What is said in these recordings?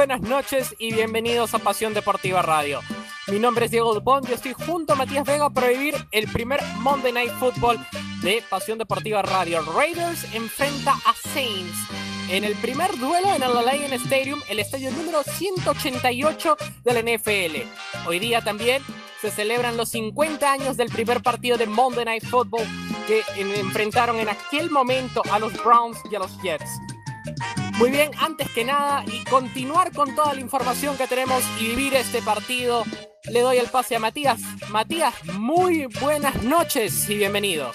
buenas noches y bienvenidos a Pasión Deportiva Radio. Mi nombre es Diego Dupont y estoy junto a Matías Vega para vivir el primer Monday Night Football de Pasión Deportiva Radio. Raiders enfrenta a Saints en el primer duelo en el Lion Stadium, el estadio número 188 de la NFL. Hoy día también se celebran los 50 años del primer partido de Monday Night Football que enfrentaron en aquel momento a los Browns y a los Jets. Muy bien, antes que nada, y continuar con toda la información que tenemos y vivir este partido, le doy el pase a Matías. Matías, muy buenas noches y bienvenido.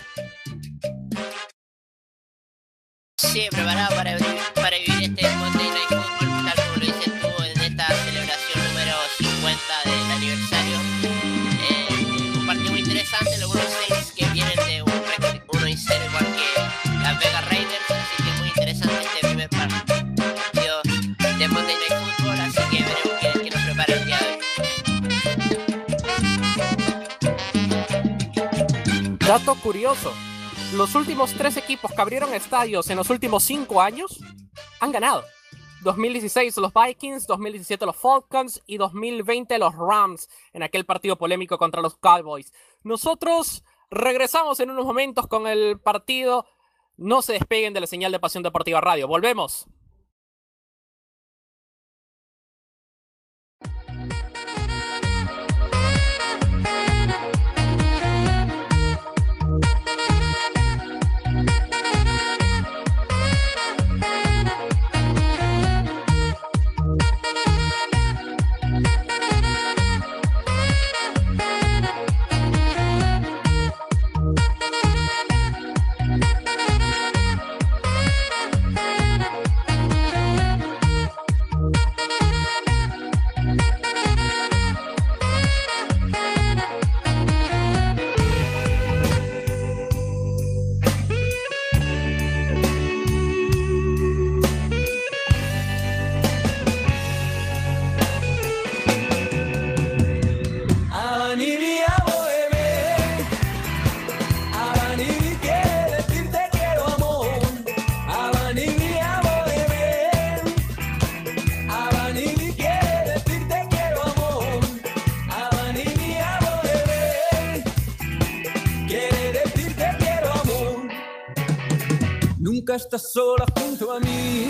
Sí, preparado para, vivir este Monday Dato curioso. Los últimos tres equipos que abrieron estadios en los últimos cinco años han ganado. 2016 los Vikings, 2017 los Falcons y 2020 los Rams en aquel partido polémico contra los Cowboys. Nosotros regresamos en unos momentos con el partido. No se despeguen de la señal de Pasión Deportiva Radio. Volvemos. Nunca estás sola junto a mí,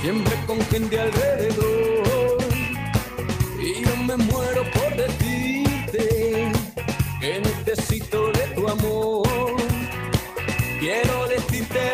siempre con gente alrededor. Y yo me muero por decirte que necesito de tu amor. Quiero decírtelo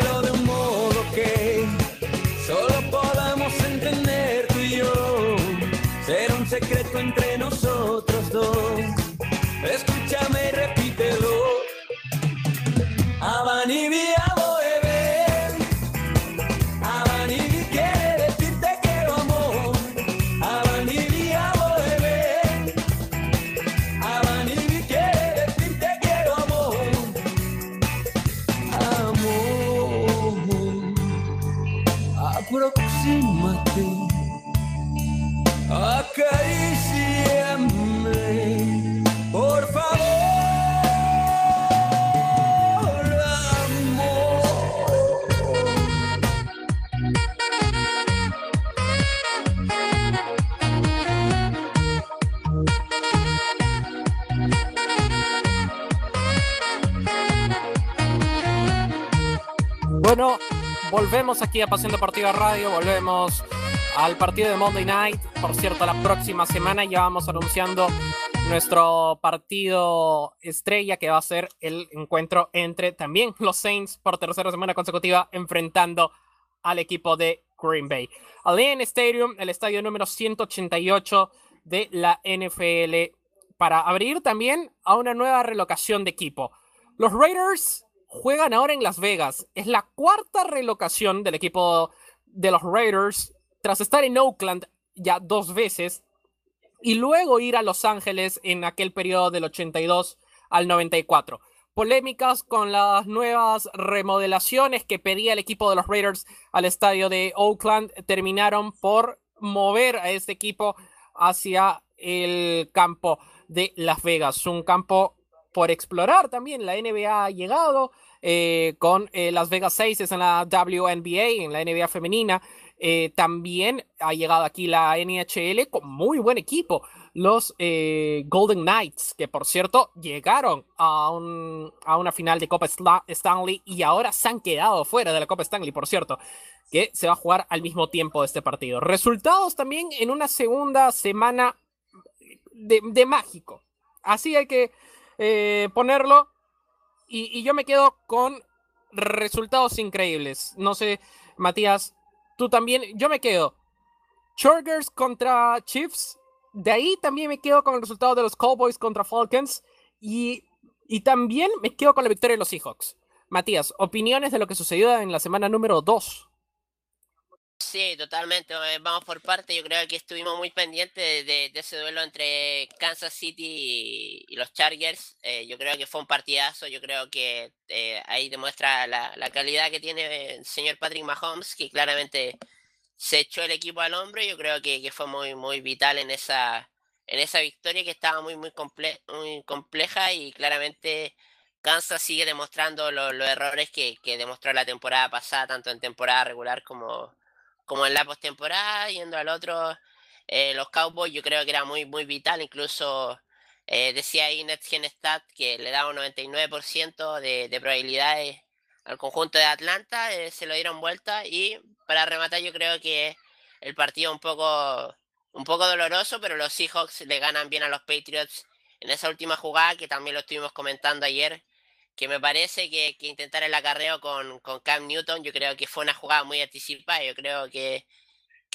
volvemos aquí a Pasión Deportiva Radio, volvemos al partido de Monday Night. Por cierto, la próxima semana ya vamos anunciando nuestro partido estrella que va a ser el encuentro entre también los Saints por tercera semana consecutiva enfrentando al equipo de Green Bay. Allianz Stadium, el estadio número 188 de la NFL, para abrir también a una nueva relocación de equipo. Los Raiders juegan ahora en Las Vegas. Es la cuarta relocación del equipo de los Raiders tras estar en Oakland ya dos veces y luego ir a Los Ángeles en aquel periodo del 82 al 94. Polémicas con las nuevas remodelaciones que pedía el equipo de los Raiders al estadio de Oakland terminaron por mover a este equipo hacia el campo de Las Vegas, un campo por explorar también. La NBA ha llegado eh, con eh, Las Vegas Aces en la WNBA, en la NBA femenina. Eh, también ha llegado aquí la NHL con muy buen equipo, los Golden Knights, que por cierto llegaron a, un, a una final de Copa Stanley y ahora se han quedado fuera de la Copa Stanley, por cierto, que se va a jugar al mismo tiempo de este partido. Resultados también en una segunda semana de, de mágico. Así hay que eh, ponerlo. Y, yo me quedo con resultados increíbles. No sé, Matías, tú también. Yo me quedo. Chargers contra Chiefs. De ahí también me quedo con el resultado de los Cowboys contra Falcons. Y, y también me quedo con la victoria de los Seahawks. Matías, opiniones de lo que sucedió en la semana número 2. Sí, totalmente. Eh, vamos por parte. Yo creo que estuvimos muy pendientes de, ese duelo entre Kansas City y, los Chargers. Eh, yo creo que fue un partidazo. Yo creo que eh, ahí demuestra la, calidad que tiene el señor Patrick Mahomes, que claramente se echó el equipo al hombro. Yo creo que, fue muy, muy vital en esa, en esa victoria que estaba muy, muy, muy compleja y claramente Kansas sigue demostrando los errores que demostró la temporada pasada, tanto en temporada regular como como en la postemporada, yendo al otro, eh, los Cowboys yo creo que era muy, muy vital, incluso eh, decía ahí Stat que le daba un 99% de, de, probabilidades al conjunto de Atlanta, eh, se lo dieron vuelta y para rematar yo creo que el partido un poco, un poco doloroso, pero los Seahawks le ganan bien a los Patriots en esa última jugada que también lo estuvimos comentando ayer, que me parece que, intentar el acarreo con, Cam Newton, yo creo que fue una jugada muy anticipada, yo creo que,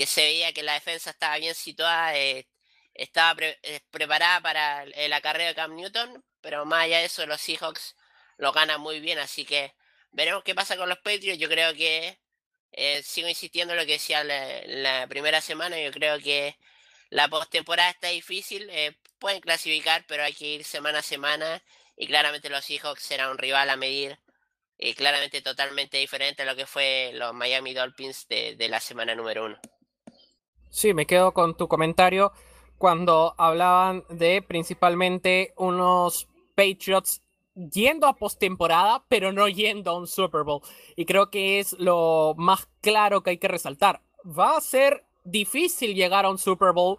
se veía que la defensa estaba bien situada, eh, estaba eh, preparada para el acarreo de Cam Newton, pero más allá de eso los Seahawks lo ganan muy bien, así que veremos qué pasa con los Patriots, yo creo que eh, sigo insistiendo en lo que decía la, primera semana, yo creo que la postemporada está difícil, pueden clasificar, pero hay que ir semana a semana y claramente los Seahawks será un rival a medir y claramente totalmente diferente a lo que fue los Miami Dolphins de, la semana número uno. Sí, me quedo con tu comentario cuando hablaban de principalmente unos Patriots yendo a postemporada, pero no yendo a un Super Bowl. Y creo que es lo más claro que hay que resaltar. Va a ser difícil llegar a un Super Bowl,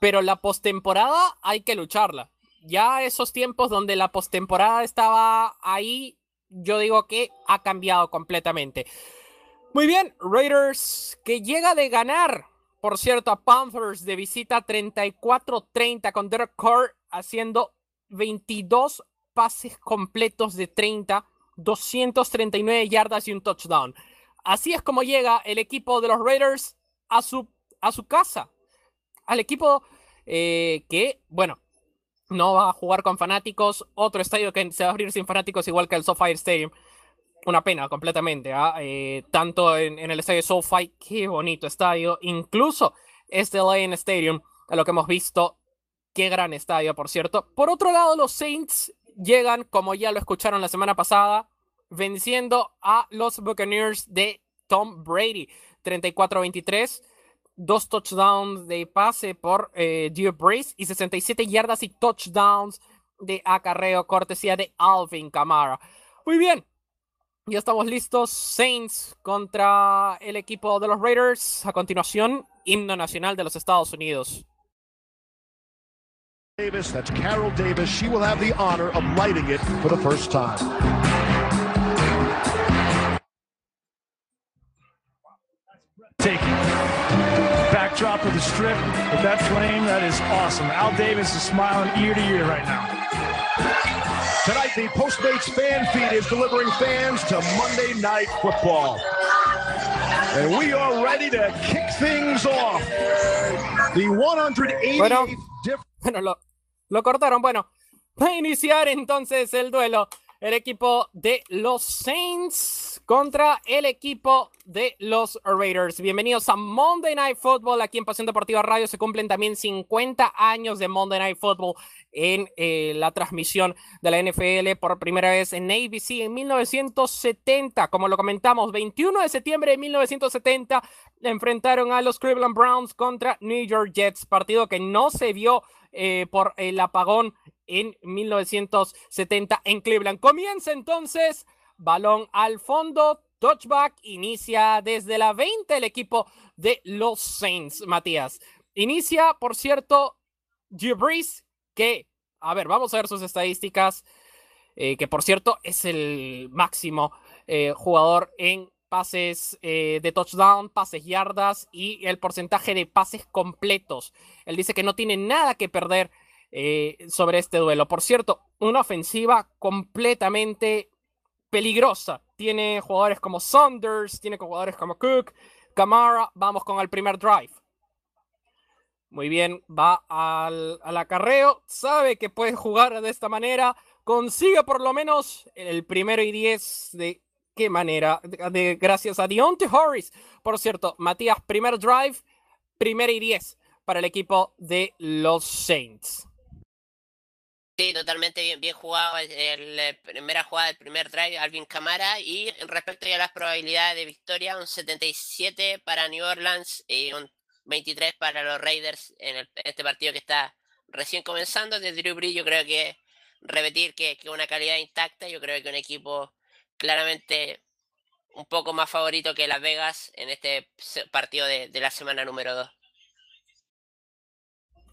pero la postemporada hay que lucharla ya esos tiempos donde la postemporada estaba ahí, yo digo que ha cambiado completamente. Muy bien, Raiders que llega de ganar, por cierto, a Panthers de visita 34-30 con Derek Carr haciendo 22 pases completos de 30, 239 yardas y un touchdown. Así es como llega el equipo de los Raiders a su, a su casa, al equipo eh, que, bueno, no va a jugar con fanáticos. Otro estadio que se va a abrir sin fanáticos, igual que el SoFi Stadium. Una pena completamente. ¿ah? Eh, tanto en, el estadio SoFi, qué bonito estadio. Incluso este Lion Stadium, a lo que hemos visto, qué gran estadio, por cierto. Por otro lado, los Saints llegan, como ya lo escucharon la semana pasada, venciendo a los Buccaneers de Tom Brady. 34-23 dos touchdowns de pase por eh, Breeze y 67 yardas y touchdowns de acarreo cortesía de Alvin Kamara. Muy bien, ya estamos listos. Saints contra el equipo de los Raiders. A continuación, himno nacional de los Estados Unidos. Davis, that's Carol Davis. She will have the honor of lighting it for the first time. Backdrop of the strip with that flame. That is awesome. Al Davis is smiling ear to ear right now. Tonight, the Postmates fan feed is delivering fans to Monday Night Football. And we are ready to kick things off. The 180 bueno, bueno lo, lo cortaron. Bueno, va a iniciar entonces el duelo. El equipo de los Saints contra el equipo de los Raiders. Bienvenidos a Monday Night Football. Aquí en Pasión Deportiva Radio se cumplen también 50 años de Monday Night Football en eh, la transmisión de la NFL por primera vez en ABC en 1970. Como lo comentamos, 21 de septiembre de 1970 enfrentaron a los Cleveland Browns contra New York Jets, partido que no se vio eh, por el apagón en 1970 en Cleveland. Comienza entonces Balón al fondo, touchback. Inicia desde la 20 el equipo de los Saints, Matías. Inicia, por cierto, Drew que, a ver, vamos a ver sus estadísticas, eh, que por cierto es el máximo eh, jugador en pases eh, de touchdown, pases yardas y el porcentaje de pases completos. Él dice que no tiene nada que perder sobre este duelo. Por cierto, una ofensiva completamente peligrosa. Tiene jugadores como Saunders, tiene jugadores como Cook, Camara. Vamos con el primer drive. Muy bien, va al, acarreo, sabe que puede jugar de esta manera, consigue por lo menos el primero y diez de qué manera, de, gracias a Deontay Harris. Por cierto, Matías, primer drive, primero y diez para el equipo de los Saints. Sí, totalmente bien, bien jugado el, la primera jugada del primer drive, Alvin Camara. Y respecto a las probabilidades de victoria, un 77 para New Orleans y un 23 para los Raiders en, este partido que está recién comenzando. De Drew Brees, yo creo que repetir que, que una calidad intacta, yo creo que un equipo claramente un poco más favorito que Las Vegas en este partido de, de la semana número 2.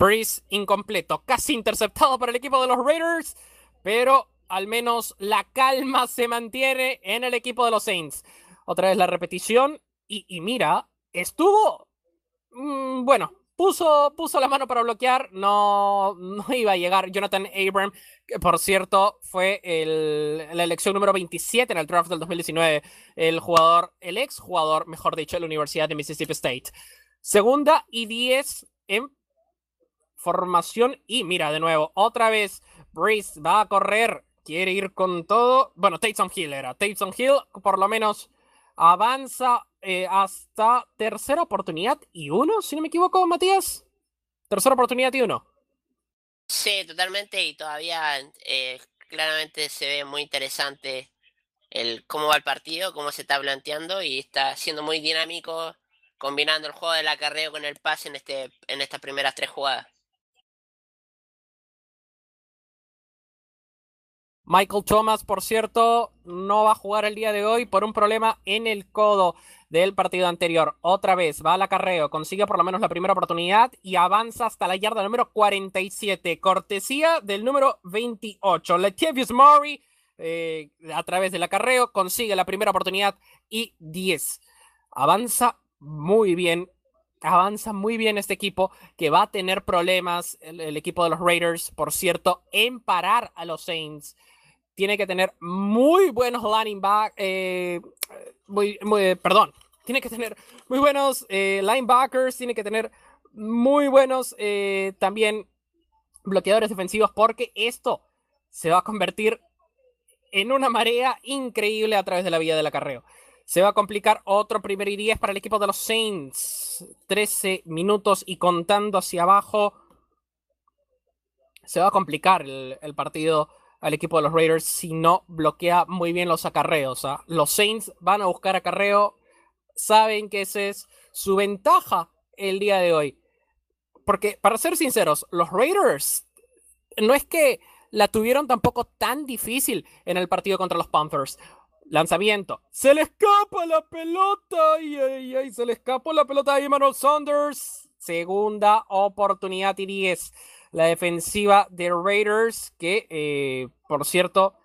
Breeze incompleto, casi interceptado por el equipo de los Raiders, pero al menos la calma se mantiene en el equipo de los Saints. Otra vez la repetición y, mira, estuvo Mm, bueno, puso, puso la mano para bloquear, no, no iba a llegar Jonathan Abram, que por cierto fue la elección número 27 en el draft del 2019, el jugador, el ex jugador, mejor dicho, de la Universidad de Mississippi State. Segunda y 10 en formación y mira, de nuevo, otra vez, Breeze va a correr, quiere ir con todo. Bueno, Taysom Hill era, Taysom Hill por lo menos avanza eh, hasta tercera oportunidad y uno, si no me equivoco, Matías. Tercera oportunidad y uno. Sí, totalmente, y todavía eh, claramente se ve muy interesante el cómo va el partido, cómo se está planteando y está siendo muy dinámico combinando el juego del acarreo con el pase en este en estas primeras tres jugadas. Michael Thomas, por cierto, no va a jugar el día de hoy por un problema en el codo del partido anterior. Otra vez va al acarreo, consigue por lo menos la primera oportunidad y avanza hasta la yarda número 47, cortesía del número 28. Latavius Murray, eh, a través del acarreo, consigue la primera oportunidad y 10. Avanza muy bien avanza muy bien este equipo que va a tener problemas el, equipo de los Raiders, por cierto, en parar a los Saints tiene que tener muy buenos eh, muy, perdón, tiene que tener muy buenos eh, linebackers, tiene que tener muy buenos eh, también bloqueadores defensivos, porque esto se va a convertir en una marea increíble a través de la vía del acarreo. Se va a complicar otro primer y 10 para el equipo de los Saints. 13 minutos y contando hacia abajo. Se va a complicar el partido al equipo de los Raiders si no bloquea muy bien los acarreos. ¿ah? Los Saints van a buscar acarreo, saben que esa es su ventaja el día de hoy. Porque, para ser sinceros, los Raiders no es que la tuvieron tampoco tan difícil en el partido contra los Panthers. Lanzamiento. Se le escapa la pelota. Ay, ay, ay, se le escapó la pelota a Emmanuel Saunders. Segunda oportunidad y 10 la defensiva de Raiders, que eh, por cierto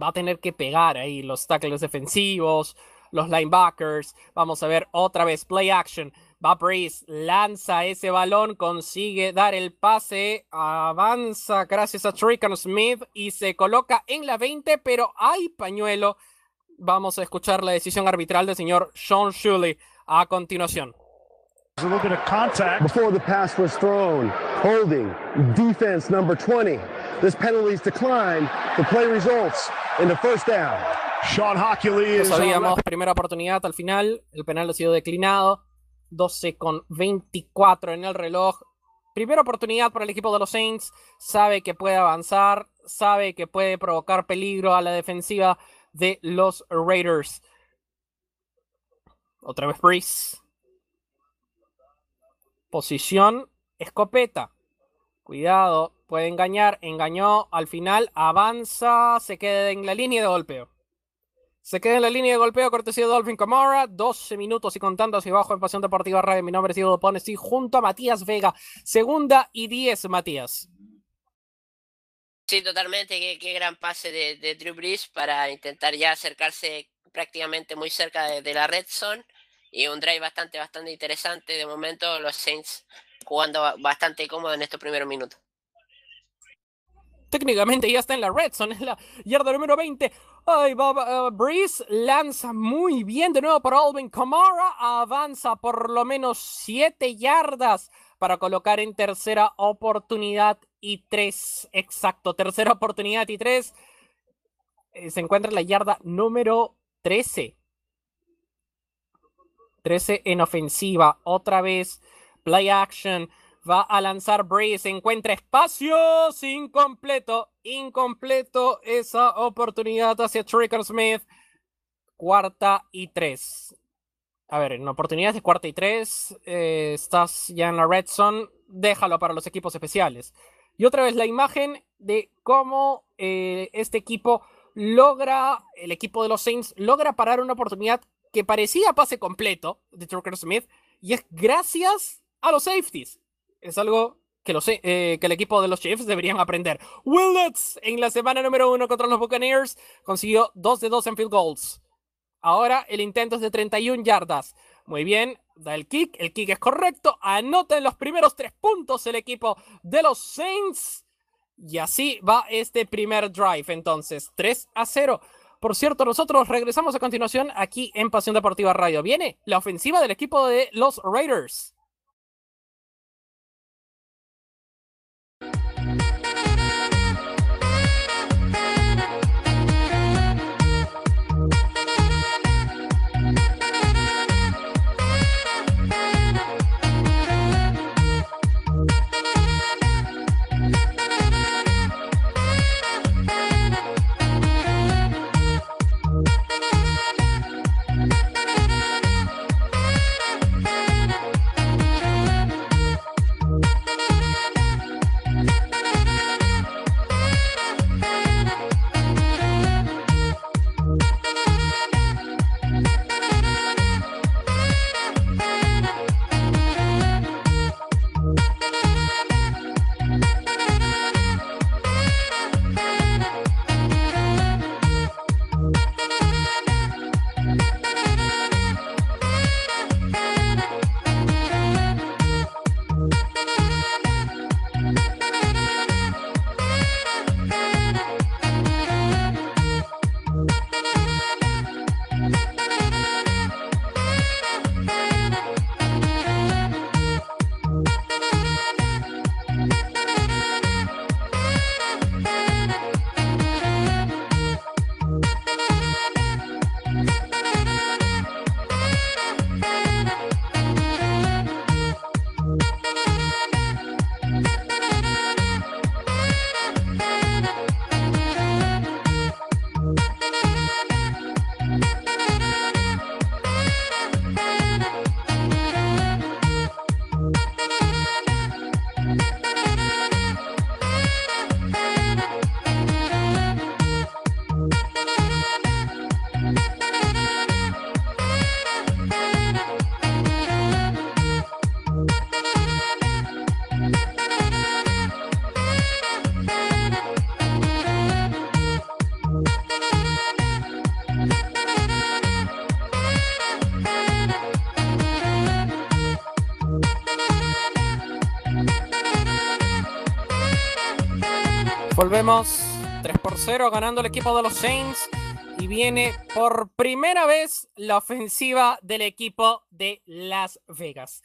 va a tener que pegar ahí los tackles defensivos, los linebackers. Vamos a ver otra vez play action. Va Breeze, lanza ese balón, consigue dar el pase, avanza gracias a Trickon Smith y se coloca en la 20, pero hay pañuelo. Vamos a escuchar la decisión arbitral del señor Sean Shuley a continuación. A little bit of contact. Before the pass was thrown, holding, defense number 20. This penalty is declined. The play results in the first down. Sean Hockley is Sabíamos, primera oportunidad al final. El penal ha sido declinado. 12 con 24 en el reloj. Primera oportunidad para el equipo de los Saints. Sabe que puede avanzar. Sabe que puede provocar peligro a la defensiva de los Raiders. Otra vez Breeze. Posición, escopeta. Cuidado, puede engañar. Engañó al final, avanza, se queda en la línea de golpeo. Se queda en la línea de golpeo, cortesía de Dolphin Camara. 12 minutos y contando hacia abajo en Pasión Deportiva Radio. Mi nombre es Diego Pones y junto a Matías Vega. Segunda y 10, Matías. Sí, totalmente. Qué, gran pase de, Drew Brees para intentar ya acercarse prácticamente muy cerca de, la red zone. Y un drive bastante, bastante interesante. De momento, los Saints jugando bastante cómodo en estos primeros minutos técnicamente ya está en la red zone, en la yarda número 20. Ay, uh, Breeze lanza muy bien de nuevo para Alvin Kamara. Avanza por lo menos 7 yardas para colocar en tercera oportunidad y 3. Exacto, tercera oportunidad y 3. Eh, se encuentra en la yarda número 13. 13 en ofensiva. Otra vez, play action. Va a lanzar Breeze, encuentra espacios, incompleto, incompleto esa oportunidad hacia Tricker Smith. Cuarta y tres. A ver, en oportunidades de cuarta y tres, eh, estás ya en la red zone, déjalo para los equipos especiales. Y otra vez la imagen de cómo eh, este equipo logra, el equipo de los Saints, logra parar una oportunidad que parecía pase completo de Tricker Smith, y es gracias a los safeties es algo que, eh, el equipo de los Chiefs deberían aprender. Willets en la semana número uno contra los Buccaneers consiguió 2 de 2 en field goals. Ahora el intento es de 31 yardas. Muy bien, da el kick, el kick es correcto, anota en los primeros tres puntos el equipo de los Saints. Y así va este primer drive. Entonces, 3 a 0. Por cierto, nosotros regresamos a continuación aquí en Pasión Deportiva Radio. Viene la ofensiva del equipo de los Raiders. Volvemos 3 por 0 ganando el equipo de los Saints y viene por primera vez la ofensiva del equipo de Las Vegas.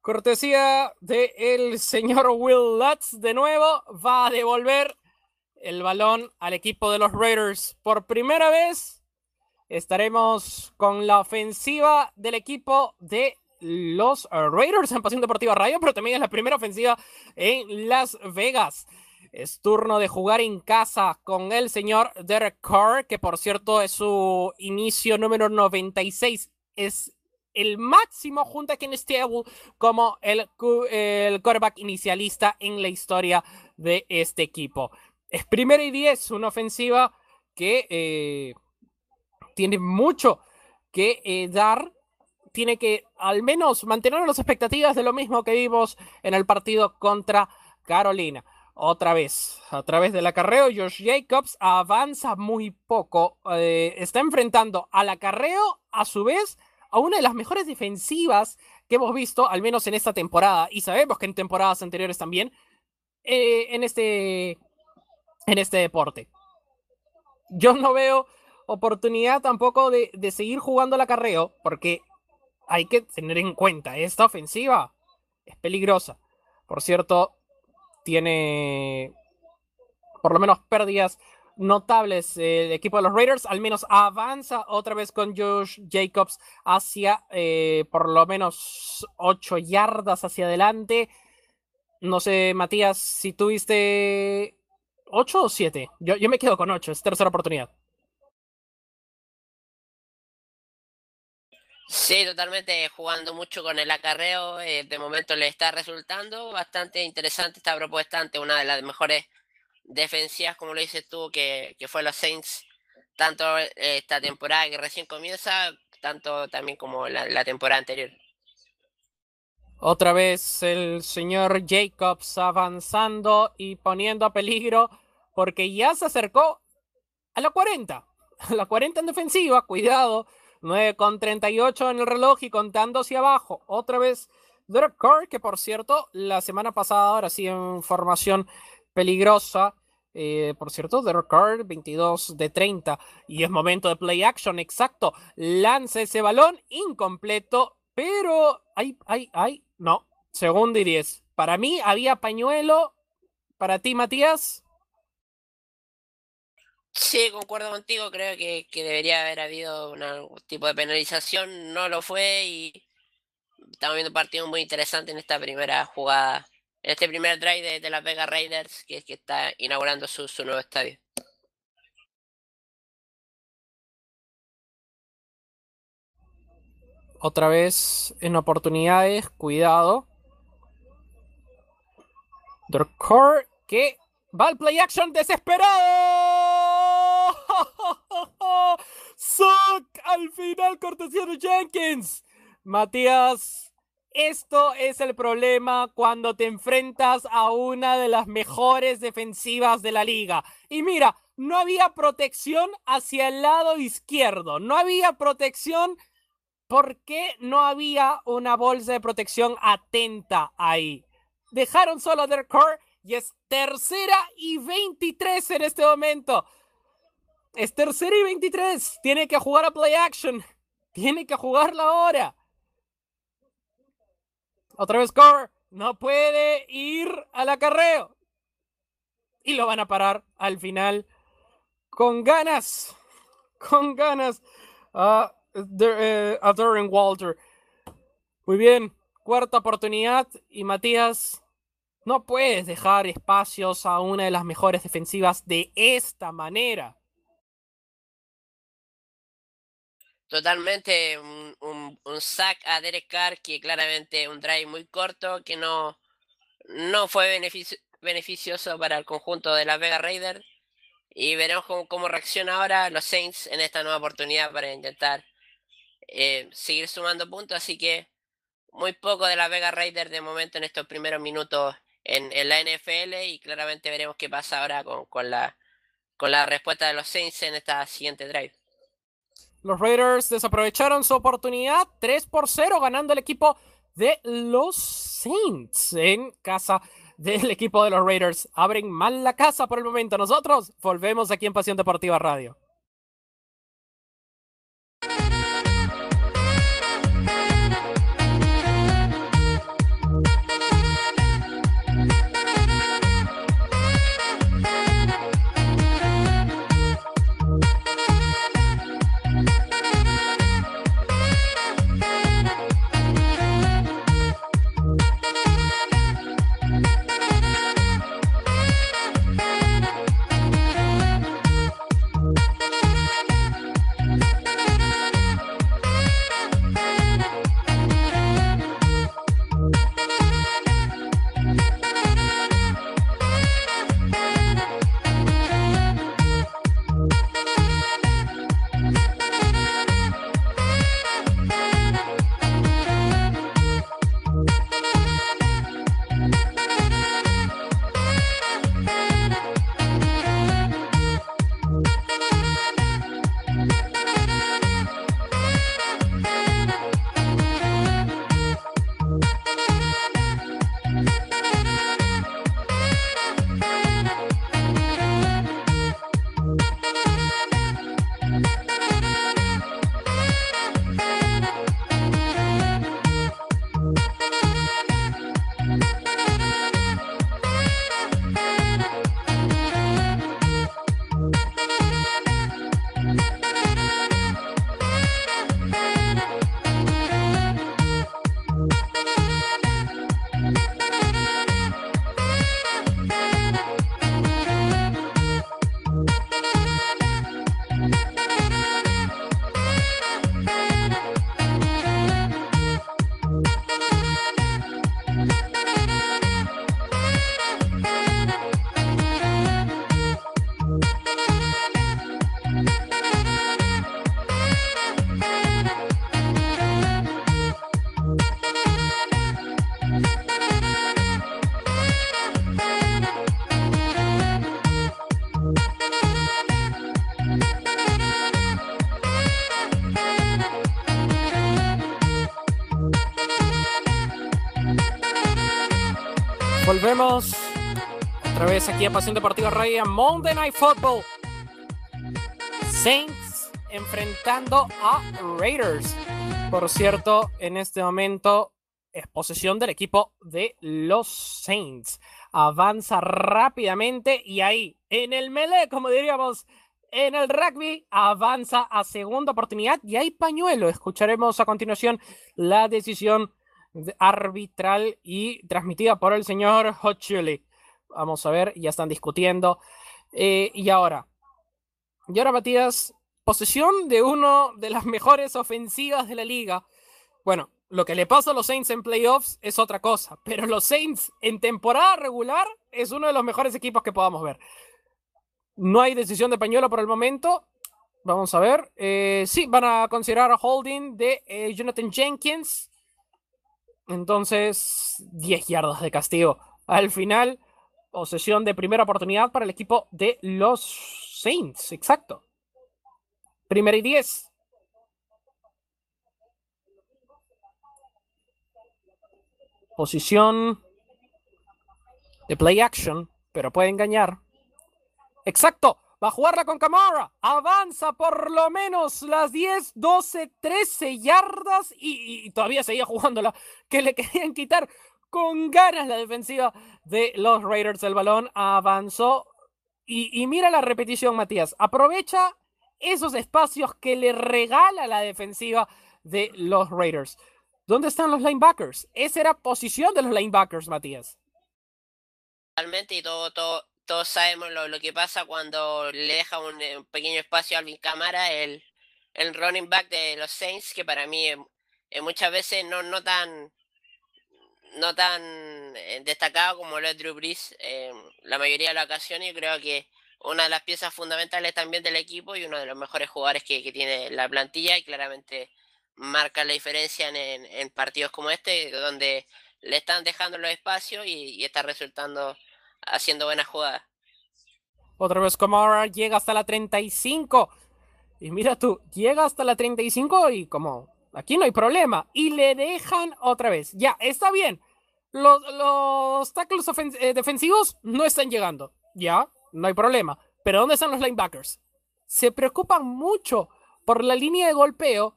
Cortesía del el señor Will Lutz de nuevo va a devolver el balón al equipo de los Raiders. Por primera vez estaremos con la ofensiva del equipo de los Raiders en Pasión Deportiva Radio, pero también es la primera ofensiva en Las Vegas. Es turno de jugar en casa con el señor Derek Carr, que por cierto es su inicio número 96. Es el máximo junto a Ken Stable como el, el quarterback inicialista en la historia de este equipo. Es primera y diez, una ofensiva que, eh, tiene mucho que eh, dar. Tiene que al menos mantener las expectativas de lo mismo que vimos en el partido contra Carolina. Otra vez, a través del acarreo, Josh Jacobs avanza muy poco. Eh, está enfrentando al acarreo, a su vez, a una de las mejores defensivas que hemos visto, al menos en esta temporada, y sabemos que en temporadas anteriores también, eh, en, este, en este deporte. Yo no veo oportunidad tampoco de, de seguir jugando al acarreo, porque hay que tener en cuenta, esta ofensiva es peligrosa. Por cierto, tiene por lo menos pérdidas notables el equipo de los Raiders, al menos avanza otra vez con Josh Jacobs hacia eh, por lo menos 8 yardas hacia adelante. No sé, Matías, si tuviste 8 o 7. Yo, yo me quedo con 8, es tercera oportunidad. Sí, totalmente jugando mucho con el acarreo. eh, de momento le está resultando bastante interesante esta propuesta ante una de las mejores defensivas, como lo dices tú, que, que fue los Saints, tanto eh, esta temporada que recién comienza, tanto también como la, la temporada anterior. Otra vez el señor Jacobs avanzando y poniendo a peligro porque ya se acercó a la 40. A la 40 en defensiva, cuidado. 9 con 38 en el reloj y contando hacia abajo. Otra vez Derek Carr, que por cierto, la semana pasada, ahora sí en formación peligrosa. Eh, por cierto, Derek Carr, 22 de 30. Y es momento de play action, exacto. Lanza ese balón, incompleto. Pero hay, hay, hay, no, segundo y 10. Para mí había pañuelo. Para ti, Matías. Sí, concuerdo contigo, creo que, que debería haber habido un tipo de penalización, no lo fue y estamos viendo un partido muy interesante en esta primera jugada, en este primer drive de, de las Vegas Raiders, que que está inaugurando su, su nuevo estadio. Otra vez en oportunidades, cuidado. Drcore que va al play action desesperado. Suck al final, cortesía Jenkins. Matías, esto es el problema cuando te enfrentas a una de las mejores defensivas de la liga. Y mira, no había protección hacia el lado izquierdo, no había protección ¿Por qué no había una bolsa de protección atenta ahí? Dejaron solo a Derek y es tercera y 23 en este momento. Es tercera y 23. Tiene que jugar a play action. Tiene que jugarla ahora. Otra vez Carr. No puede ir al acarreo. Y lo van a parar al final. Con ganas. Con ganas. Ah, eh, a Darren Walter. Muy bien, cuarta oportunidad y Matías, no puedes dejar espacios a una de las mejores defensivas de esta manera. Totalmente un, un, un sack a Derek Carr, que claramente un drive muy corto, que no, no fue beneficio- beneficioso para el conjunto de las Vegas Raiders. Y veremos cómo, cómo reacciona ahora los Saints en esta nueva oportunidad para intentar eh, seguir sumando puntos. Así que muy poco de las Vegas Raiders de momento en estos primeros minutos en, en la NFL. Y claramente veremos qué pasa ahora con, con, la, con la respuesta de los Saints en esta siguiente drive. Los Raiders desaprovecharon su oportunidad 3 por 0 ganando el equipo de los Saints en casa del equipo de los Raiders. Abren mal la casa por el momento. Nosotros volvemos aquí en Pasión Deportiva Radio. A Pasión Deportiva Radio Monday Night Football. Saints enfrentando a Raiders. Por cierto, en este momento es posesión del equipo de los Saints. Avanza rápidamente y ahí, en el melee, como diríamos, en el rugby, avanza a segunda oportunidad y hay pañuelo. Escucharemos a continuación la decisión arbitral y transmitida por el señor Chili. Vamos a ver, ya están discutiendo. Eh, y ahora, y ahora Matías, posesión de uno de las mejores ofensivas de la liga. Bueno, lo que le pasa a los Saints en playoffs es otra cosa, pero los Saints en temporada regular es uno de los mejores equipos que podamos ver. No hay decisión de pañuelo por el momento. Vamos a ver. Eh, sí, van a considerar a holding de eh, Jonathan Jenkins. Entonces, 10 yardas de castigo. Al final, posesión de primera oportunidad para el equipo de los Saints. Exacto. Primera y 10. Posición de play action, pero puede engañar. Exacto. Va a jugarla con Camara. Avanza por lo menos las 10, 12, 13 yardas y, todavía seguía jugándola. Que le querían quitar con ganas la defensiva de los Raiders. El balón avanzó. Y, mira la repetición, Matías. Aprovecha esos espacios que le regala la defensiva de los Raiders. ¿Dónde están los linebackers? Esa era posición de los linebackers, Matías. Realmente, y todo, todos sabemos lo, que pasa cuando le deja un, eh, pequeño espacio a Alvin Camara, el, el running back de los Saints, que para mí muchas veces no, no tan no tan eh, destacado como lo es Drew Brees la mayoría de las ocasiones. y creo que una de las piezas fundamentales también del equipo y uno de los mejores jugadores que, que tiene la plantilla y claramente marca la diferencia en, partidos como este, donde le están dejando los espacios y, está resultando haciendo buenas jugadas. Otra vez Kamara llega hasta la 35. Y mira tú, llega hasta la 35 y como aquí no hay problema. Y le dejan otra vez. Ya, está bien. Los, los tackles eh, defensivos no están llegando. Ya, no hay problema. Pero ¿dónde están los linebackers? Se preocupan mucho por la línea de golpeo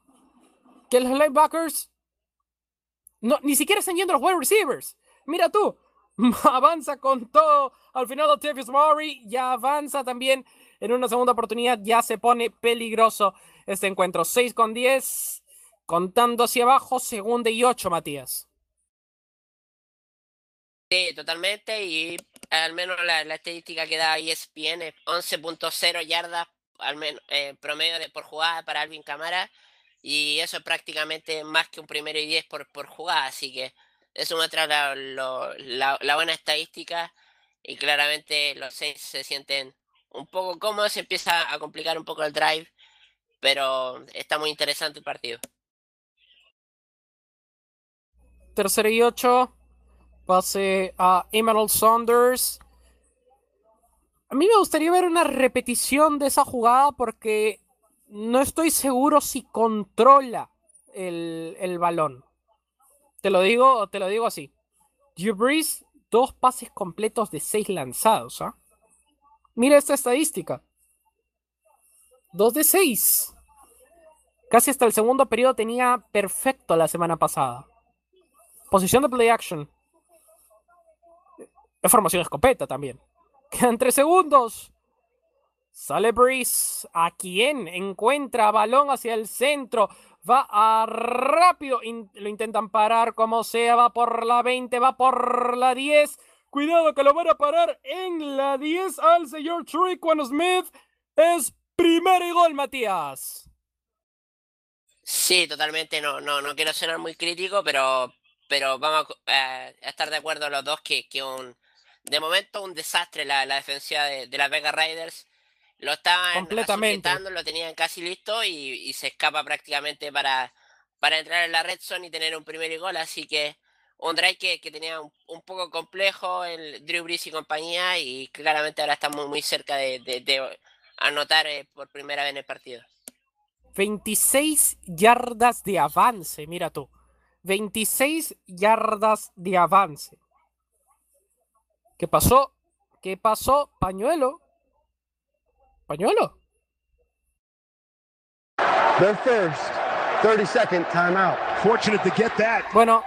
que los linebackers ni siquiera están yendo los wide receivers. Mira tú, avanza con todo. Al final, Latavius Murray ya avanza también en una segunda oportunidad. Ya se pone peligroso este encuentro. 6 con 10, contando hacia abajo, segunda y 8, Matías. Sí, totalmente. Y al menos la, estadística que da ESPN es 11.0 yardas al menos eh, promedio de, por jugada para Alvin Camara y eso es prácticamente más que un primero y diez por, por jugada, así que eso muestra la, la, buena estadística y claramente los seis se sienten un poco cómodos, se empieza a complicar un poco el drive, pero está muy interesante el partido. Tercera y ocho, pase a Emerald Saunders. A mí me gustaría ver una repetición de esa jugada porque no estoy seguro si controla el, balón. Te lo digo, te lo digo así. Drew dos pases completos de seis lanzados. ¿ah? Mira esta estadística. Dos de seis. Casi hasta el segundo periodo tenía perfecto la semana pasada. Posición de play action. De formación escopeta también. Quedan tres segundos. Sale Breeze. ¿A quién? Encuentra balón hacia el centro. Va a rápido. lo intentan parar como sea. Va por la 20. Va por la 10. Cuidado que lo van a parar en la 10 al señor Triquan Smith. Es primer y gol, Matías. Sí, totalmente. No, no, no quiero ser muy crítico, pero, pero vamos a, estar de acuerdo los dos que, que un, de momento un desastre la, la defensa de, de las Vega Raiders lo estaban completamente lo tenían casi listo y, se escapa prácticamente para, para entrar en la red zone y tener un primer gol. Así que un drive que, tenía un, poco complejo el Drew Brees y compañía y claramente ahora estamos muy cerca de, anotar eh, por primera vez en el partido. 26 yardas de avance, mira tú. 26 yardas de avance. ¿Qué pasó? ¿Qué pasó? Pañuelo. Pañuelo. Their first 30 second timeout. Fortunate to get that Bueno,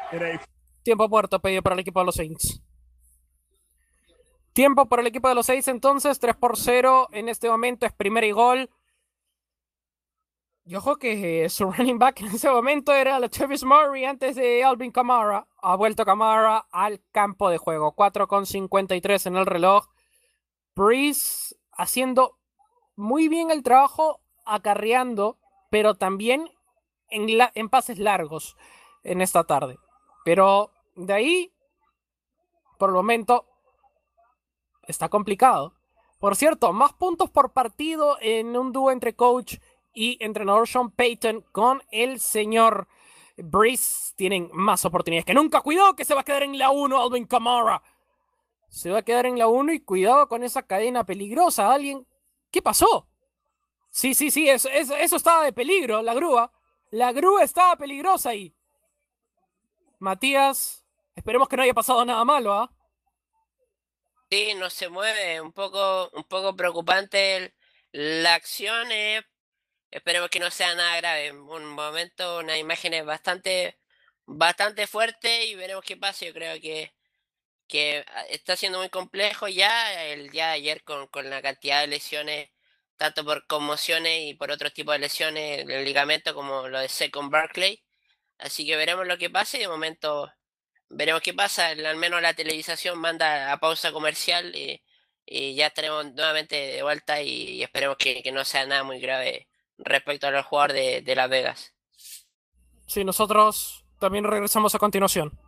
tiempo muerto pedido para el equipo de los Saints. Tiempo para el equipo de los Saints entonces, 3 por 0 en este momento es primera y gol. Y ojo que eh, su running back en ese momento era la Travis Murray antes de Alvin Kamara. Ha vuelto Kamara al campo de juego. 4 con 53 en el reloj. Breeze haciendo muy bien el trabajo acarreando, pero también en, en pases largos en esta tarde. Pero de ahí, por el momento, está complicado. Por cierto, más puntos por partido en un dúo entre coach y entrenador Sean Payton con el señor Breeze. Tienen más oportunidades que nunca. Cuidado que se va a quedar en la 1 Alvin Kamara. Se va a quedar en la 1 y cuidado con esa cadena peligrosa. Alguien, ¿qué pasó? Sí, sí, sí, eso, eso, estaba de peligro, la grúa. La grúa estaba peligrosa ahí. Matías, esperemos que no haya pasado nada malo, ¿ah? Sí, no se mueve, un poco, un poco preocupante el- la acción. eh, esperemos que no sea nada grave. Un momento, unas imágenes bastante, bastante fuertes y veremos qué pasa. Yo creo que, que ah, está siendo muy complejo ya el día de ayer con, con la cantidad de lesiones, tanto por conmociones y por otros tipos de lesiones el ligamento como lo de Second Barclay. Así que veremos lo que pasa y de momento veremos qué pasa. Al menos la televisación manda a pausa comercial y, y ya estaremos nuevamente de vuelta y, y esperemos que, que no sea nada muy grave respecto al jugador de, de Las Vegas. Sí, nosotros también regresamos a continuación.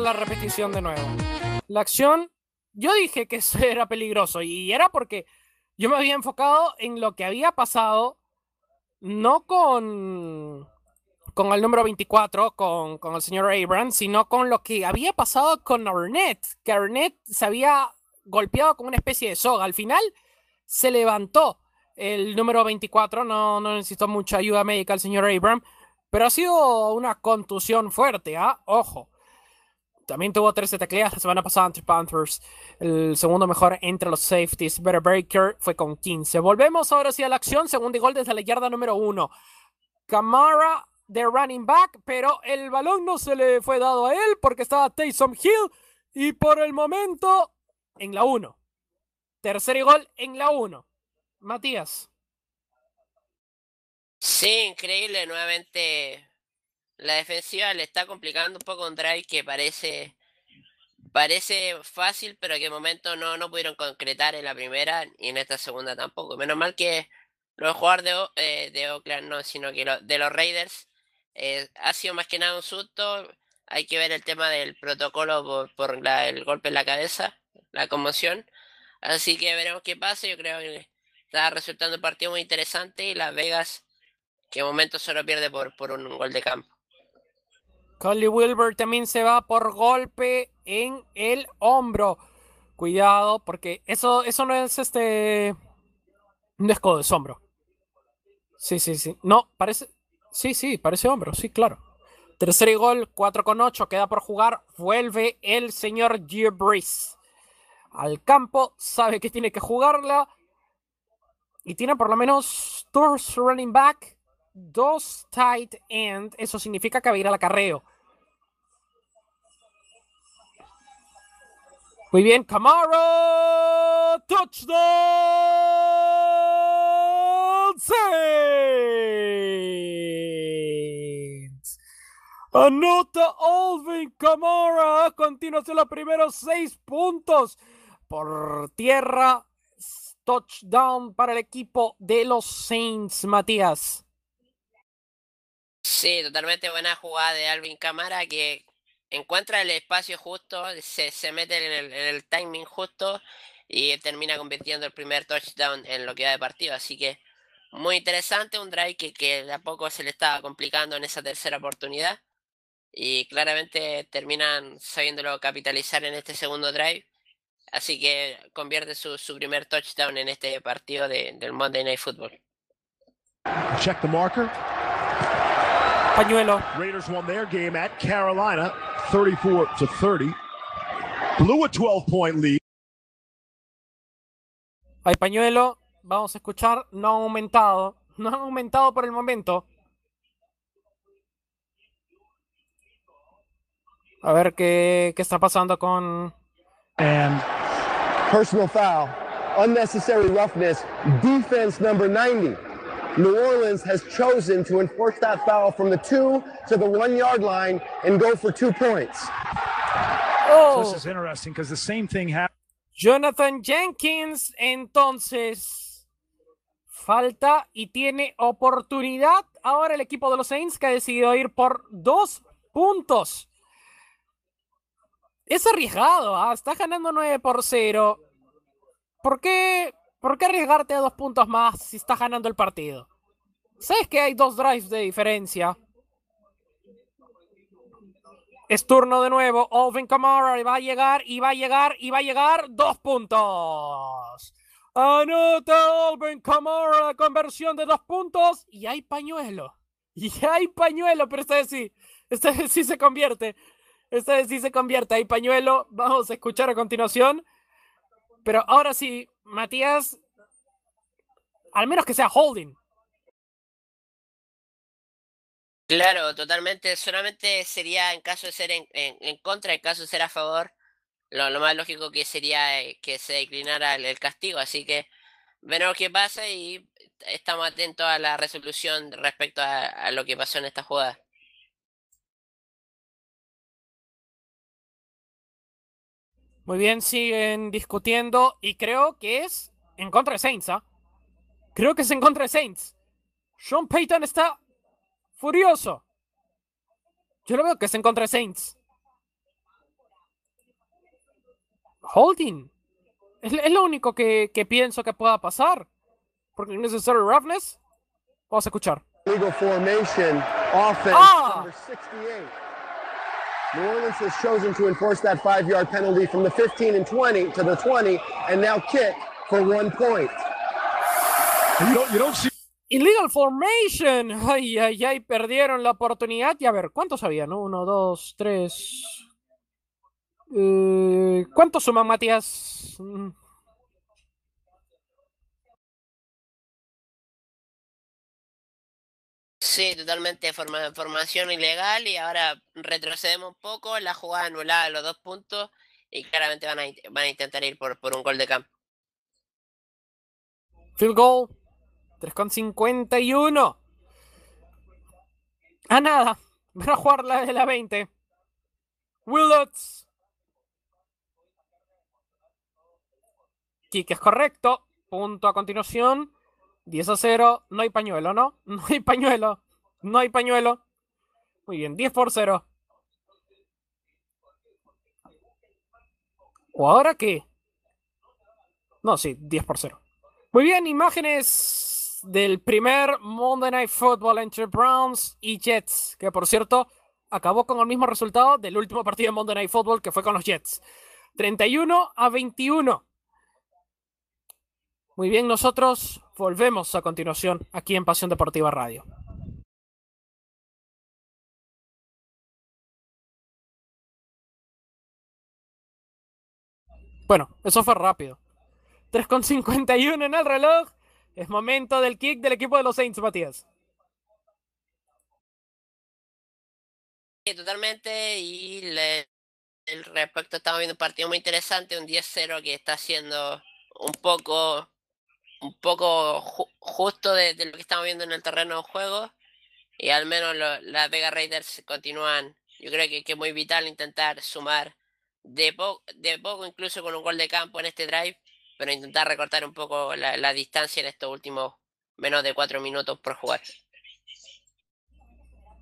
La repetición de nuevo. La acción, yo dije que eso era peligroso y era porque yo me había enfocado en lo que había pasado, no con, con el número 24, con, con el señor Abrams, sino con lo que había pasado con Arnett, que Arnett se había golpeado con una especie de soga. Al final se levantó el número 24, no, no necesitó mucha ayuda médica el señor Abrams, pero ha sido una contusión fuerte, ¿ah? Ojo. También tuvo 13 tacleadas la semana pasada ante Panthers. El segundo mejor entre los safeties. Better Baker fue con 15. Volvemos ahora sí a la acción. Segundo y gol desde la yarda número 1. Camara de running back, pero el balón no se le fue dado a él porque estaba Taysom Hill. Y por el momento, en la 1. Tercer y gol en la 1. Matías. Sí, increíble, nuevamente la defensiva le está complicando un poco un drive que parece parece fácil, pero que de momento no, no pudieron concretar en la primera y en esta segunda tampoco. Menos mal que los jugadores de, eh, Oakland no, sino que de los Raiders eh, ha sido más que nada un susto. Hay que ver el tema del protocolo por, por el golpe en la cabeza, la conmoción. Así que veremos qué pasa. Yo creo que está resultando un partido muy interesante y Las Vegas que de momento solo pierde por, por un gol de campo. Collie Wilbur también se va por golpe en el hombro. Cuidado, porque eso, eso no es este. No es codo, es hombro. Sí, sí, sí. No, parece. Sí, sí, parece hombro, sí, claro. Tercer gol, 4 con 8, queda por jugar. Vuelve el señor Brees al campo, sabe que tiene que jugarla. Y tiene por lo menos dos running back, dos tight end. Eso significa que va a ir al acarreo. Muy bien, Camaro. Touchdown. Saints. Anota Alvin Camara. A continuación los primeros seis puntos por tierra. Touchdown para el equipo de los Saints, Matías. Sí, totalmente buena jugada de Alvin Camara que encuentra el espacio justo, se, se mete en el, timing justo y termina convirtiendo el primer touchdown en lo que va de partido. Así que muy interesante, un drive que, que de a poco se le estaba complicando en esa tercera oportunidad. Y claramente terminan sabiéndolo capitalizar en este segundo drive. Así que convierte su, su primer touchdown en este partido de, del Monday Night Football. Check the marker. Pañuelo. Raiders won their game at Carolina 34 to 30. Blew a 12 point lead. Hay pañuelo. Vamos a escuchar. No ha aumentado. No ha aumentado por el momento. A ver qué, qué está pasando con. And personal foul, unnecessary roughness, defense number 90. New Orleans has chosen to enforce that foul from the two to the one yard line and go for two points. Oh. So this is interesting because the same thing happened. Jonathan Jenkins, entonces, falta y tiene oportunidad ahora el equipo de los Saints que ha decidido ir por dos puntos. Es arriesgado, ¿ah? está ganando 9 por 0. ¿Por qué ¿Por qué arriesgarte a dos puntos más si estás ganando el partido? Sabes que hay dos drives de diferencia. Es turno de nuevo. Alvin Kamara va a llegar y va a llegar y va a llegar. Dos puntos. Anota Alvin Kamara conversión de dos puntos. Y hay pañuelo. Y hay pañuelo, pero esta vez sí. Esta vez sí se convierte. Esta vez sí se convierte. Hay pañuelo. Vamos a escuchar a continuación. Pero ahora sí, Matías, al menos que sea holding. Claro, totalmente. Solamente sería en caso de ser en, en, contra, en caso de ser a favor, lo, más lógico que sería eh, que se declinara el, castigo. Así que veremos qué pasa y estamos atentos a la resolución respecto a lo que pasó en esta jugada. Muy bien, siguen discutiendo y creo que es en contra de Saints. ¿ah? Creo que es en contra de Saints. Sean Payton está furioso. Yo lo veo que es en contra de Saints. Holding. Es, lo único que, que, pienso que pueda pasar. Porque Necessary Roughness. Vamos a escuchar. Legal formation, offense, ah. 68. New Orleans has chosen to enforce that five yard penalty from the 15 and 20 to the 20 and now kick for one point. You don't, you don't see Illegal formation. Ay, ay, ay, perdieron la oportunidad. Y a ver, ¿cuántos habían? Uno, dos, tres. Eh, ¿Cuántos suman, Matías? Sí, totalmente forma, formación ilegal y ahora retrocedemos un poco, la jugada anulada los dos puntos y claramente van a, van a intentar ir por, por un gol de campo. Field goal, 3,51. A nada, van a jugar la de la 20. Willets. Kick es correcto. Punto a continuación. 10 a 0. No hay pañuelo, ¿no? No hay pañuelo. No hay pañuelo. Muy bien, 10 por 0. ¿O ahora qué? No, sí, 10 por 0. Muy bien, imágenes del primer Monday Night Football entre Browns y Jets, que por cierto acabó con el mismo resultado del último partido de Monday Night Football que fue con los Jets. 31 a 21. Muy bien, nosotros volvemos a continuación aquí en Pasión Deportiva Radio. Bueno, eso fue rápido. 3.51 en el reloj. Es momento del kick del equipo de los Saints, Matías. Sí, totalmente. Y le, el respecto estamos viendo un partido muy interesante, un 10-0 que está siendo un poco un poco justo de, lo que estamos viendo en el terreno de juego. Y al menos las Vega Raiders continúan. Yo creo que, es muy vital intentar sumar de, de poco, incluso con un gol de campo en este drive, pero intentar recortar un poco la, distancia en estos últimos menos de cuatro minutos por jugar.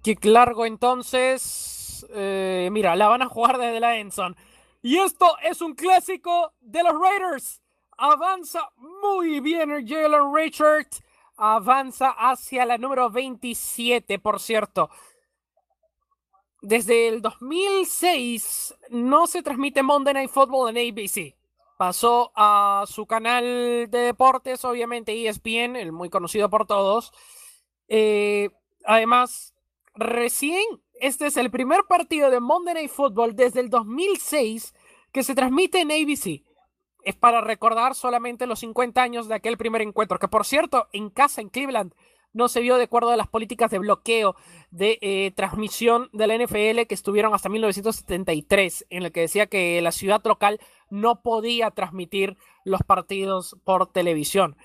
Kick largo entonces. Eh, mira, la van a jugar desde la Enson. Y esto es un clásico de los Raiders. Avanza muy bien Jalen Richard. Avanza hacia la número 27, por cierto. Desde el 2006 no se transmite Monday Night Football en ABC. Pasó a su canal de deportes, obviamente ESPN, el muy conocido por todos. Eh, además, recién este es el primer partido de Monday Night Football desde el 2006 que se transmite en ABC es para recordar solamente los 50 años de aquel primer encuentro, que por cierto, en casa, en Cleveland, no se vio de acuerdo a las políticas de bloqueo de eh, transmisión de la NFL que estuvieron hasta 1973, en el que decía que la ciudad local no podía transmitir los partidos por televisión.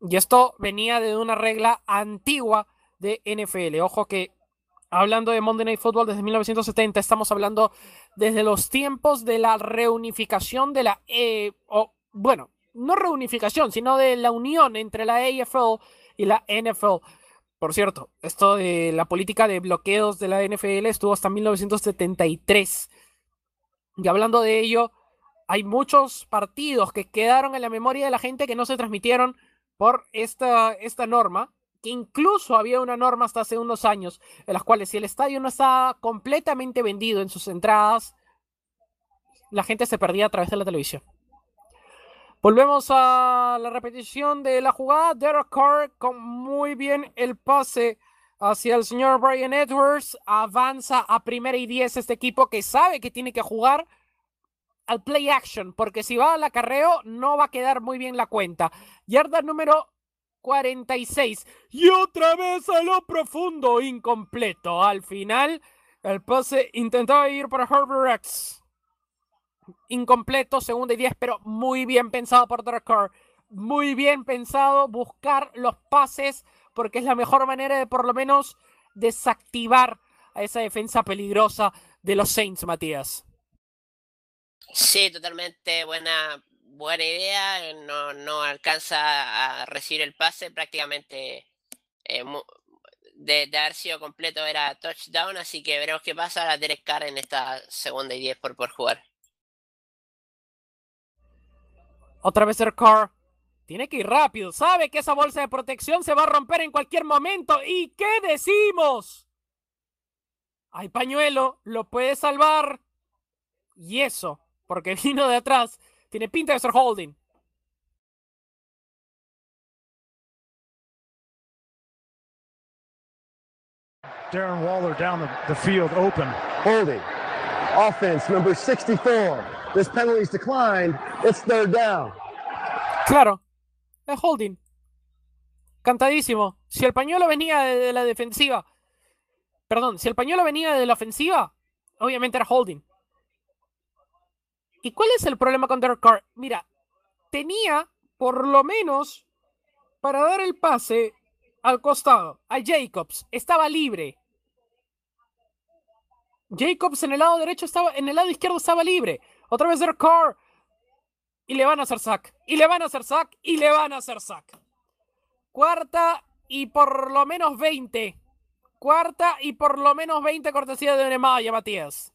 Y esto venía de una regla antigua de NFL. Ojo que hablando de Monday Night Football desde 1970, estamos hablando desde los tiempos de la reunificación de la, eh, bueno, no reunificación, sino de la unión entre la AFL y la NFL. Por cierto, esto de la política de bloqueos de la NFL estuvo hasta 1973. Y hablando de ello, hay muchos partidos que quedaron en la memoria de la gente que no se transmitieron por esta, esta norma que incluso había una norma hasta hace unos años en las cuales si el estadio no estaba completamente vendido en sus entradas, la gente se perdía a través de la televisión. Volvemos a la repetición de la jugada. Derek Carr con muy bien el pase hacia el señor Brian Edwards. Avanza a primera y diez este equipo que sabe que tiene que jugar al play action, porque si va al acarreo no va a quedar muy bien la cuenta. Yarda número 46. Y otra vez a lo profundo, incompleto. Al final, el pase intentaba ir para Herbert X. Incompleto, segunda y 10, pero muy bien pensado por Derek Muy bien pensado buscar los pases, porque es la mejor manera de por lo menos desactivar a esa defensa peligrosa de los Saints, Matías. Sí, totalmente buena, buena idea, no, no alcanza a recibir el pase, prácticamente eh, de, haber sido completo era touchdown, así que veremos qué pasa a Derek Carr en esta segunda y diez por, por jugar. Otra vez el Carr. Tiene que ir rápido. Sabe que esa bolsa de protección se va a romper en cualquier momento. ¿Y qué decimos? Hay pañuelo, lo puede salvar. Y eso, porque vino de atrás tiene pinta de ser holding. Darren Waller down the, the field open. Holding. Offense number 64. This penalty is declined. It's third down. Claro. Es holding. Cantadísimo. Si el pañuelo venía de la defensiva. Perdón, si el pañuelo venía de la ofensiva, obviamente era holding. ¿Y cuál es el problema con Derek Carr? Mira, tenía por lo menos para dar el pase al costado a Jacobs. Estaba libre. Jacobs en el lado derecho estaba, en el lado izquierdo estaba libre. Otra vez Derek Carr. Y le van a hacer sack. Y le van a hacer sack. Y le van a hacer sack. Cuarta y por lo menos 20. Cuarta y por lo menos 20 cortesía de Nemaya, Matías.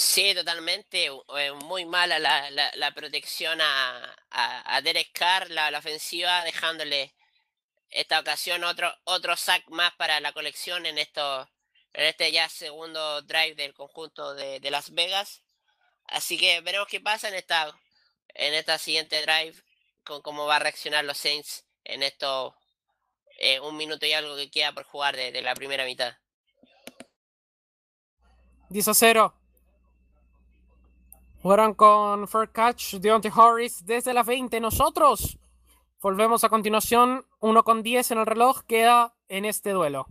Sí, totalmente. Eh, muy mala la, la, protección a, a, Derek Carr, la, ofensiva, dejándole esta ocasión otro, otro sack más para la colección en estos en este ya segundo drive del conjunto de, de Las Vegas. Así que veremos qué pasa en esta, en esta siguiente drive, con cómo va a reaccionar los Saints en esto eh, un minuto y algo que queda por jugar de, de la primera mitad. 10 a 0. Jugaron con Fair Catch, Deontay Harris desde las 20. Nosotros volvemos a continuación. 1 con 10 en el reloj queda en este duelo.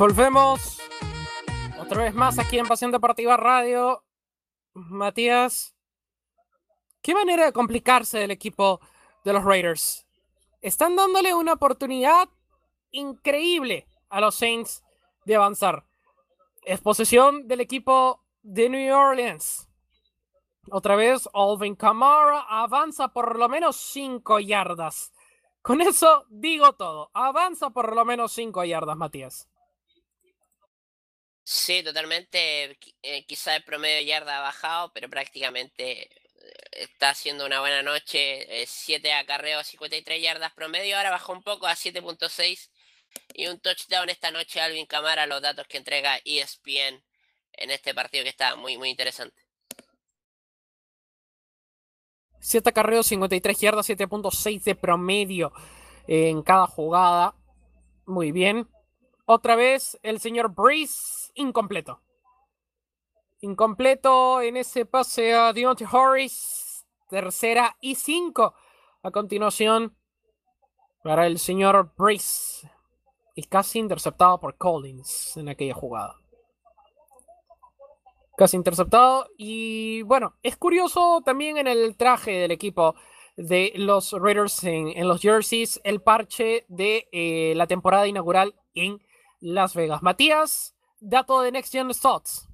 Volvemos otra vez más aquí en Pasión Deportiva Radio. Matías, qué manera de complicarse el equipo de los Raiders. Están dándole una oportunidad increíble a los Saints de avanzar. Es posesión del equipo de New Orleans. Otra vez, Alvin Kamara avanza por lo menos 5 yardas. Con eso digo todo. Avanza por lo menos 5 yardas, Matías. Sí, totalmente. Eh, quizá el promedio de yarda ha bajado, pero prácticamente eh, está haciendo una buena noche. 7 acarreos, 53 yardas promedio. Ahora bajó un poco a 7.6 y un touchdown esta noche. Alvin Camara, los datos que entrega ESPN en este partido que está muy, muy interesante. 7 acarreos, 53 yardas, 7.6 de promedio en cada jugada. Muy bien. Otra vez el señor Breeze incompleto. Incompleto en ese pase a Deontay Harris. Tercera y cinco. A continuación para el señor Breeze. Y casi interceptado por Collins en aquella jugada. Casi interceptado. Y bueno, es curioso también en el traje del equipo de los Raiders en, los jerseys, el parche de eh, la temporada inaugural en las Vegas. Matías, dato de Next Gen Stats.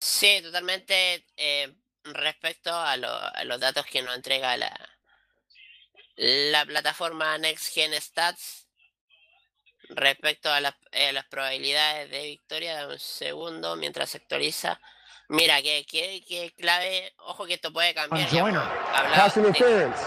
Sí, totalmente. Eh, respecto a, los datos que nos entrega la, la plataforma Next Gen Stats, respecto a, eh, las probabilidades de victoria, de un segundo mientras se actualiza. Mira, que, que, clave, ojo que esto puede cambiar. Interference.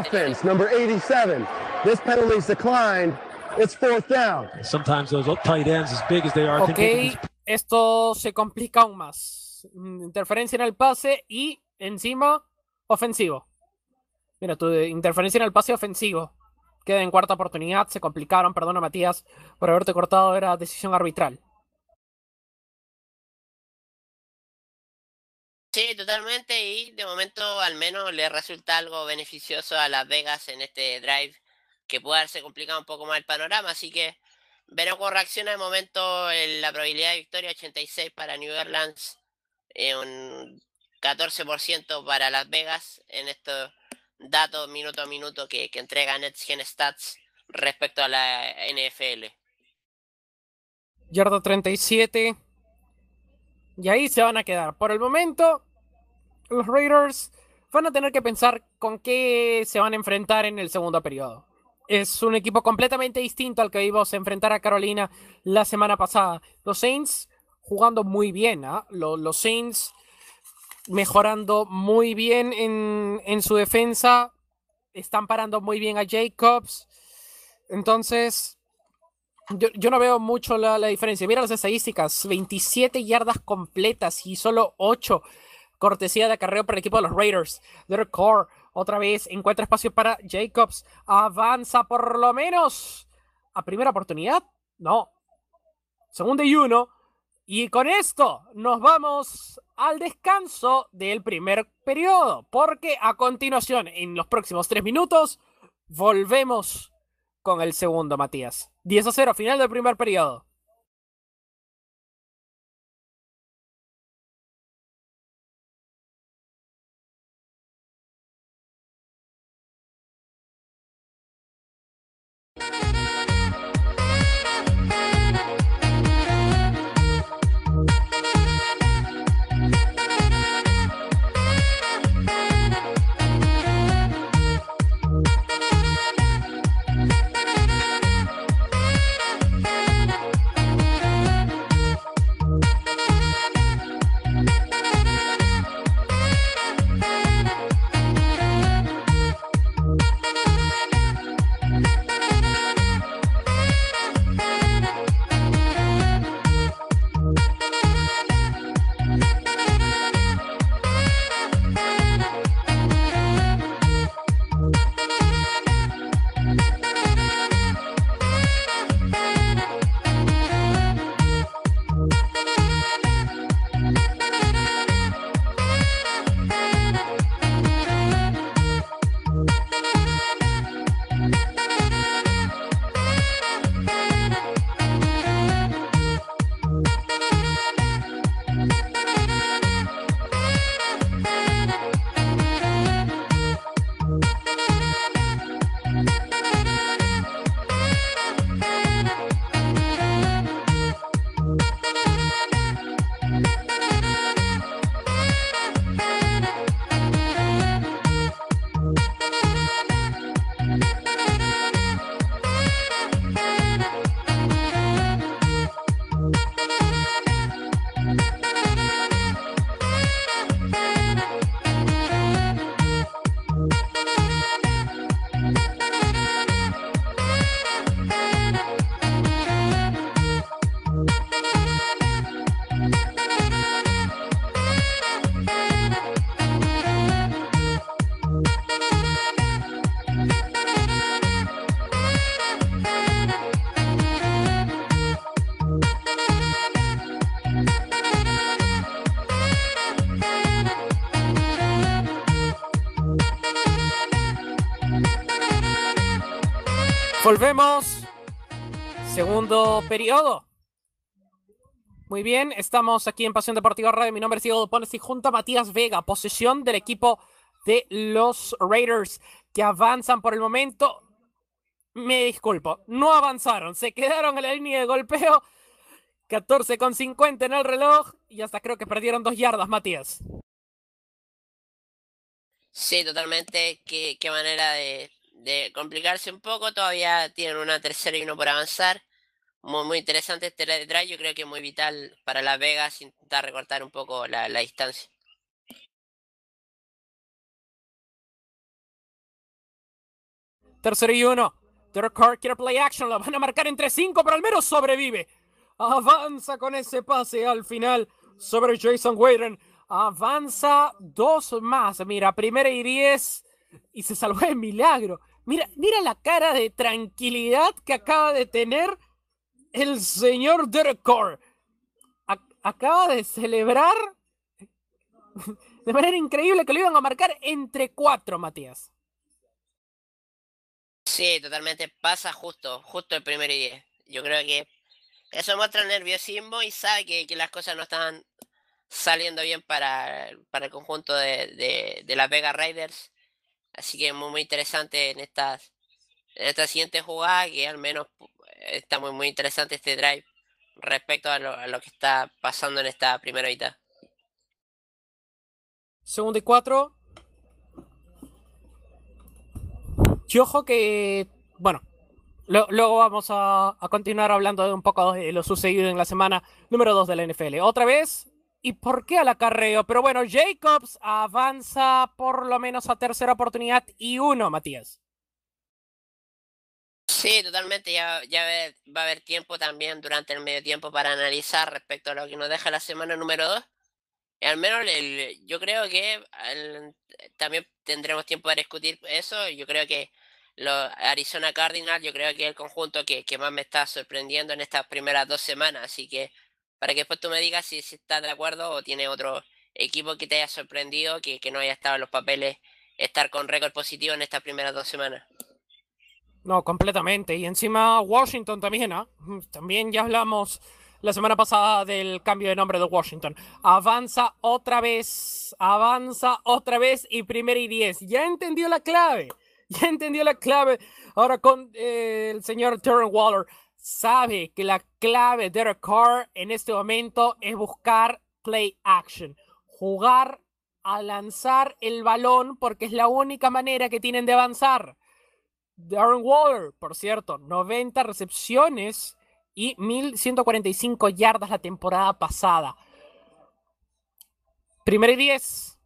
Offense, number 87. This penalty's declined. It's fourth down. Sometimes those tight ends, as big as they are, Ok, esto se complica aún más. Interferencia en el pase y encima, ofensivo. Mira, tu interferencia en el pase ofensivo. Queda en cuarta oportunidad, se complicaron, perdona Matías, por haberte cortado, era decisión arbitral. Sí, totalmente, y de momento al menos le resulta algo beneficioso a Las Vegas en este drive, que puede haberse complicado un poco más el panorama, así que veremos cómo reacciona de momento en la probabilidad de victoria 86 para New Orleans, eh, un 14% para Las Vegas en estos datos minuto a minuto que, que entrega NetGen Stats respecto a la NFL. Yarda 37. Y ahí se van a quedar. Por el momento, los Raiders van a tener que pensar con qué se van a enfrentar en el segundo periodo. Es un equipo completamente distinto al que vimos enfrentar a Carolina la semana pasada. Los Saints jugando muy bien, ¿ah? los, Saints mejorando muy bien en, su defensa. Están parando muy bien a Jacobs. Entonces, yo, no veo mucho la, diferencia. Mira las estadísticas: 27 yardas completas y solo 8 cortesía de acarreo para el equipo de los Raiders. Derek Core otra vez encuentra espacio para Jacobs. Avanza por lo menos a primera oportunidad. No. Segunda y uno. Y con esto nos vamos al descanso del primer periodo, porque a continuación, en los próximos tres minutos, volvemos con el segundo, Matías. 10 a 0, final del primer periodo. Volvemos. Segundo periodo. Muy bien, estamos aquí en Pasión Deportiva Radio. Mi nombre es Diego Dopones y junto a Matías Vega, posesión del equipo de los Raiders que avanzan por el momento. Me disculpo, no avanzaron, se quedaron en la línea de golpeo. 14 con 50 en el reloj y hasta creo que perdieron dos yardas, Matías. Sí, totalmente. Qué, qué manera de, de complicarse un poco, todavía tienen una tercera y uno por avanzar. Muy, muy interesante este drive, yo creo que es muy vital para Las Vegas intentar recortar un poco la, distancia. Tercero y uno. Derek Carr quiere play action, lo van a marcar entre cinco, pero al menos sobrevive. Avanza con ese pase al final sobre Jason Wayden. Avanza dos más. Mira, primera y diez. Y se salvó de milagro. Mira, mira la cara de tranquilidad que acaba de tener el señor Derek Carr. acaba de celebrar de manera increíble que lo iban a marcar entre cuatro, Matías. Sí, totalmente. Pasa justo, justo el primer y diez. Yo creo que eso muestra nerviosismo y sabe que, las cosas no están saliendo bien para, para el conjunto de, de, las Vega Raiders. Así que muy, muy interesante en estas en esta siguiente jugada, que al menos está muy, muy interesante este drive respecto a lo, a lo que está pasando en esta primera mitad. Segundo y cuatro. Y ojo que, bueno, luego vamos a, continuar hablando de un poco de lo sucedido en la semana número 2 de la NFL. Otra vez, ¿y por qué al acarreo? Pero bueno, Jacobs avanza por lo menos a tercera oportunidad y uno, Matías. Sí, totalmente. Ya, va a haber tiempo también durante el medio tiempo para analizar respecto a lo que nos deja la semana número 2 al menos yo creo que también tendremos tiempo para discutir eso. Yo creo que los Arizona Cardinals, yo creo que es el conjunto que, más me está sorprendiendo en estas primeras dos semanas. Así que para que después tú me digas si, si estás de acuerdo o tiene otro equipo que te haya sorprendido, que, no haya estado en los papeles, estar con récord positivo en estas primeras dos semanas. No, completamente. Y encima Washington también, ¿ah? También ya hablamos la semana pasada del cambio de nombre de Washington. Avanza otra vez, avanza otra vez y primera y diez. Ya entendió la clave, ya entendió la clave. Ahora con eh, el señor Terry Waller, sabe que la clave de Derek Carr en este momento es buscar play action, jugar a lanzar el balón porque es la única manera que tienen de avanzar. Darren Waller, por cierto, 90 recepciones y 1145 yardas la temporada pasada. Primero y 10.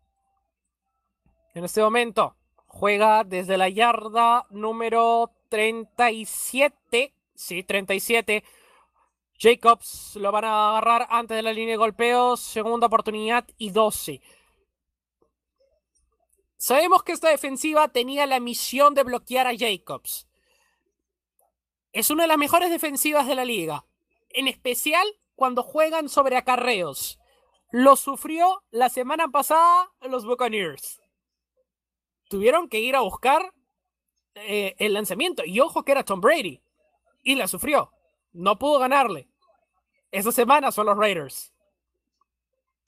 En este momento juega desde la yarda número 37. Sí, 37. Jacobs lo van a agarrar antes de la línea de golpeos. Segunda oportunidad y 12. Sabemos que esta defensiva tenía la misión de bloquear a Jacobs es una de las mejores defensivas de la liga, en especial cuando juegan sobre acarreos. Lo sufrió la semana pasada los Buccaneers. Tuvieron que ir a buscar eh, el lanzamiento. Y ojo que era Tom Brady. Y la sufrió. No pudo ganarle. Esa semana son los Raiders.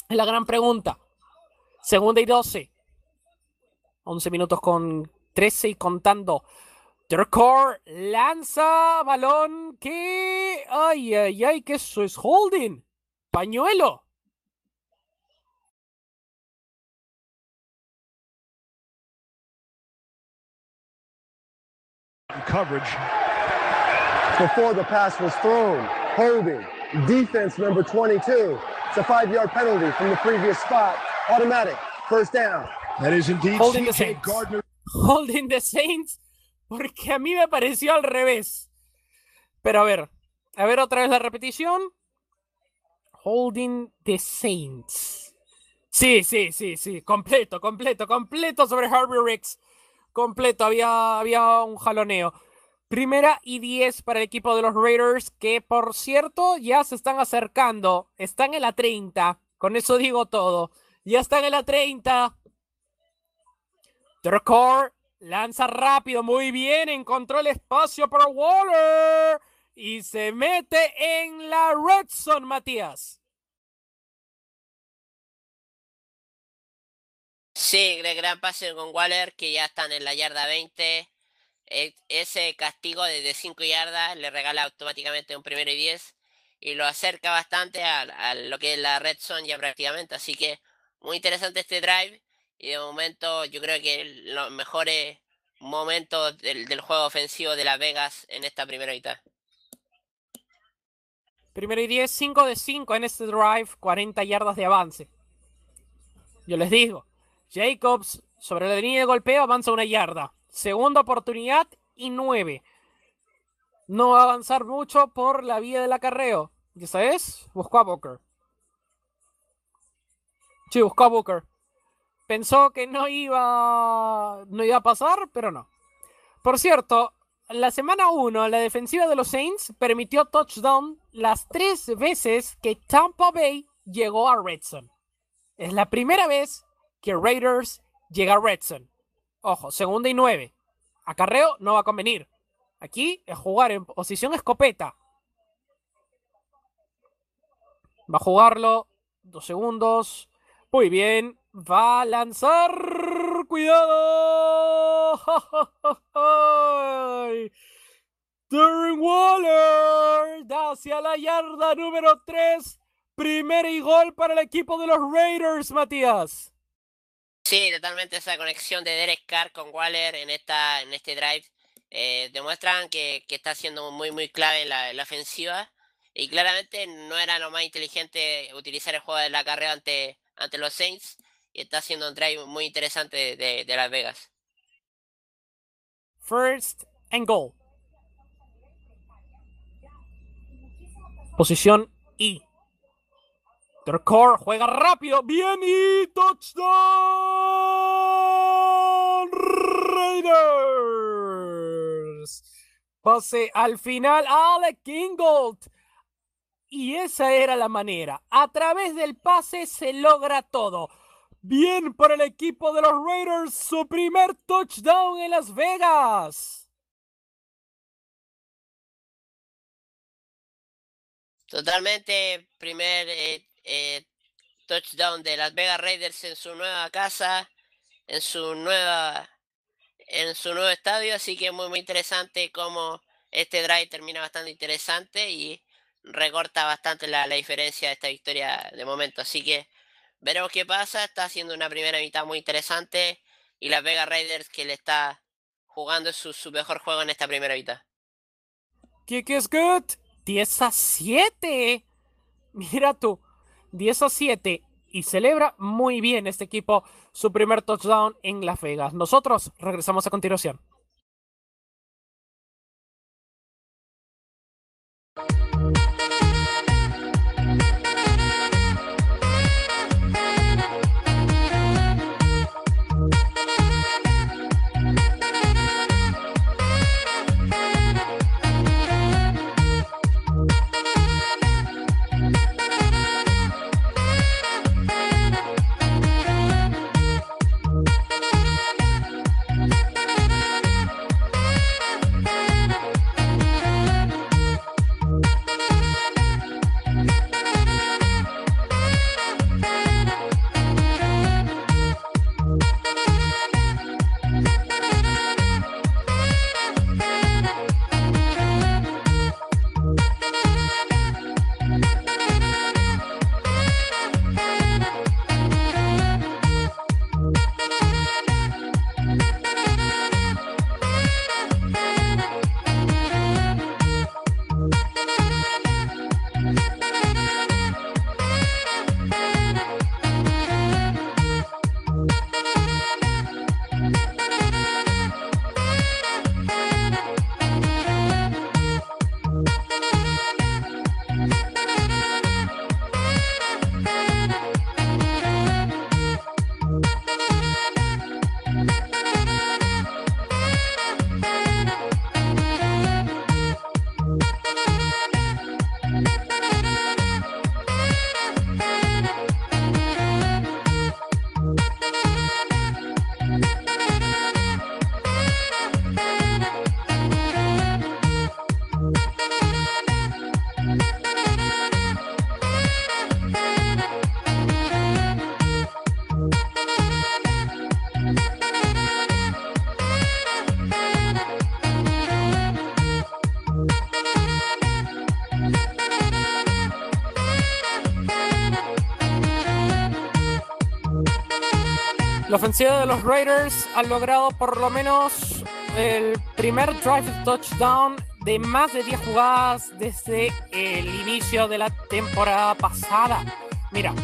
Es la gran pregunta. Segunda y 12. 11 minutos con 13 y contando. Derek lanza balón que... Ay, ay, ay, que eso es holding. Pañuelo. Coverage. Before the pass was thrown, holding, defense number 22. It's a five-yard penalty from the previous spot. Automatic, first down. That is indeed holding the Saints. Gardner. Holding the Saints porque a mí me pareció al revés. Pero a ver, a ver otra vez la repetición. Holding the Saints. Sí, sí, sí, sí, completo, completo, completo sobre Harvey Riggs. Completo, había, había un jaloneo. Primera y 10 para el equipo de los Raiders, que por cierto ya se están acercando. Están en la 30. Con eso digo todo. Ya están en la 30. The record Lanza rápido, muy bien. Encontró el espacio para Waller. Y se mete en la red zone, Matías. Sí, gran pase con Waller, que ya están en la yarda 20. E, ese castigo desde 5 yardas le regala automáticamente un primero y 10 y lo acerca bastante a, lo que es la red zone ya prácticamente. Así que muy interesante este drive. Y de momento yo creo que los mejores momentos del, del juego ofensivo de Las Vegas en esta primera mitad. Primero y 10, 5 de 5 en este drive, 40 yardas de avance. Yo les digo, Jacobs sobre la línea de golpeo avanza una yarda. Segunda oportunidad y 9. No va a avanzar mucho por la vía del acarreo. ¿Ya sabes? Buscó a Booker. Sí, buscó a Booker. Pensó que no iba, no iba a pasar, pero no. Por cierto, la semana 1, la defensiva de los Saints permitió touchdown las tres veces que Tampa Bay llegó a Redson. Es la primera vez que Raiders llega a Redson. Ojo, segunda y nueve. Acarreo no va a convenir. Aquí es jugar en posición escopeta. Va a jugarlo. Dos segundos. Muy bien. Va a lanzar. Cuidado. Darren Waller. Hacia la yarda número 3. Primer y gol para el equipo de los Raiders, Matías. Sí, totalmente esa conexión de Derek Carr con Waller en esta en este drive eh, demuestran que, que, está siendo muy muy clave la, la, ofensiva y claramente no era lo más inteligente utilizar el juego de la carrera ante, ante los Saints y está haciendo un drive muy interesante de, de Las Vegas. First and goal. Posición I. Core juega rápido, bien y touchdown Raiders. Pase al final Alec Kingold. Y esa era la manera. A través del pase se logra todo. Bien por el equipo de los Raiders, su primer touchdown en Las Vegas. Totalmente, primer eh, eh, touchdown de Las Vegas Raiders en su nueva casa, en su nueva en su nuevo estadio, así que muy muy interesante cómo este drive termina bastante interesante y recorta bastante la, la, diferencia de esta victoria de momento, así que veremos qué pasa, está haciendo una primera mitad muy interesante y Las Vegas Raiders que le está jugando su, su mejor juego en esta primera mitad. Kick is good, 10 a 7. Mira tú, 10 a 7 y celebra muy bien este equipo su primer touchdown en Las Vegas. Nosotros regresamos a continuación. Ofensiva de los Raiders ha logrado por lo menos el primer drive touchdown de más de 10 jugadas desde el inicio de la temporada pasada. Mira,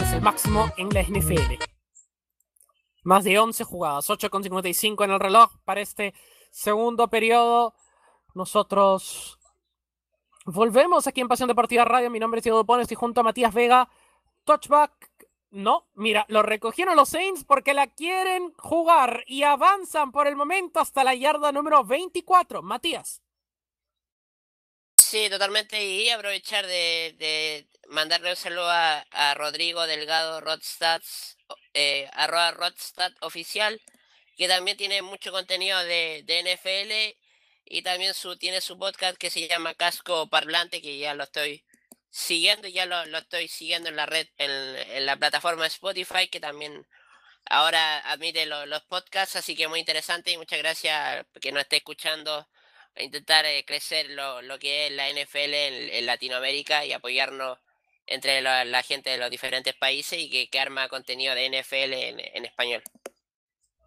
es el máximo en la NFL. Más de 11 jugadas, 8,55 en el reloj para este segundo periodo. Nosotros volvemos aquí en Pasión Deportiva Radio. Mi nombre es Diego Pones y junto a Matías Vega, touchback No, mira, lo recogieron los Saints porque la quieren jugar y avanzan por el momento hasta la yarda número 24. Matías. Sí, totalmente. Y aprovechar de, de mandarle un saludo a, Rodrigo Delgado Rodstats, eh, arroba Rodstat oficial, que también tiene mucho contenido de, de NFL y también su, tiene su podcast que se llama Casco Parlante, que ya lo estoy siguiendo, ya lo, lo estoy siguiendo en la red, en, en la plataforma Spotify, que también ahora admite lo- los podcasts, así que muy interesante y muchas gracias que nos esté escuchando a intentar eh, crecer lo, lo que es la NFL en, Latinoamérica y apoyarnos entre la, la gente de los diferentes países y que, que arma contenido de NFL en, en español.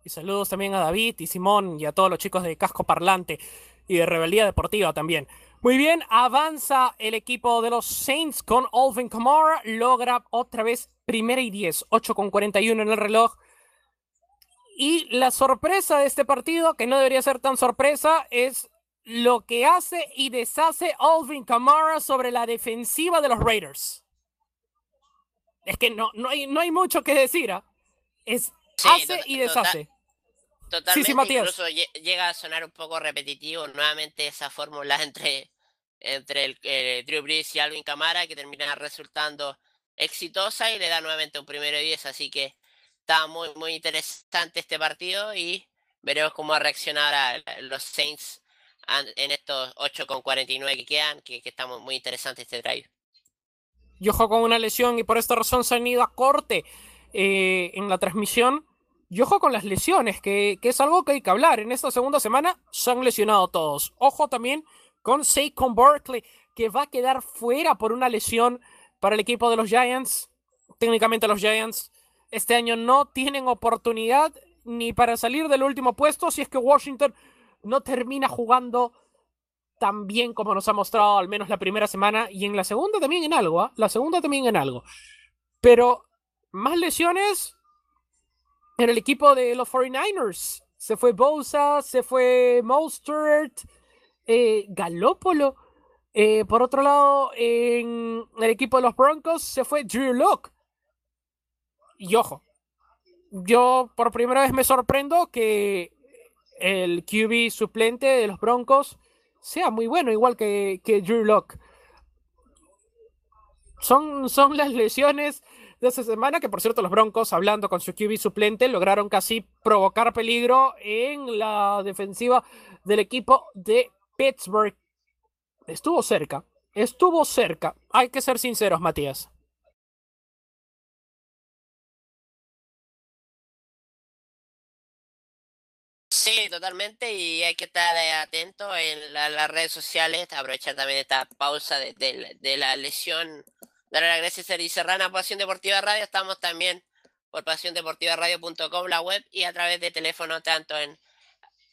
Y saludos también a David y Simón y a todos los chicos de Casco Parlante y de Rebeldía Deportiva también. Muy bien, avanza el equipo de los Saints con Alvin Kamara. Logra otra vez primera y 10, 8 con 41 en el reloj. Y la sorpresa de este partido, que no debería ser tan sorpresa, es lo que hace y deshace Alvin Kamara sobre la defensiva de los Raiders. Es que no, no, hay, no hay mucho que decir. ¿ah? Es Sí, hace y deshace. Totalmente, Matías. incluso lle- llega a sonar un poco repetitivo nuevamente esa fórmula entre, entre el, eh, Drew Brees y Alvin Kamara que termina resultando exitosa y le da nuevamente un primero y 10, así que está muy muy interesante este partido y veremos cómo va a reaccionar a los Saints en estos 8 con 49 que quedan, que, que muy, interesante este drive. ojo con una lesión y por esta razón se han ido a corte eh, en la transmisión. Y ojo con las lesiones, que, que es algo que hay que hablar. En esta segunda semana se han lesionado todos. Ojo también con Saquon Barkley, que va a quedar fuera por una lesión para el equipo de los Giants. Técnicamente los Giants este año no tienen oportunidad ni para salir del último puesto si es que Washington no termina jugando tan bien como nos ha mostrado al menos la primera semana y en la segunda también en algo, ¿ah? La segunda también en algo. Pero más lesiones en el equipo de los 49ers. Se fue Bosa, se fue Mostert, eh, Galópolo. Eh, por otro lado, en el equipo de los Broncos se fue Drew Lock. Y ojo, yo por primera vez me sorprendo que el QB suplente de los Broncos sea muy bueno, igual que, que Drew Lock. Son, son las lesiones de esta semana que, por cierto, los Broncos, hablando con su QB suplente, lograron casi provocar peligro en la defensiva del equipo de Pittsburgh. Estuvo cerca, estuvo cerca. Hay que ser sinceros, Matías. Sí, totalmente, y hay que estar eh, atento en la- las redes sociales, aprovechar también esta pausa de, la- lesión. Darle las gracias a Serrana, Pasión Deportiva Radio, estamos también por pasiondeportivaradio.com, la web, y a través de teléfono, tanto en,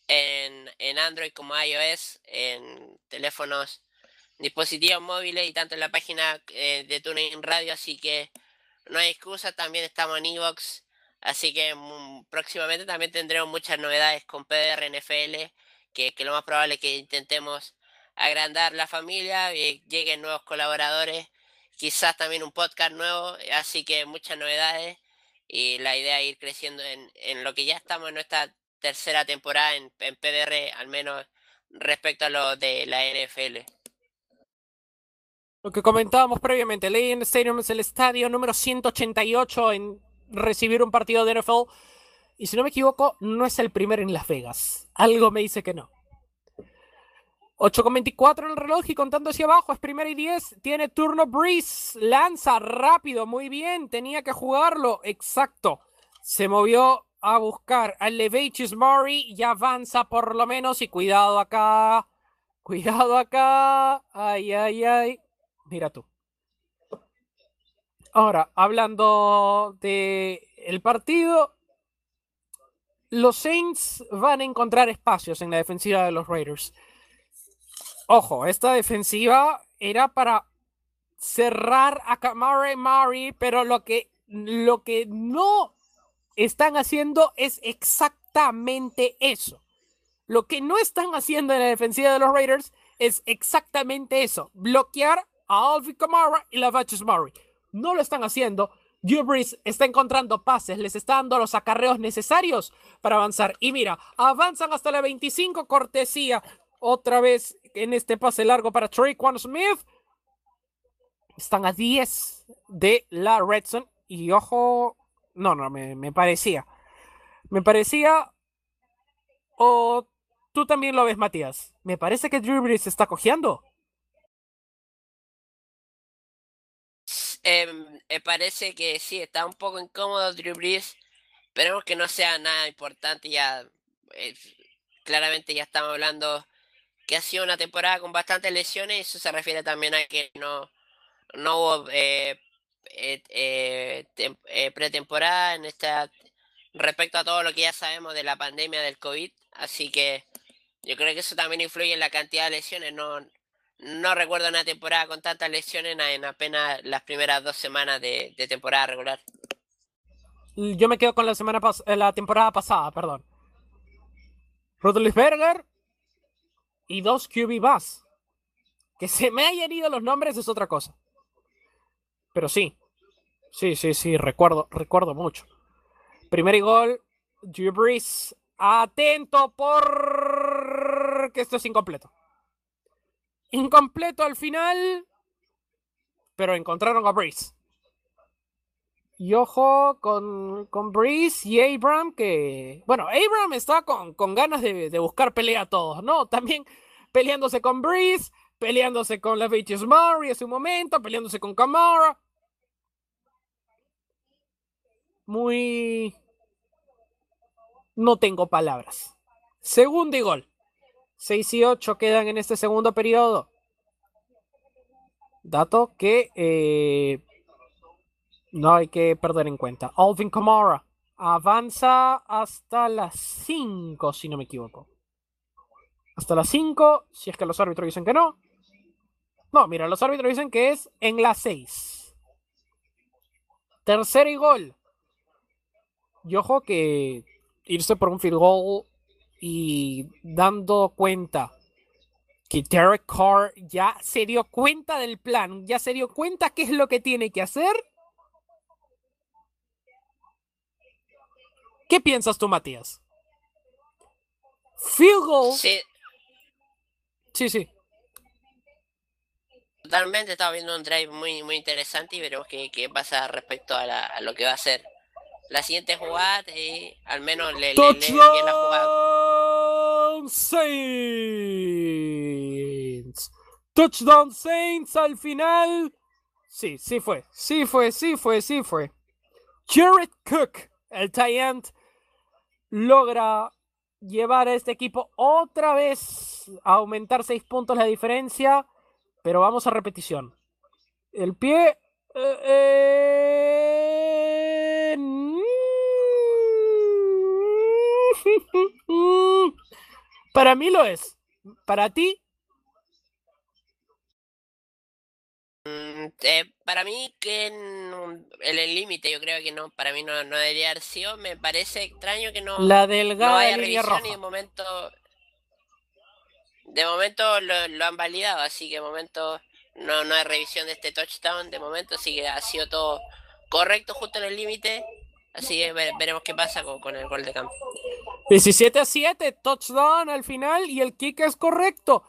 en, en Android como iOS, en teléfonos, dispositivos móviles y tanto en la página eh, de TuneIn Radio, así que no hay excusa, también estamos en Evox, Así que mm, próximamente también tendremos muchas novedades con PDR NFL, que, que lo más probable es que intentemos agrandar la familia, y lleguen nuevos colaboradores, quizás también un podcast nuevo, así que muchas novedades y la idea es ir creciendo en, en lo que ya estamos en nuestra tercera temporada en, PDR, al menos respecto a lo de la NFL. Lo que comentábamos previamente, Legend Stadium es el estadio número 188 en recibir un partido de NFL. Y si no me equivoco, no es el primero en Las Vegas. Algo me dice que no. 8 con 24 en el reloj y contando hacia abajo, es primera y 10. Tiene turno Breeze. Lanza rápido, muy bien. Tenía que jugarlo. Exacto. Se movió a buscar a Levacius Murray y avanza por lo menos. Y cuidado acá. Cuidado acá. Ay, ay, ay. Mira tú. Ahora, hablando de el partido, los Saints van a encontrar espacios en la defensiva de los Raiders. Ojo, esta defensiva era para cerrar a Kamara Murray, pero lo que, lo que no están haciendo es exactamente eso. Lo que no están haciendo en la defensiva de los Raiders es exactamente eso, bloquear a Alvin Kamara y la Murray. No lo están haciendo, Drew Brees está encontrando pases, les está dando los acarreos necesarios para avanzar. Y mira, avanzan hasta la 25, cortesía otra vez en este pase largo para Traquan Smith. Están a 10 de la Red. Y ojo, no, no, me, me parecía. Me parecía. O tú también lo ves, Matías. Me parece que Drew Brees está cojeando. Eh, me parece que sí, está un poco incómodo Drew Brees. Esperemos que no sea nada importante. Ya, eh, claramente ya estamos hablando que ha sido una temporada con bastantes lesiones. Eso se refiere también a que no, no hubo eh, pretemporada en esta respecto a todo lo que ya sabemos de la pandemia del COVID. Así que yo creo que eso también influye en la cantidad de lesiones. No, no recuerdo una temporada con tantas lesiones en apenas las primeras dos semanas de, temporada regular. Yo me quedo con la semana eh, la temporada pasada, perdón. Berger y dos QB más. Que se me hayan ido los nombres es otra cosa. Pero sí. Sí, sí, sí, recuerdo, recuerdo mucho. Primer gol, Drew Brees. Atento por que esto es incompleto. Incompleto al final. Pero encontraron a Breeze. Y ojo con, con Breeze y Abram, que. Bueno, Abram está con, con ganas de, buscar pelea a todos, ¿no? También peleándose con Breeze, peleándose con la Vicious Murray en su momento, peleándose con Kamara. Muy. No tengo palabras. Segundo y gol. 6 y 8 quedan en este segundo periodo. Dato que eh, no hay que perder en cuenta. Alvin Kamara avanza hasta las 5, si no me equivoco. Hasta las 5, si es que los árbitros dicen que no. No, mira, los árbitros dicen que es en las 6. Tercer y gol. Y ojo que irse por un field goal y dando cuenta que Derek Carr ya se dio cuenta del plan, ya se dio cuenta qué es lo que tiene que hacer. ¿Qué piensas tú, Matías? Field goal. Sí. Sí, sí. Totalmente, estaba viendo un drive muy, muy interesante y veremos qué, qué pasa respecto a, la, a, lo que va a ser la siguiente jugada. Y al menos le, le, le la jugada. Saints. Touchdown Saints al final. Sí, sí fue, sí fue, sí fue, sí fue. Jared Cook, el Giant, logra llevar a este equipo otra vez a aumentar seis puntos la diferencia, pero vamos a repetición. El pie... Eh, eh, Para mí lo es. ¿Para ti? Mm, eh, para mí que en, el límite yo creo que no, para mí no, no, debería haber sido, me parece extraño que no, la delgada no haya revisión y de momento de momento lo, han validado, así que de momento no, no hay revisión de este touchdown, de momento sí que ha sido todo correcto justo en el límite, así que veremos qué pasa con, el gol de campo. 17 a 7, touchdown al final y el kick es correcto.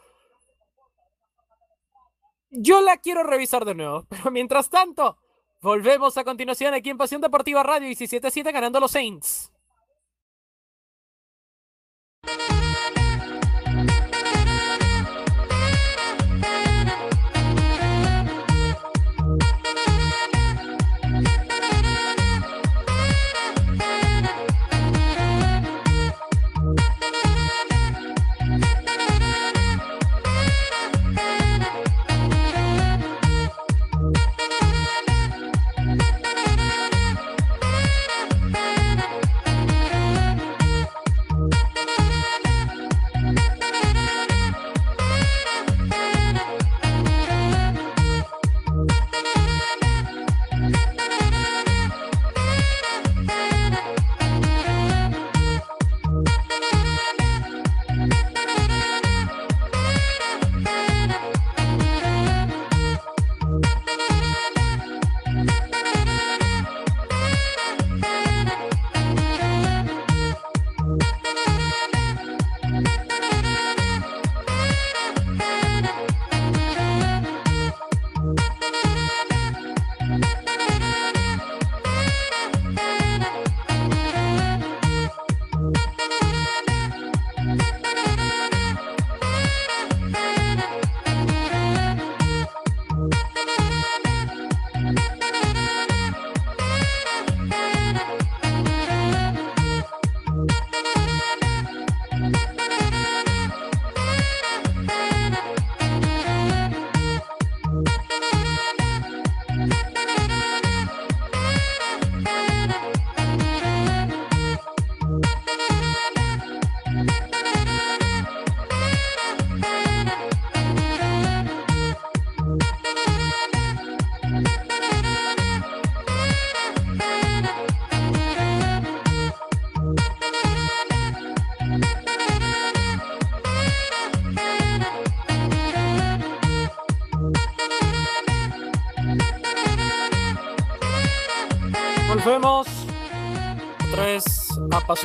Yo la quiero revisar de nuevo, pero mientras tanto, volvemos a continuación aquí en Pasión Deportiva Radio 17 a 7 ganando los Saints.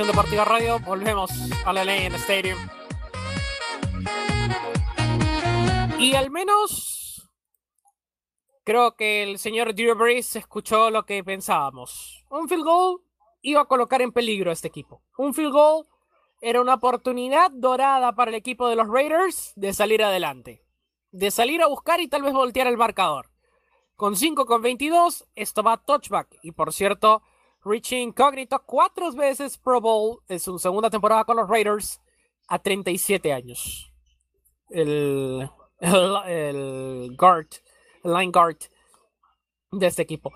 Deportiva Radio. Volvemos a la en Stadium. Y al menos creo que el señor Drew Brees escuchó lo que pensábamos. Un field goal iba a colocar en peligro a este equipo. Un field goal era una oportunidad dorada para el equipo de los Raiders de salir adelante. De salir a buscar y tal vez voltear el marcador. Con 5 con 22, esto va a touchback. Y por cierto, Richie Incognito cuatro veces Pro Bowl en su segunda temporada con los Raiders a 37 años. El, el, guard, el line guard de este equipo.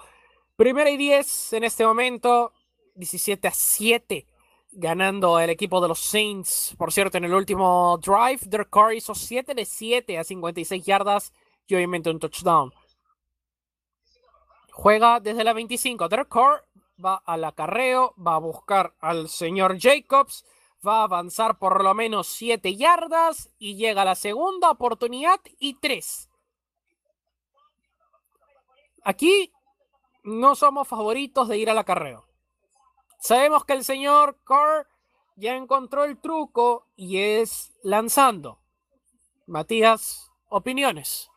Primera y 10 en este momento, 17 a 7 ganando el equipo de los Saints. Por cierto, en el último drive, Dirk Carr hizo 7 de 7 a 56 yardas y obviamente un touchdown. Juega desde la 25. Dirk Carr va al acarreo, va a buscar al señor Jacobs, va a avanzar por lo menos 7 yardas y llega a la segunda oportunidad y 3. Aquí no somos favoritos de ir al acarreo. Sabemos que el señor Carr ya encontró el truco y es lanzando. Matías, opiniones.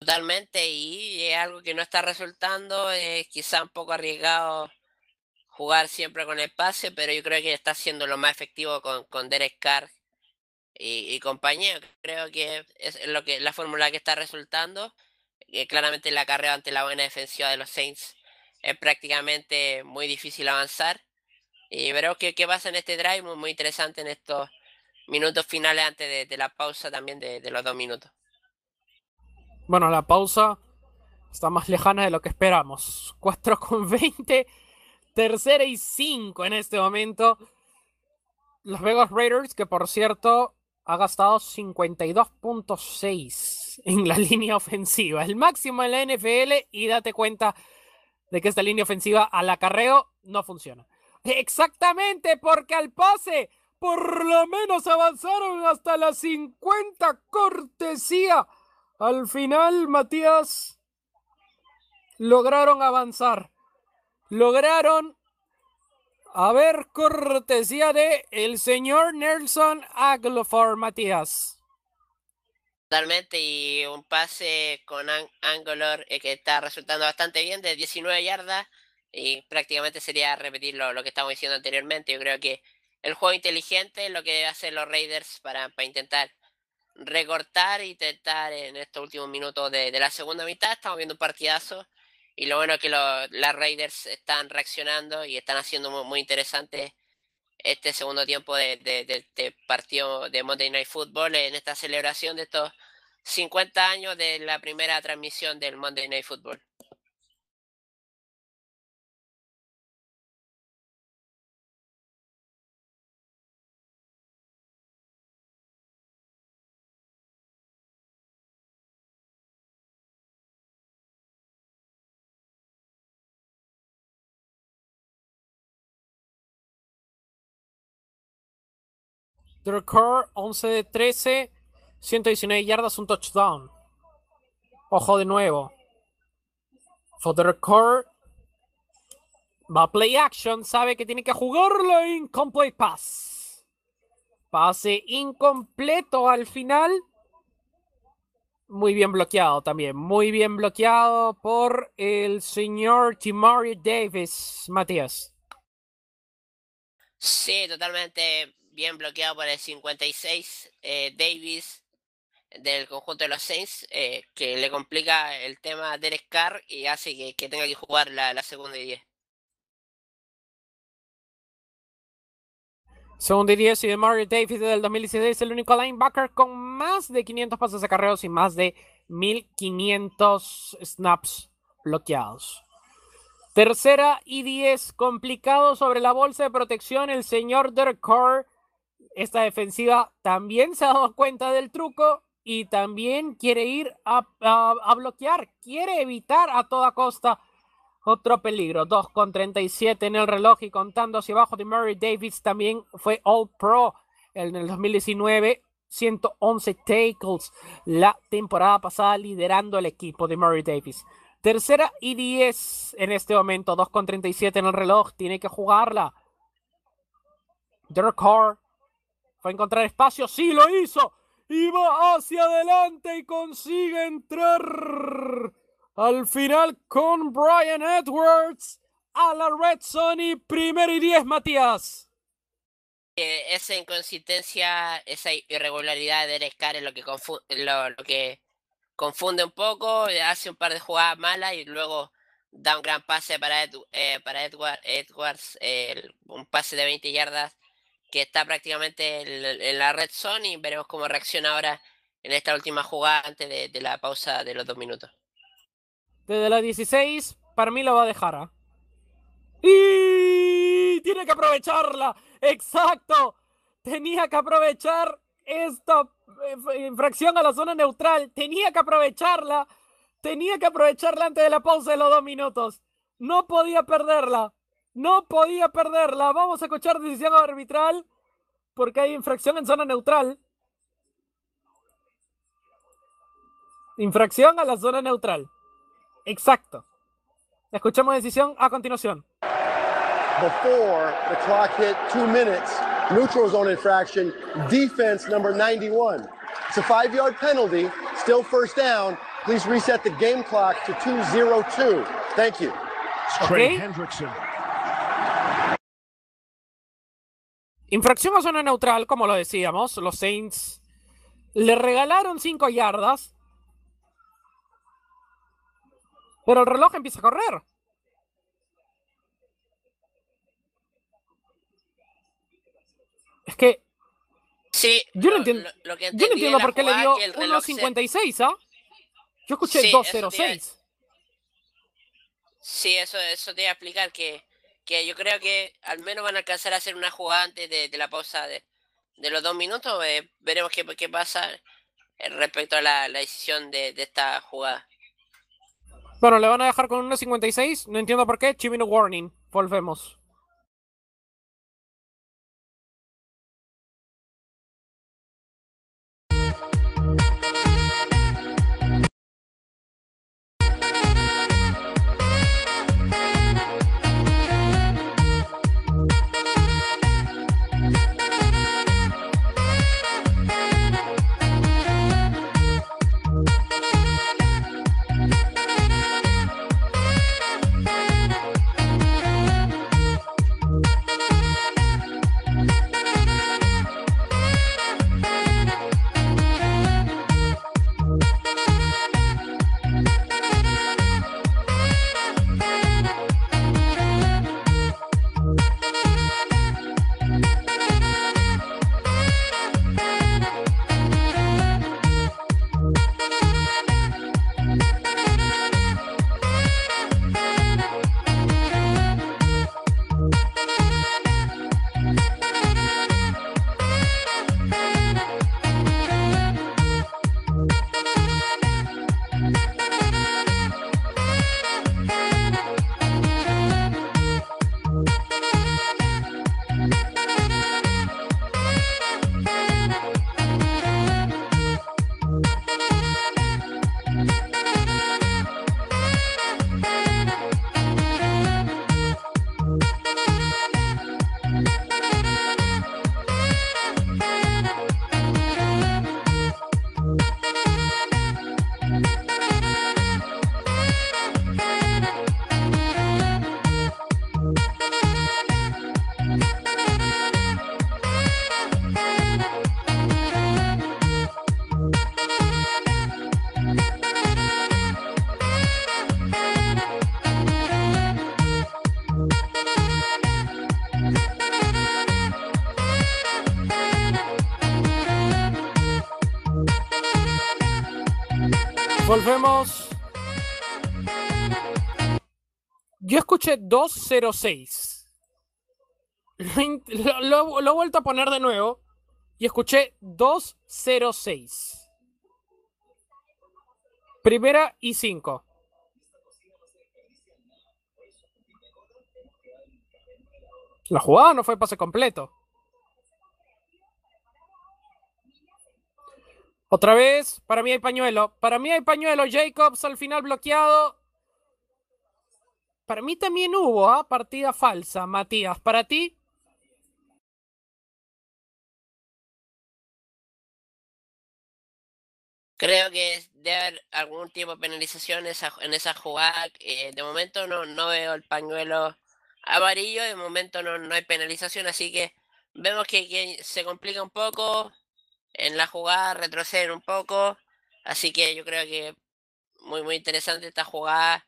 Totalmente, y es algo que no está resultando, es quizá un poco arriesgado jugar siempre con el pase, pero yo creo que está siendo lo más efectivo con, con Derek Carr y, compañía. Creo que es lo que la fórmula que está resultando. Eh, claramente la carrera ante la buena defensiva de los Saints es prácticamente muy difícil avanzar. Y veremos qué, qué pasa en este drive, muy, muy interesante en estos minutos finales antes de, la pausa también de los dos minutos. Bueno, la pausa está más lejana de lo que esperamos. 4 con 20. Tercera y 5 en este momento. Los Vegas Raiders, que por cierto ha gastado 52.6 en la línea ofensiva. El máximo en la NFL y date cuenta de que esta línea ofensiva al acarreo no funciona. Exactamente, porque al pase por lo menos avanzaron hasta las 50 cortesía al final, Matías, lograron avanzar. Lograron a ver cortesía de el señor Nelson Aguilar, Matías. Totalmente, y un pase con Angular eh, que está resultando bastante bien, de 19 yardas, y prácticamente sería repetir lo, que estamos diciendo anteriormente. Yo creo que el juego inteligente es lo que debe hacer los Raiders para, para intentar recortar y intentar en estos últimos minutos de, la segunda mitad. Estamos viendo un partidazo y lo bueno es que las Raiders están reaccionando y están haciendo muy, interesante este segundo tiempo de, de, partido de Monday Night Football en esta celebración de estos 50 años de la primera transmisión del Monday Night Football. Core 11 de 13, 119 yardas, un touchdown. Ojo de nuevo. For Core va a play action, sabe que tiene que jugarlo incomplete pass. Pase incompleto al final. Muy bien bloqueado también, muy bien bloqueado por el señor Timari Davis, Matías. Sí, totalmente bien bloqueado por el 56 eh, Davis del conjunto de los Saints, eh, que le complica el tema Derek Carr y hace que, tenga que jugar la, segunda y 10. Segunda y 10 y de Mario Davis del 2016, el único linebacker con más de 500 pases de carreos y más de 1500 snaps bloqueados. Tercera y 10, complicado sobre la bolsa de protección. El señor Derek Carr esta defensiva también se ha dado cuenta del truco y también quiere ir a, bloquear, quiere evitar a toda costa otro peligro. 2 con 37 en el reloj y contando hacia abajo de Murray Davis también fue All Pro en el 2019. 111 tackles la temporada pasada liderando el equipo de Murray Davis. Tercera y 10 en este momento, 2 con 37 en el reloj, tiene que jugarla. Derek Carr fue a encontrar espacio, sí lo hizo, y va hacia adelante y consigue entrar al final con Brian Edwards a la Red Zone y primero y 10, Matías. Eh, esa inconsistencia, esa irregularidad de Carr es lo que, confunde un poco, hace un par de jugadas malas y luego da un gran pase para, eh, Edward, Edwards, un pase de 20 yardas que está prácticamente en, la red zone y veremos cómo reacciona ahora en esta última jugada antes de, la pausa de los dos minutos. Desde la 16, para mí lo va a dejar. ¿ah? Y tiene que aprovecharla. Exacto. Tenía que aprovechar esta eh, infracción a la zona neutral. Tenía que aprovecharla. Tenía que aprovecharla antes de la pausa de los dos minutos. No podía perderla. No podía perderla. Vamos a escuchar decisión arbitral porque hay infracción en zona neutral. Infracción a la zona neutral. Exacto. Escuchamos decisión a continuación. Before the clock hit two minutes, neutral zone infraction, defense number 91. It's a five yard penalty, still first down. Please reset the game clock to 202. Thank you. Okay. Infracción a zona neutral, como lo decíamos, los Saints le regalaron 5 yardas, pero el reloj empieza a correr. Es que. Sí, yo no entiendo, yo no entiendo por qué le dio 1.56, ¿ah? Yo escuché sí, 2.06. Sí, eso, eso te iba a explicar que, que yo creo que al menos van a alcanzar a hacer una jugada antes de, la pausa de, los dos minutos. Eh, veremos qué, qué pasa eh, respecto a la, decisión de, esta jugada. Bueno, le van a dejar con 1.56. No entiendo por qué. Chimino warning. Volvemos. Volvemos. Yo escuché 206. Lo, lo, he vuelto a poner de nuevo. Y escuché 206. Primera y 5. La jugada no fue pase completo. Otra vez, para mí hay pañuelo. Para mí hay pañuelo. Jacobs al final bloqueado. Para mí también hubo ¿ah? partida falsa, Matías. ¿Para ti? Creo que debe haber algún tipo de penalización en esa, en esa jugada. Eh, de momento no, no veo el pañuelo amarillo, de momento no, no hay penalización, así que vemos que, se complica un poco en la jugada, retroceden un poco, así que yo creo que muy muy interesante esta jugada,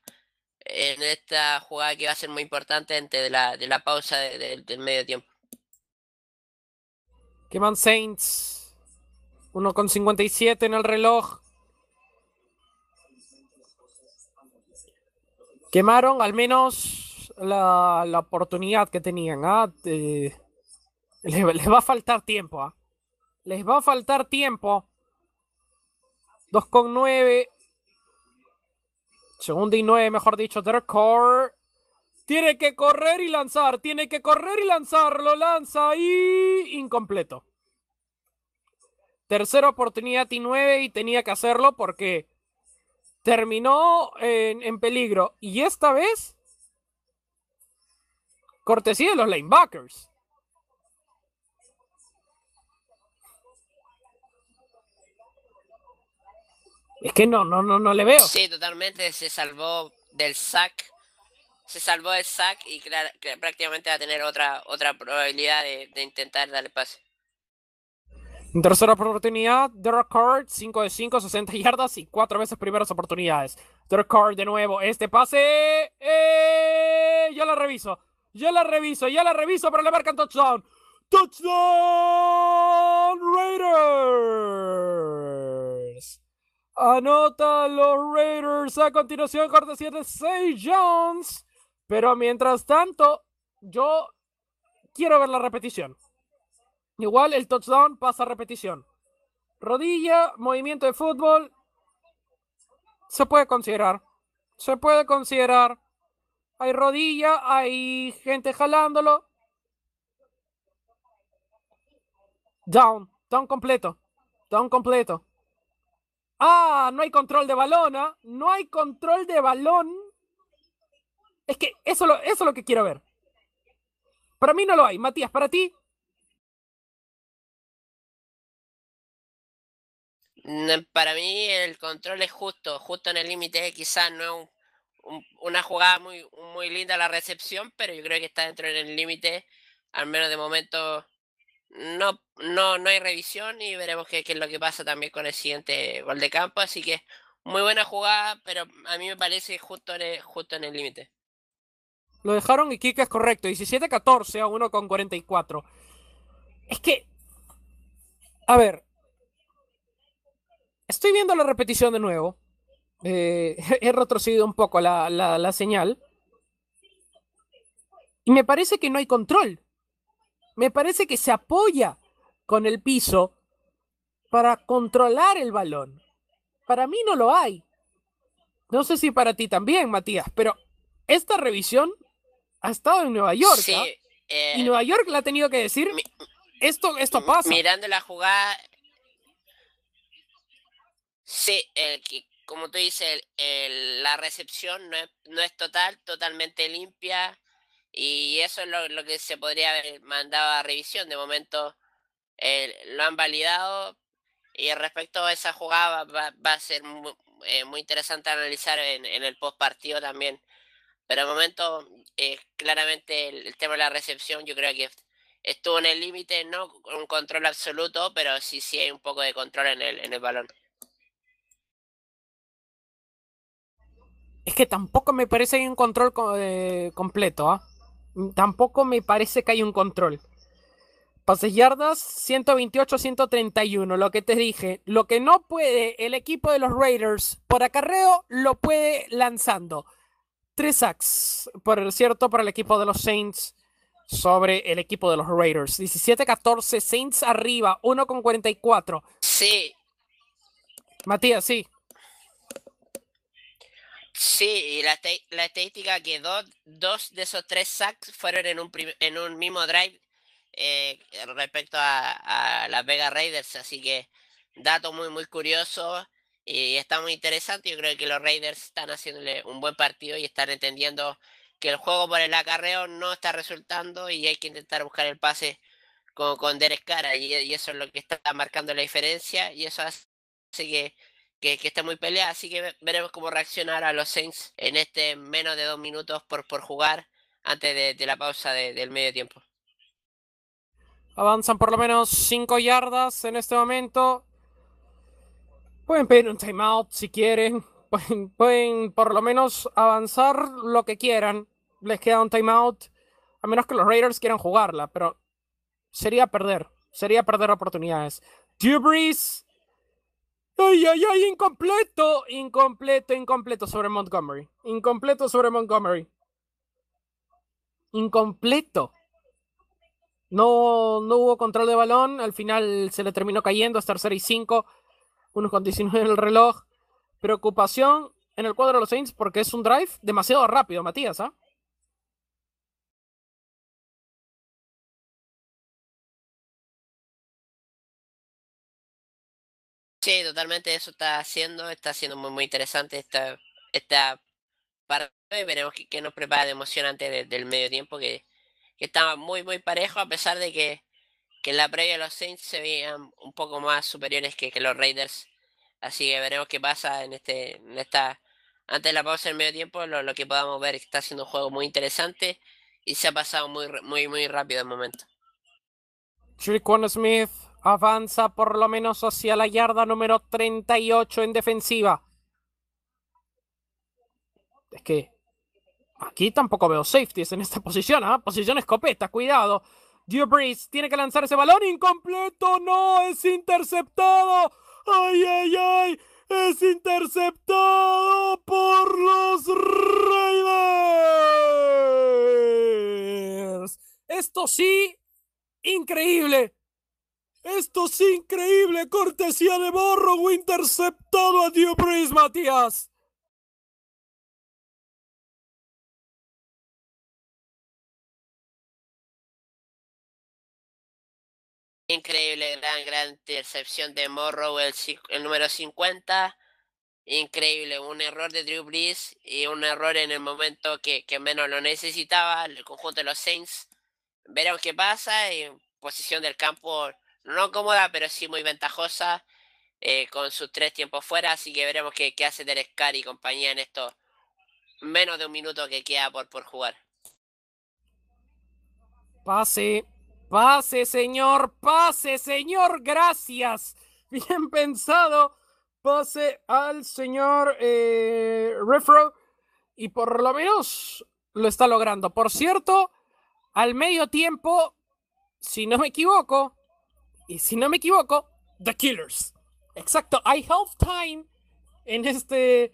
en esta jugada que va a ser muy importante antes de la, de la pausa del medio tiempo. Queman Saints 1,57 en el reloj. Quemaron al menos la, oportunidad que tenían. ¿ah? les, va a faltar tiempo. ¿ah? Les va a faltar tiempo. 2,9. Segundo y 9, mejor dicho. Derek Tiene que correr y lanzar. Tiene que correr y lanzar. Lo lanza y incompleto. Tercera oportunidad y nueve y tenía que hacerlo porque terminó en, peligro. Y esta vez, cortesía de los linebackers. Es que no, no, no, no le veo. Sí, totalmente se salvó del sack. Se salvó del sack y prácticamente va a tener otra, otra probabilidad de, de intentar darle pase. Tercera oportunidad, Derek Carr, 5 de 5, 60 yardas y 4 veces primeras oportunidades. Derek Carr de nuevo, este pase. ¡eh! Ya la reviso, ya la reviso, ya la reviso, pero le marcan touchdown. ¡Touchdown Raiders! Anota los Raiders a continuación, cortesía de 6 Jones. Pero mientras tanto, yo quiero ver la repetición. Igual el touchdown pasa a repetición. Rodilla, movimiento de fútbol. Se puede considerar. Se puede considerar. Hay rodilla, hay gente jalándolo. Down, down completo. Down completo. Ah, no hay control de balón, ¿ah? No hay control de balón. Es que eso, es lo que quiero ver. Para mí no lo hay. Matías, para ti. Para mí el control es justo, justo en el límite, quizás no es una jugada muy, muy linda la recepción, pero yo creo que está dentro del límite, al menos de momento no, no, no hay revisión y veremos qué, es lo que pasa también con el siguiente gol de campo, así que muy buena jugada, pero a mí me parece justo en el, justo en el límite. Lo dejaron y Kike es correcto, 17-14 a 1 con 44. Es que, a ver, Estoy viendo la repetición de nuevo. Eh, he retrocedido un poco la, la, señal. Y me parece que no hay control. Me parece que se apoya con el piso para controlar el balón. Para mí no lo hay. No sé si para ti también, Matías, pero esta revisión ha estado en Nueva York. ¿ah? y eh, Nueva York le ha tenido que decir, esto, esto pasa. Mirando la jugada, Sí, el que, como tú dices, la recepción no es, no es total, totalmente limpia. Y eso es lo, que se podría haber mandado a revisión. De momento lo han validado. Y respecto a esa jugada va, a ser eh, muy, interesante analizar en, el post partido también. Pero de momento, eh, claramente el, tema de la recepción yo creo que estuvo en el límite, no un control absoluto, pero sí, sí hay un poco de control en el, en el balón. Es que tampoco me parece un control eh, completo, ¿ah? Tampoco me parece que hay un control. Pases yardas 128-131, lo que te dije. Lo que no puede el equipo de los Raiders por acarreo, lo puede lanzando. Tres sacks, por cierto, para el equipo de los Saints sobre el equipo de los Raiders. 17-14, Saints arriba, 1 con 44. Sí. Matías, sí. Sí, y la, la estadística que dos, dos de esos tres sacks fueron en un, en un mismo drive eh, respecto a, las Vega Raiders, así que dato muy muy curioso y está muy interesante. Yo creo que los Raiders están haciéndole un buen partido y están entendiendo que el juego por el acarreo no está resultando y hay que intentar buscar el pase con, con Derek Cara y, eso es lo que está marcando la diferencia y eso hace que, que, esté muy peleada, así que veremos cómo reaccionar a los Saints en este menos de dos minutos por, por jugar antes de, la pausa del medio tiempo. Avanzan por lo menos 5 yardas en este momento. Pueden pedir un timeout si quieren. Pueden, pueden, por lo menos avanzar lo que quieran. Les queda un timeout. A menos que los Raiders quieran jugarla. Pero sería perder. Sería perder oportunidades. Drew Brees. Ay, ay, ay, incompleto. Incompleto, incompleto sobre Montgomery. Incompleto sobre Montgomery. Incompleto. No, no hubo control de balón. Al final se le terminó cayendo. Es tercera y cinco. Unos con 19 en el reloj. Preocupación en el cuadro de los Saints porque es un drive demasiado rápido, Matías. ¿ah? Sí, totalmente eso está haciendo, está siendo muy muy interesante esta, esta parte. Veremos qué, nos prepara de emoción antes del medio tiempo, que, que, estaba muy muy parejo, a pesar de que, que en la previa los Saints se veían un poco más superiores que, que los Raiders. Así que veremos qué pasa en este, en esta, antes de la pausa del medio tiempo, lo, lo que podamos ver está siendo un juego muy interesante y se ha pasado muy muy muy rápido el momento. Smith Avanza por lo menos hacia la yarda número 38 en defensiva. Es que aquí tampoco veo safeties en esta posición, ¿ah? Posición escopeta, cuidado. Drew tiene que lanzar ese balón incompleto, no, es interceptado. Ay, ay, ay, es interceptado por los Raiders. Esto sí, increíble. Esto es increíble, cortesía de Borro, interceptado a Dio Breeze, Matías. Increíble, gran, gran intercepción de Morrow, el, número 50. Increíble, un error de Drew Brees y un error en el momento que, que menos lo necesitaba el conjunto de los Saints. Veremos qué pasa en posición del campo no cómoda, pero sí muy ventajosa eh, con sus tres tiempos fuera. Así que veremos qué, hace Derek y compañía en esto menos de un minuto que queda por, por jugar. Pase, pase, señor, pase, señor, gracias. Bien pensado. Pase al señor eh, Refro y por lo menos lo está logrando. Por cierto, al medio tiempo, si no me equivoco, y si no me equivoco, The Killers. Exacto, I Have Time en este,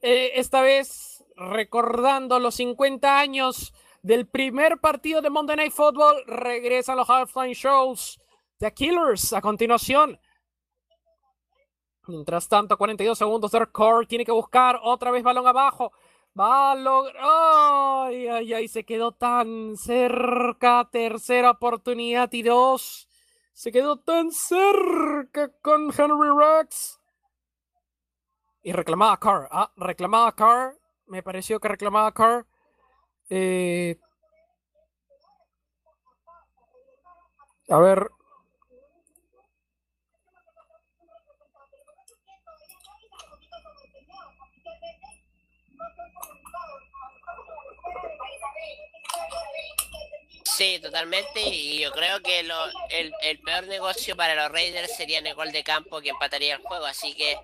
eh, esta vez recordando los 50 años del primer partido de Monday Night Football, regresan los halftime shows. The Killers a continuación. Mientras tanto, 42 segundos. de Core tiene que buscar otra vez balón abajo. Va a lograr. ¡Ay, ay, ay! Se quedó tan cerca. Tercera oportunidad y dos. Se quedó tan cerca con Henry Rex. Y reclamaba a Carr. Ah, reclamaba a Carr. Me pareció que reclamaba a Carr. Eh, a ver, Sí, totalmente. Y yo creo que lo, el, el, peor negocio para los Raiders sería en el gol de campo que empataría el juego. Así que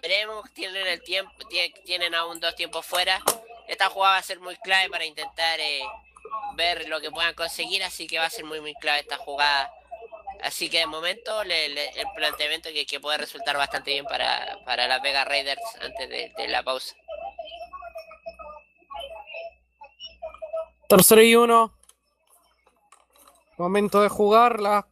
veremos. Tienen el tiempo, tienen aún dos tiempos fuera. Esta jugada va a ser muy clave para intentar eh, ver lo que puedan conseguir. Así que va a ser muy, muy clave esta jugada. Así que de momento el planteamiento que, que, puede resultar bastante bien para, para las Vega Raiders antes de la pausa. Tercero y uno. Momento de jugarla.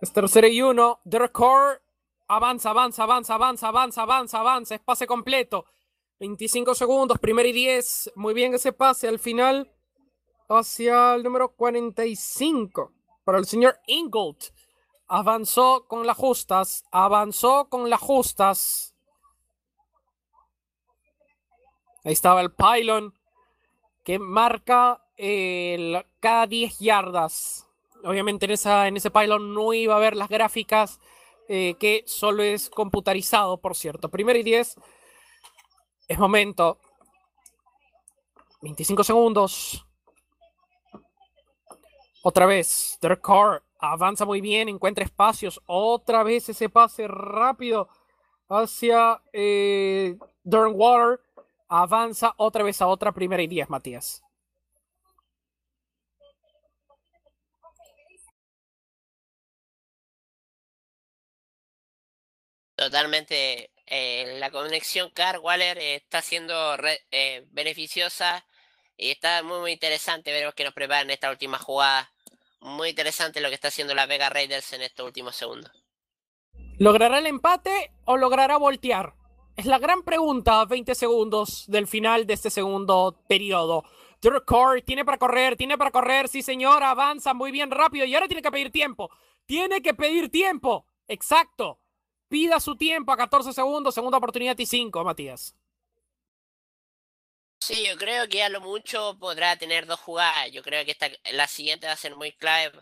Es tercera y uno. The record. Avanza, avanza, avanza, avanza, avanza, avanza, avanza. Es pase completo. 25 segundos, primero y 10. Muy bien ese pase al final. Hacia el número 45. Para el señor Ingold. Avanzó con las justas. Avanzó con las justas. Ahí estaba el pylon que marca el, cada 10 yardas. Obviamente en, esa, en ese pylon no iba a ver las gráficas eh, que solo es computarizado, por cierto. Primero y 10. Es momento. 25 segundos. Otra vez. Derek Carr avanza muy bien, encuentra espacios. Otra vez ese pase rápido hacia eh, Water. Avanza otra vez a otra primera y 10, Matías. Totalmente. Eh, la conexión Car-Waller eh, está siendo eh, beneficiosa y está muy, muy interesante. Veremos que nos preparan esta última jugada. Muy interesante lo que está haciendo la Vega Raiders en estos últimos segundos. ¿Logrará el empate o logrará voltear? Es la gran pregunta, 20 segundos del final de este segundo periodo. Drew tiene para correr, tiene para correr, sí señor, avanza muy bien rápido y ahora tiene que pedir tiempo. Tiene que pedir tiempo. Exacto. Pida su tiempo a 14 segundos, segunda oportunidad y 5, Matías. Sí, yo creo que a lo mucho podrá tener dos jugadas. Yo creo que esta, la siguiente va a ser muy clave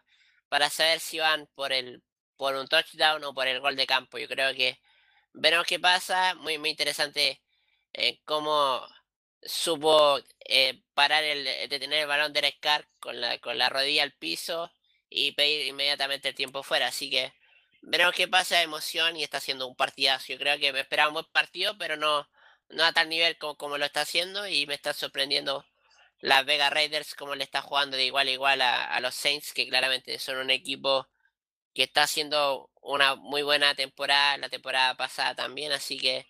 para saber si van por el por un touchdown o por el gol de campo. Yo creo que veremos qué pasa. Muy, muy interesante eh, cómo supo eh, parar el, detener el balón de Carr con la, con la rodilla al piso y pedir inmediatamente el tiempo fuera. Así que veremos qué pasa emoción y está haciendo un partidazo. Yo creo que me esperaba un buen partido, pero no, no a tal nivel como, como lo está haciendo y me está sorprendiendo las Vega Raiders como le está jugando de igual a igual a, los Saints, que claramente son un equipo que está haciendo una muy buena temporada, la temporada pasada también, así que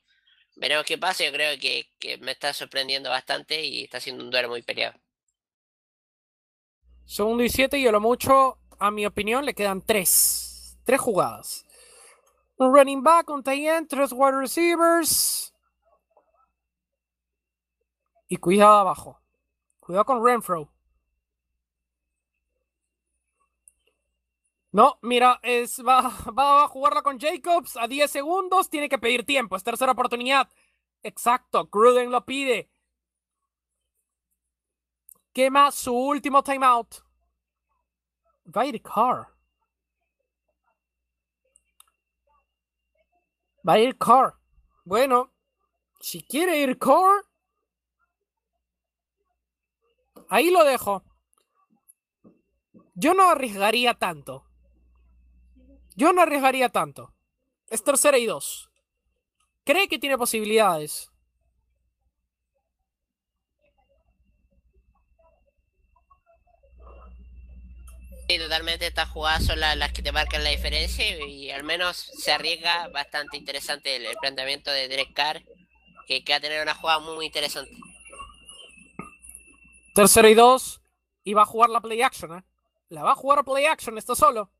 veremos qué pasa. Yo creo que, que me está sorprendiendo bastante y está haciendo un duelo muy peleado. Segundo y siete, y a lo mucho, a mi opinión, le quedan tres Tres jugadas. Un running back, un tight end, tres wide receivers. Y cuidado abajo. Cuidado con Renfro. No, mira, es, va, va a jugarla con Jacobs a 10 segundos. Tiene que pedir tiempo. Es tercera oportunidad. Exacto. Gruden lo pide. Quema su último timeout. Va a ir Carr. Va a ir Carr. Bueno, si quiere ir Carr, ahí lo dejo. Yo no arriesgaría tanto. Yo no arriesgaría tanto. Es tercera y dos. Cree que tiene posibilidades. totalmente estas jugadas son las, que te marcan la diferencia y, al menos se arriesga bastante interesante el, planteamiento de Derek Carr, que, va a tener una jugada muy, interesante. Tercero y dos, y va a jugar la play action, ¿eh? La va a jugar a play action, está solo.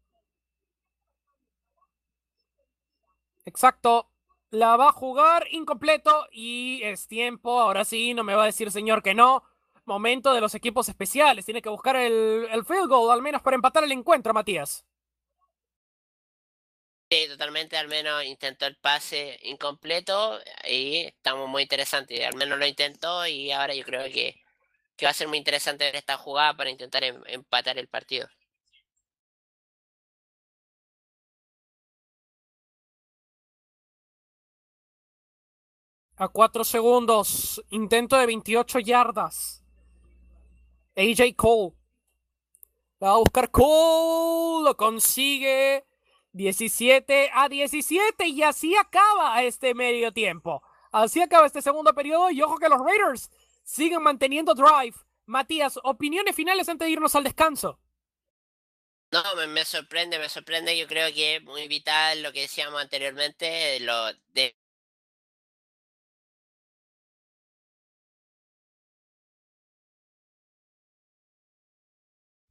Exacto. La va a jugar incompleto y es tiempo. Ahora sí, no me va a decir señor que no momento de los equipos especiales. Tiene que buscar el, el field goal, al menos para empatar el encuentro, Matías. Sí, totalmente, al menos intentó el pase incompleto y estamos muy interesantes. Al menos lo intentó y ahora yo creo que, que va a ser muy interesante ver esta jugada para intentar em, empatar el partido. A cuatro segundos, intento de 28 yardas. AJ Cole. va a buscar Cole. Lo consigue. 17 a 17. Y así acaba este medio tiempo. Así acaba este segundo periodo. Y ojo que los Raiders siguen manteniendo drive. Matías, opiniones finales antes de irnos al descanso. No, me, sorprende, me sorprende. Yo creo que es muy vital lo que decíamos anteriormente, lo de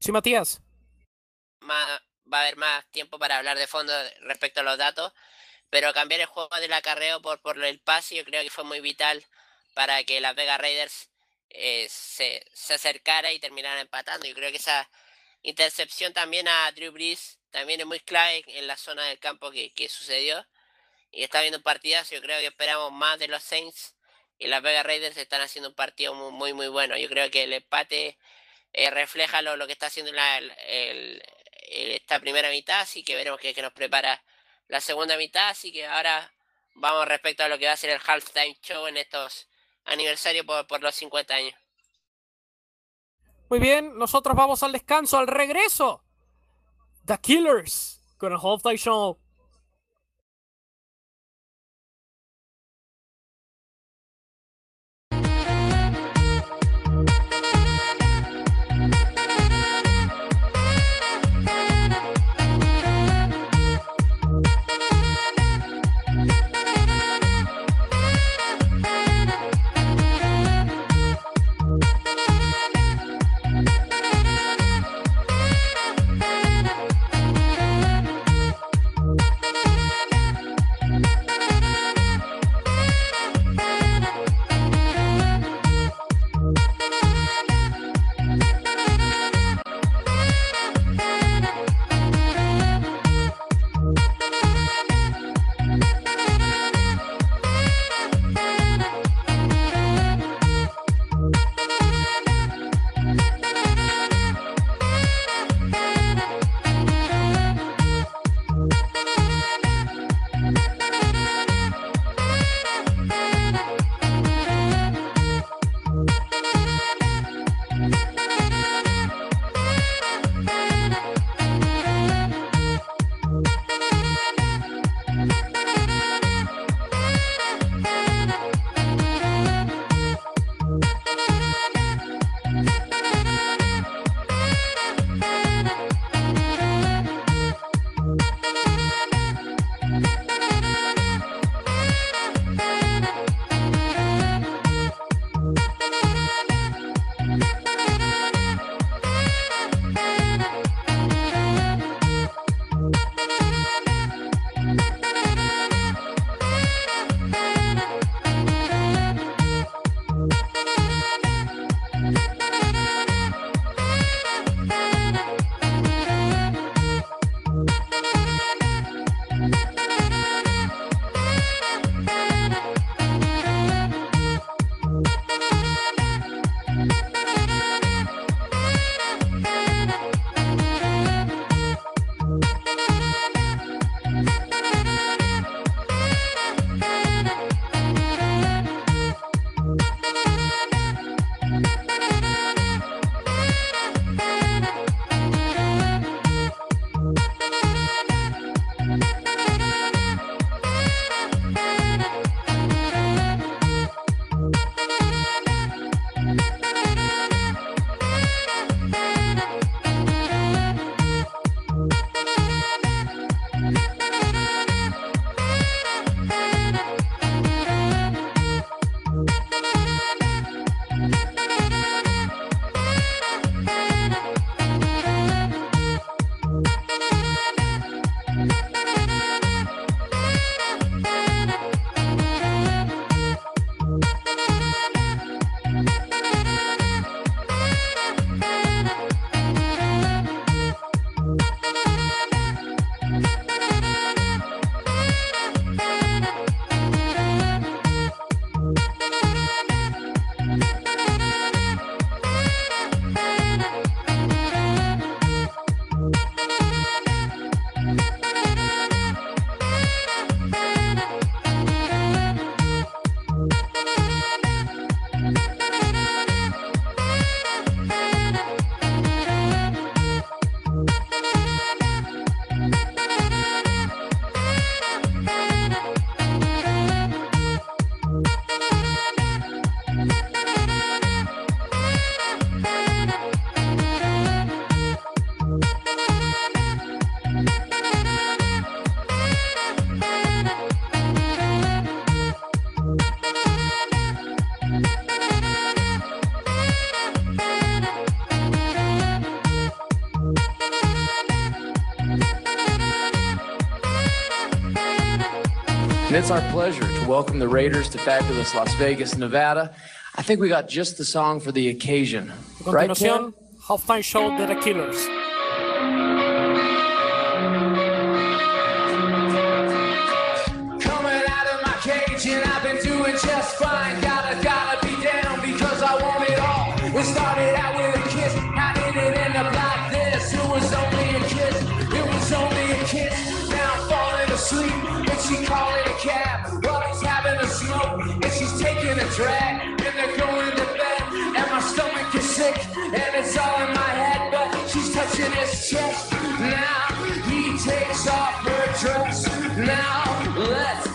Sí, Matías. va a haber más tiempo para hablar de fondo respecto a los datos, pero cambiar el juego del acarreo por, por el pase yo creo que fue muy vital para que las Vega Raiders eh, se, se acercara y terminara empatando. Yo creo que esa intercepción también a Drew Brees también es muy clave en la zona del campo que, que sucedió. Y está viendo partidas, yo creo que esperamos más de los Saints y las Vegas Raiders están haciendo un partido muy, muy, bueno. Yo creo que el empate eh, refleja lo, que está haciendo la, esta primera mitad, así que veremos qué, nos prepara la segunda mitad. Así que ahora vamos respecto a lo que va a ser el halftime show en estos aniversarios por, por los 50 años. Muy bien, nosotros vamos al descanso, al regreso. The Killers con el halftime show. It's our pleasure to welcome the Raiders to fabulous Las Vegas, Nevada. I think we got just the song for the occasion. right, halftime show The Killers. Cab while he's having a smoke. And she's taking a drag. And they're going to bed. And my stomach is sick. And it's all in my head. But she's touching his chest. Now he takes off her dress. Now let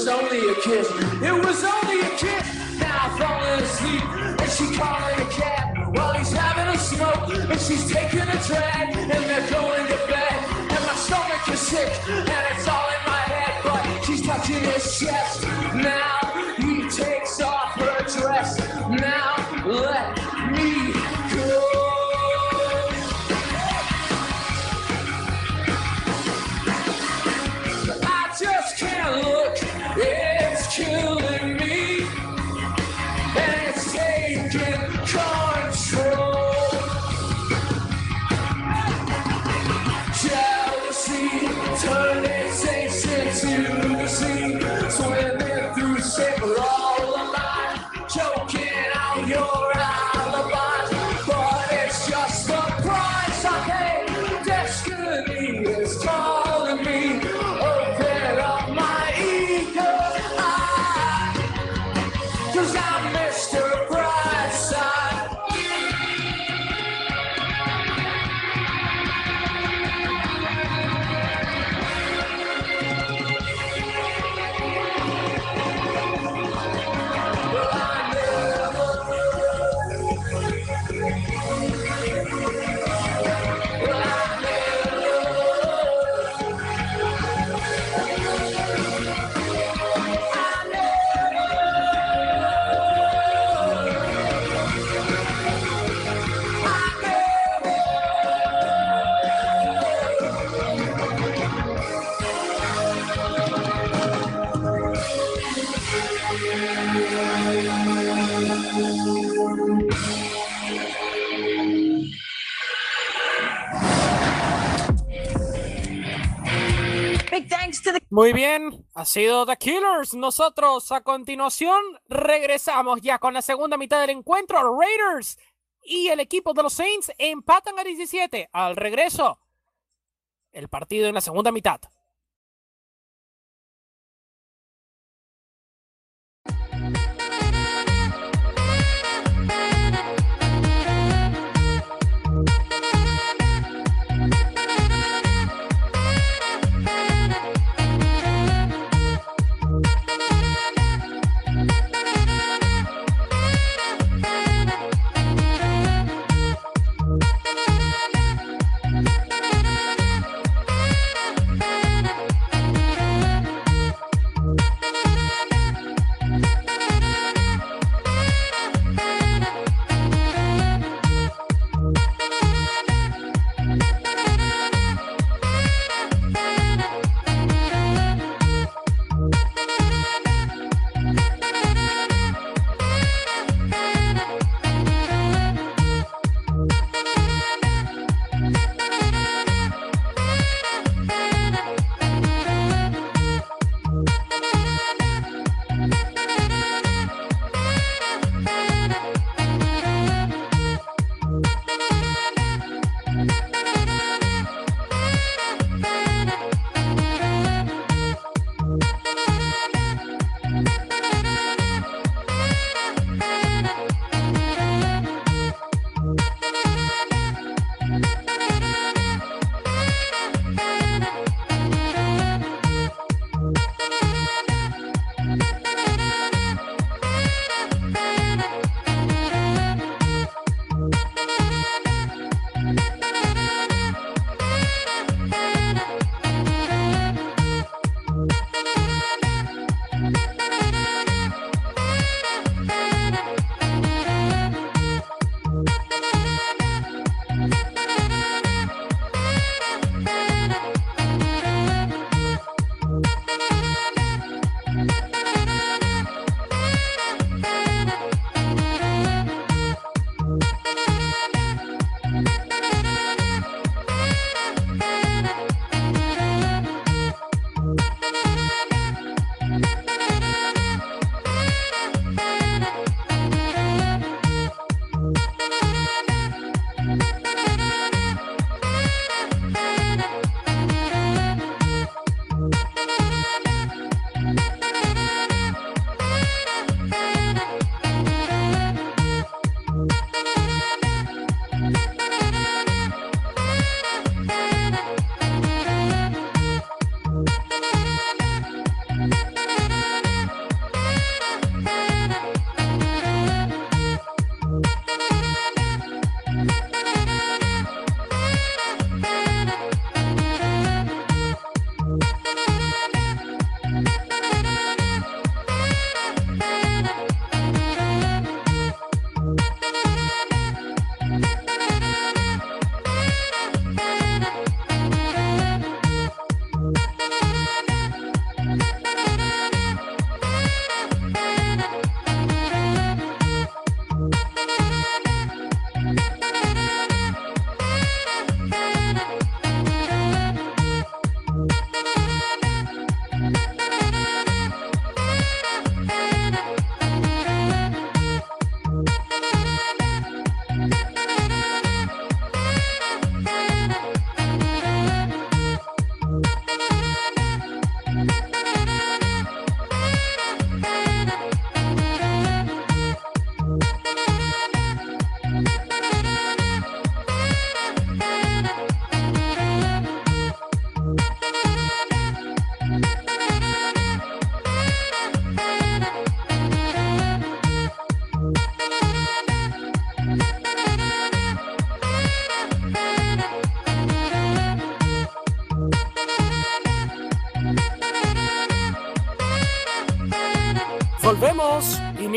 was only a kiss. It was only a kiss. Now I'm falling asleep and she calling a cab while he's having a smoke and she's taking a drag and they're going to bed. And my stomach is sick and it's all in my head, but she's touching his chest. Muy bien, ha sido The Killers. Nosotros a continuación regresamos ya con la segunda mitad del encuentro. Raiders y el equipo de los Saints empatan a 17. Al regreso, el partido en la segunda mitad.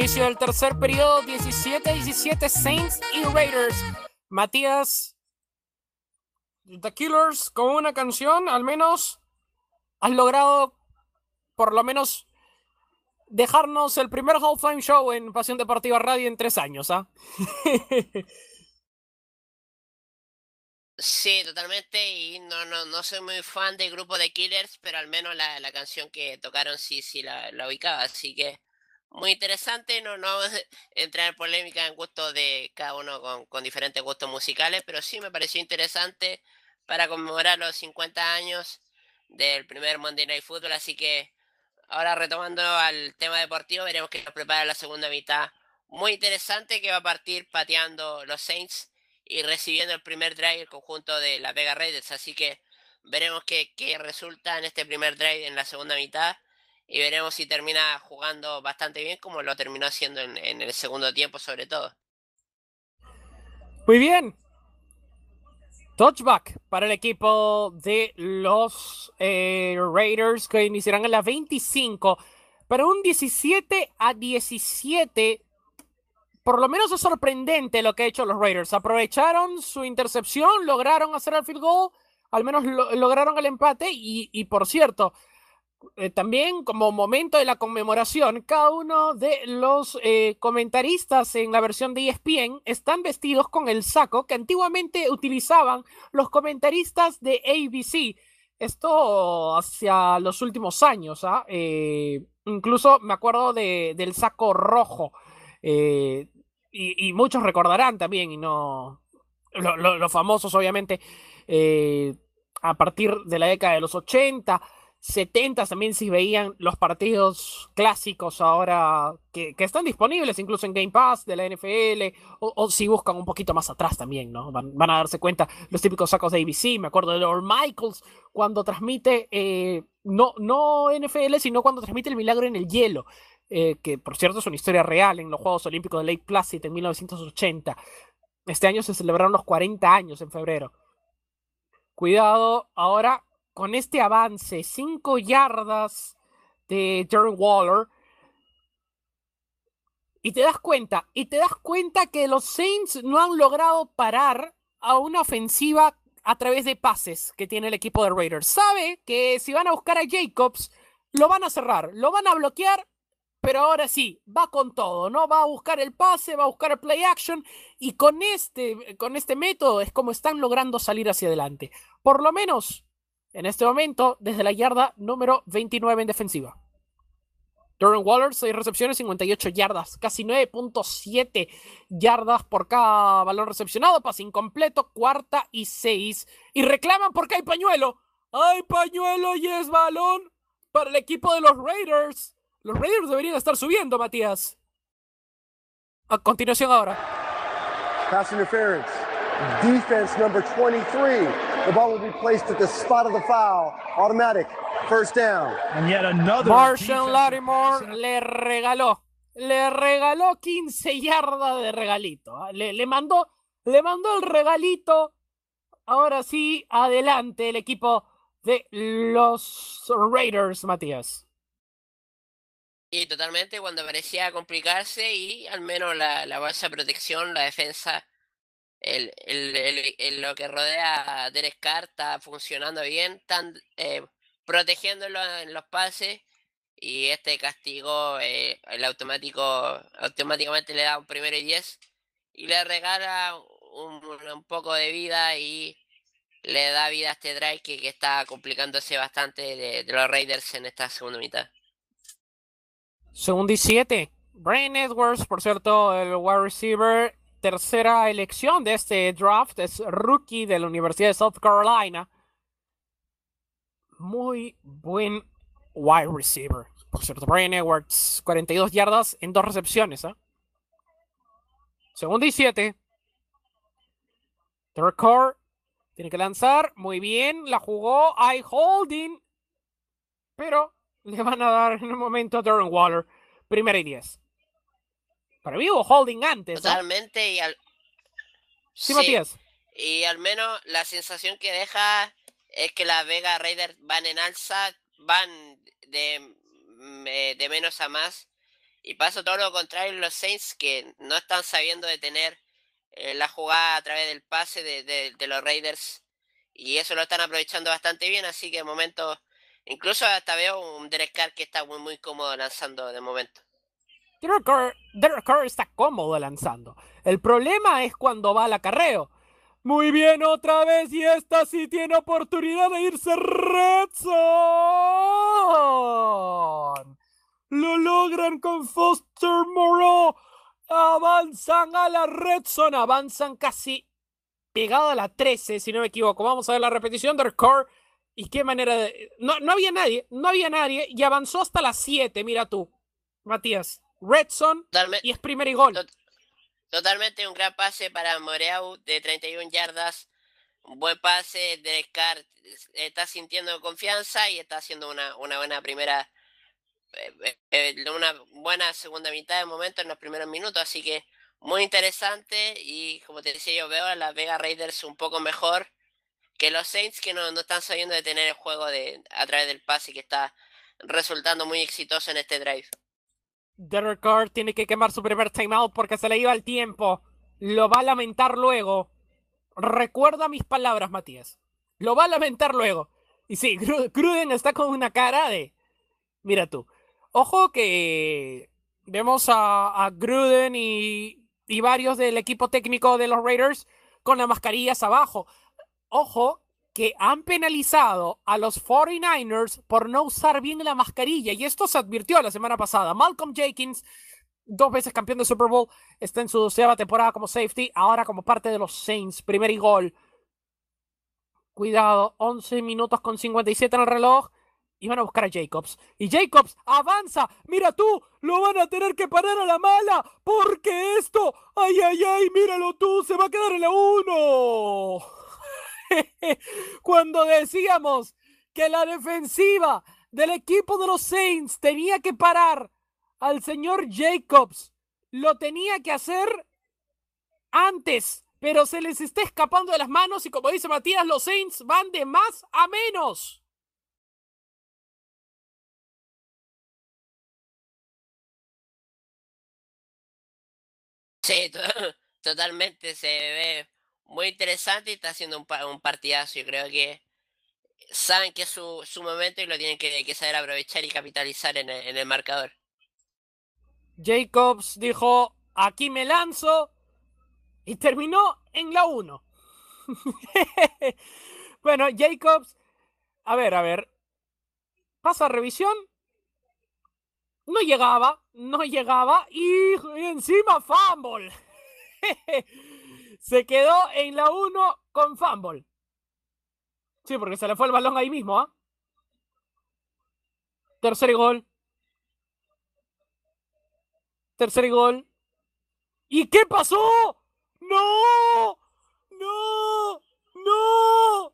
Inicio del tercer periodo, 17-17 Saints y Raiders. Matías, The Killers, con una canción, al menos has logrado por lo menos dejarnos el primer Hall Fame Show en Pasión Deportiva Radio en tres años, ¿ah? Sí, totalmente. Y no, no, no soy muy fan del grupo de Killers, pero al menos la, la canción que tocaron sí, sí la ubicaba. Así que muy interesante. No, no vamos a entrar en polémica en gustos de cada uno con, con diferentes gustos musicales, pero sí me pareció interesante para conmemorar los 50 años del primer Monday Night Football. Así que ahora retomando al tema deportivo, veremos que nos prepara la segunda mitad. Muy interesante que va a partir pateando los Saints y recibiendo el primer drive el conjunto de la Vega Raiders. Así que veremos qué, qué resulta en este primer drive en la segunda mitad y veremos si termina jugando bastante bien como lo terminó haciendo en, el segundo tiempo sobre todo. Muy bien. Touchback para el equipo de los eh, Raiders que iniciarán en la 25 para un 17 a 17. Por lo menos es sorprendente lo que ha hecho los Raiders. Aprovecharon su intercepción, lograron hacer el field goal, al menos lo, lograron el empate y por cierto, eh, también como momento de la conmemoración, cada uno de los eh, comentaristas en la versión de ESPN están vestidos con el saco que antiguamente utilizaban los comentaristas de ABC. Esto hacia los últimos años, ¿ah? eh, incluso me acuerdo de, del saco rojo. Y, muchos recordarán también, y no. Los lo, lo famosos, obviamente, a partir de la década de los 80 70 también si veían los partidos clásicos ahora que, que, están disponibles incluso en Game Pass de la NFL o, si buscan un poquito más atrás también, ¿no? Van, van, a darse cuenta los típicos sacos de ABC, me acuerdo de Lord Michaels cuando transmite, eh, no, no NFL, sino cuando transmite el milagro en el hielo, eh, que por cierto es una historia real en los Juegos Olímpicos de Lake Placid en 1980. Este año se celebraron los 40 años en febrero. Cuidado, ahora con este avance, 5 yardas de Darren Waller. Y te das cuenta, y te das cuenta que los Saints no han logrado parar a una ofensiva a través de pases que tiene el equipo de Raiders. Sabe que si van a buscar a Jacobs, lo van a cerrar, lo van a bloquear, pero ahora sí, va con todo, ¿no? Va a buscar el pase, va a buscar el play action, y con este, con este método es como están logrando salir hacia adelante. Por lo menos en este momento desde la yarda número 29 en defensiva. Darren Waller, 6 recepciones, 58 yardas, casi 9.7 yardas por cada balón recepcionado, pase incompleto, cuarta y 6. Y reclaman porque hay pañuelo. Hay pañuelo y es balón para el equipo de los Raiders. Los Raiders deberían estar subiendo, Matías. A continuación ahora. Pass interference. Defense number 23. The ball will be placed at the spot of the foul. Automatic. First down. And yet another. Marshall Lattimore le regaló. Le regaló 15 yardas de regalito. Le, le, mandó, le mandó el regalito. Ahora sí, adelante el equipo de los Raiders, Matías. Y totalmente cuando parecía complicarse y al menos la, la base de protección, la defensa el, el, lo que rodea a Derek Carr está funcionando bien, están eh, protegiéndolo en los pases y este castigo, eh, el automático, automáticamente le da un primero y diez y le regala un, un, poco de vida y le da vida a este drive que, que está complicándose bastante de, de, los Raiders en esta segunda mitad. Segundo y siete. Brian Edwards, por cierto, el wide receiver, tercera elección de este draft es rookie de la Universidad de South Carolina. Muy buen wide receiver. Por cierto, Brian Edwards, 42 yardas en dos recepciones. ¿eh? Segundo y siete. Carr tiene que lanzar. Muy bien, la jugó. Hay holding. Pero le van a dar en un momento a Darren Waller. Primera y diez. Para mí hubo holding antes. Totalmente. ¿no? Y al... sí, sí, Matías. Y al menos la sensación que deja es que las Vega Raiders van en alza, van de, de menos a más. Y pasa todo lo contrario los Saints que no están sabiendo detener eh, la jugada a través del pase de, de, los Raiders. Y eso lo están aprovechando bastante bien, así que de momento, incluso hasta veo un Derek Carr que está muy, muy cómodo lanzando de momento. Derek Carr, está cómodo lanzando. El problema es cuando va al acarreo. Muy bien, otra vez. Y esta sí tiene oportunidad de irse Red Lo logran con Foster Moreau. Avanzan a la Red Zone. Avanzan casi pegado a la 13, si no me equivoco. Vamos a ver la repetición de Carr. Y qué manera de. No, no había nadie. No había nadie. Y avanzó hasta la 7. Mira tú, Matías. Redson y es primer y gol. Totalmente un gran pase para Moreau de 31 yardas. Un buen pase. de Carr está sintiendo confianza y está haciendo una, una buena primera. Eh, eh, una buena segunda mitad de momento en los primeros minutos. Así que muy interesante. Y como te decía, yo veo a las Vega Raiders un poco mejor que los Saints que no, no están sabiendo detener el juego de, a través del pase que está resultando muy exitoso en este drive. Derek Carr tiene que quemar su primer timeout porque se le iba el tiempo. Lo va a lamentar luego. Recuerda mis palabras, Matías. Lo va a lamentar luego. Y sí, Gruden está con una cara de... Mira tú. Ojo que vemos a, Gruden y, y varios del equipo técnico de los Raiders con las mascarillas abajo. Ojo que han penalizado a los 49ers por no usar bien la mascarilla. Y esto se advirtió la semana pasada. Malcolm Jenkins, dos veces campeón de Super Bowl, está en su doceava temporada como safety, ahora como parte de los Saints. Primer gol. Cuidado, 11 minutos con 57 en el reloj. Y van a buscar a Jacobs. Y Jacobs avanza. Mira tú, lo van a tener que parar a la mala. Porque esto, ay, ay, ay, míralo tú, se va a quedar en la 1. cuando decíamos que la defensiva del equipo de los Saints tenía que parar al señor Jacobs, lo tenía que hacer antes, pero se les está escapando de las manos y como dice Matías, los Saints van de más a menos. Sí, totalmente se ve muy interesante y está haciendo un, un partidazo. Yo creo que saben que es su, su momento y lo tienen que, saber aprovechar y capitalizar en el, marcador. Jacobs dijo, aquí me lanzo y terminó en la 1. bueno, Jacobs, a ver, a ver, pasa revisión, no llegaba, no llegaba y encima fumble. Se quedó en la 1 con fumble. Sí, porque se le fue el balón ahí mismo, ¿ah? Tercer gol. Tercer gol. ¿Y qué pasó? ¡No! ¡No! ¡No!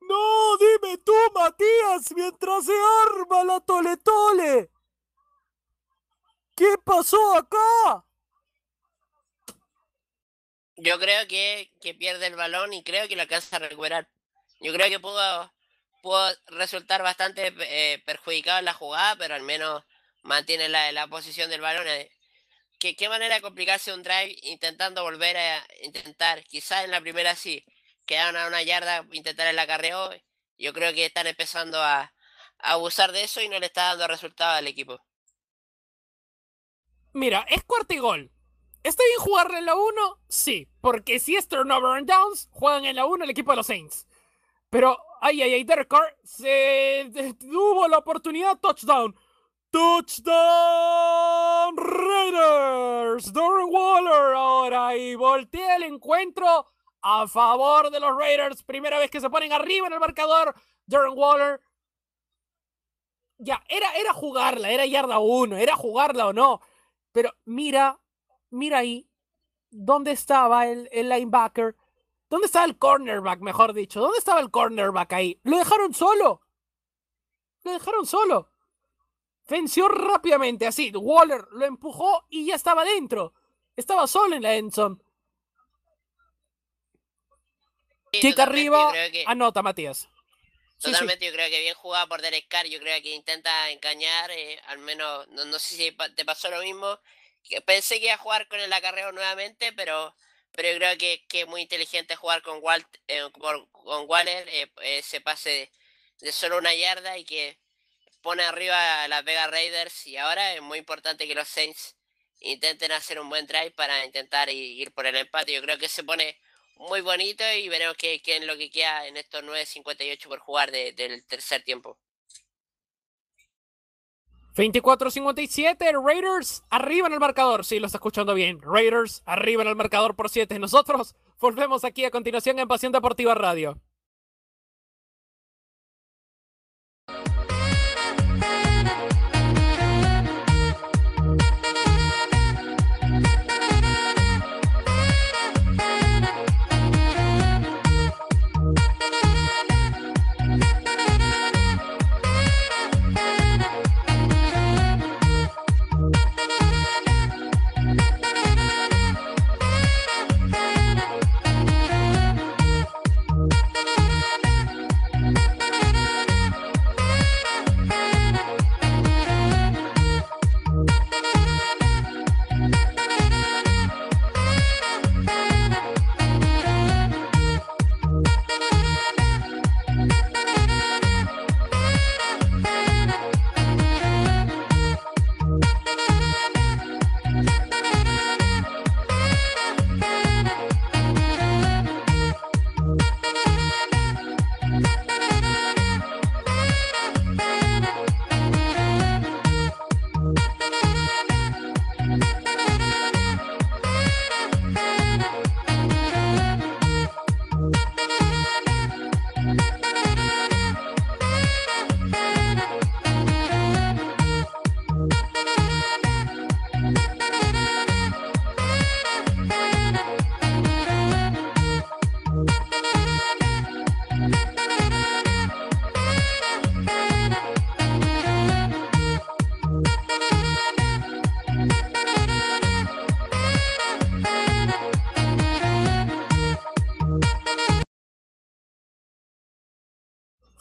¡No! Dime tú, Matías, mientras se arma la tole tole. ¿Qué pasó acá? Yo creo que, pierde el balón y creo que lo alcanza a recuperar. Yo creo que pudo, pudo resultar bastante eh, perjudicado en la jugada, pero al menos mantiene la, la posición del balón. Eh. ¿Qué, ¿Qué, manera de complicarse un drive intentando volver a intentar? Quizás en la primera sí, quedaron a una yarda, intentar el acarreo. Yo creo que están empezando a, a abusar de eso y no le está dando resultado al equipo. Mira, es cuarto y gol. ¿Está bien jugarle en la 1? Sí, porque si es turnover and downs, juegan en la 1 el equipo de los Saints. Pero, ay, ay, ay, Derek Carr se tuvo la oportunidad, touchdown. Touchdown Raiders. Darren Waller ahora y voltea el encuentro a favor de los Raiders. Primera vez que se ponen arriba en el marcador. Darren Waller. Ya, era, era jugarla, era yarda 1, era jugarla o no. Pero mira mira ahí, ¿dónde estaba el, el linebacker? ¿Dónde estaba el cornerback, mejor dicho? ¿Dónde estaba el cornerback ahí? Lo dejaron solo. Lo dejaron solo. Venció rápidamente, así. Waller lo empujó y ya estaba dentro. Estaba solo en la endzone. Chica arriba, anota Matías. Totalmente, yo creo que bien jugado por Derek Carr, yo creo que intenta engañar, eh, al menos, no, no, sé si te pasó lo mismo, pensé que iba a jugar con el acarreo nuevamente, pero, pero creo que, que es muy inteligente jugar con, eh, con Waller, eh, ese pase de, solo una yarda y que pone arriba a las Vega Raiders y ahora es muy importante que los Saints intenten hacer un buen drive para intentar ir por el empate, yo creo que se pone muy bonito y veremos qué, es lo que queda en estos 9.58 por jugar de, del tercer tiempo. 24-57, Raiders arriba en el marcador. Sí, lo está escuchando bien. Raiders arriba en el marcador por 7. Nosotros volvemos aquí a continuación en Pasión Deportiva Radio.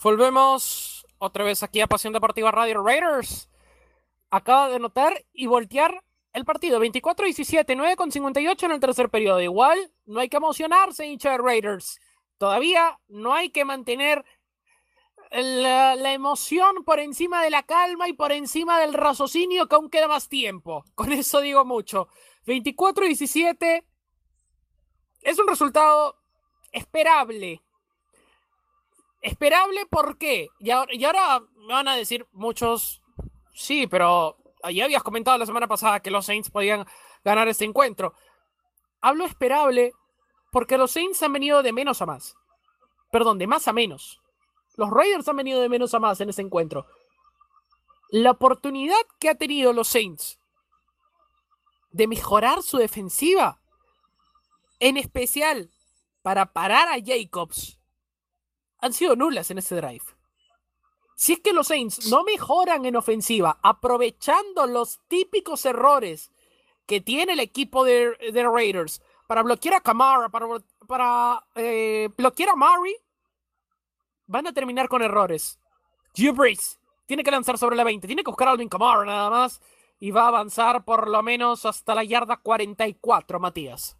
Volvemos otra vez aquí a Pasión Deportiva Radio Raiders. Acaba de notar y voltear el partido. 24-17, 9 con 58 en el tercer periodo. Igual no hay que emocionarse, hincha de Raiders. Todavía no hay que mantener la, la, emoción por encima de la calma y por encima del raciocinio que aún queda más tiempo. Con eso digo mucho. 24-17 es un resultado esperable Esperable, ¿por qué? Y ahora, me van a decir muchos, sí, pero ya habías comentado la semana pasada que los Saints podían ganar este encuentro. Hablo esperable porque los Saints han venido de menos a más. Perdón, de más a menos. Los Raiders han venido de menos a más en este encuentro. La oportunidad que ha tenido los Saints de mejorar su defensiva, en especial para parar a Jacobs, han sido nulas en ese drive. Si es que los Saints no mejoran en ofensiva, aprovechando los típicos errores que tiene el equipo de, Raiders para bloquear a Kamara, para, para eh, bloquear a Murray, van a terminar con errores. Drew tiene que lanzar sobre la 20, tiene que buscar a Alvin Kamara nada más y va a avanzar por lo menos hasta la yarda 44, Matías.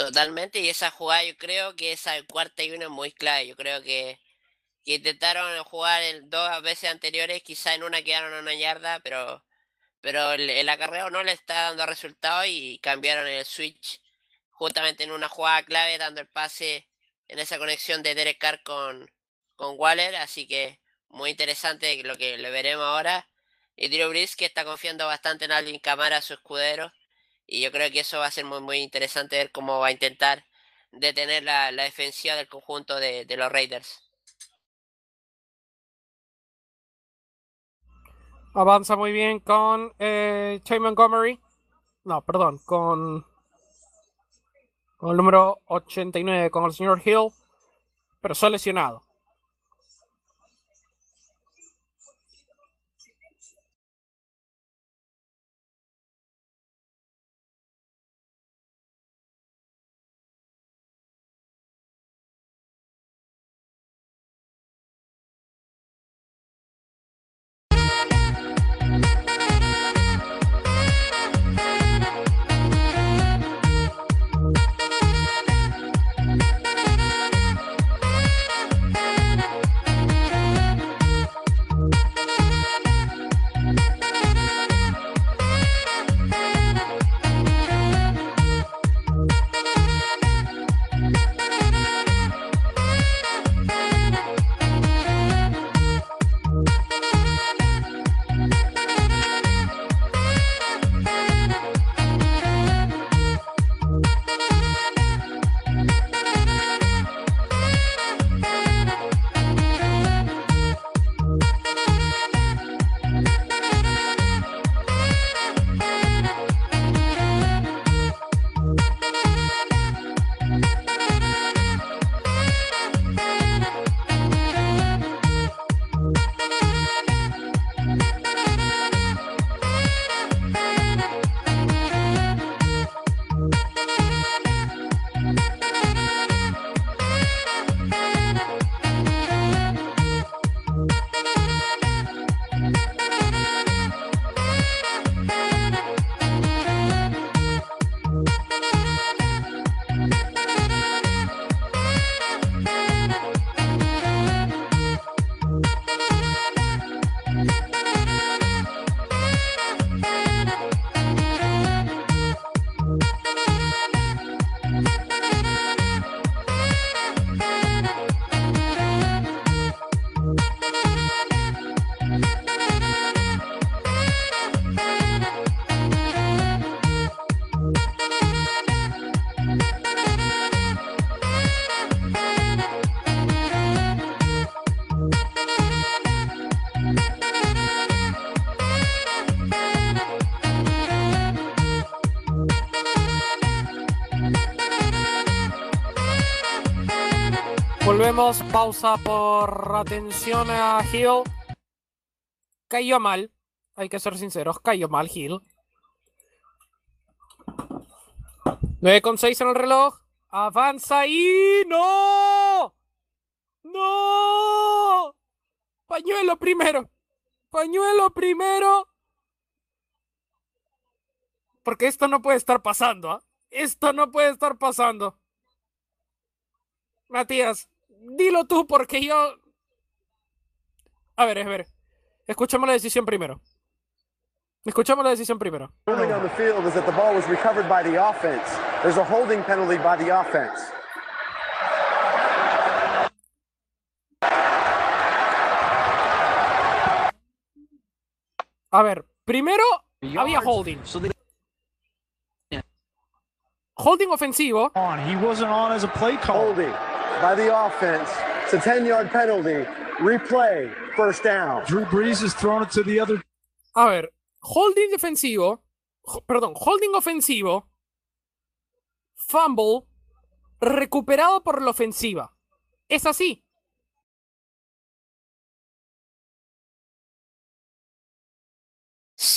Totalmente, y esa jugada yo creo que esa cuarta y una es muy clave. Yo creo que, intentaron jugar dos veces anteriores, quizá en una quedaron a una yarda, pero, pero el, el, acarreo no le está dando resultado y cambiaron el switch justamente en una jugada clave, dando el pase en esa conexión de Derek Carr con, con Waller, así que muy interesante lo que le veremos ahora. Y Drew Brees que está confiando bastante en Alvin Camara, su escudero y yo creo que eso va a ser muy, muy interesante ver cómo va a intentar detener la, la defensiva del conjunto de, de los Raiders. Avanza muy bien con eh, Montgomery. No, perdón, con, con el número 89, con el señor Hill, pero está lesionado. Volvemos, pausa por atención a Hill. Cayó mal, hay que ser sinceros, cayó mal Hill. 9 con 6 en el reloj. Avanza y no. No. Pañuelo primero. Pañuelo primero. Porque esto no puede estar pasando. ¿ah? Esto no puede estar pasando. Matías, dilo tú porque yo... A ver, a ver. Escuchamos la decisión primero. Escuchamos la decisión primero. ruling on the field is that the ball was recovered by the offense. There's a holding penalty by the offense. A ver, primero había holding. Holding ofensivo. On. He wasn't on as a play call. Holding by the offense. It's a 10 yard penalty. Replay, first down. Drew Brees has thrown it to the other. A ver, holding defensivo. Perdón, holding ofensivo. Fumble. Recuperado por la ofensiva. Es así.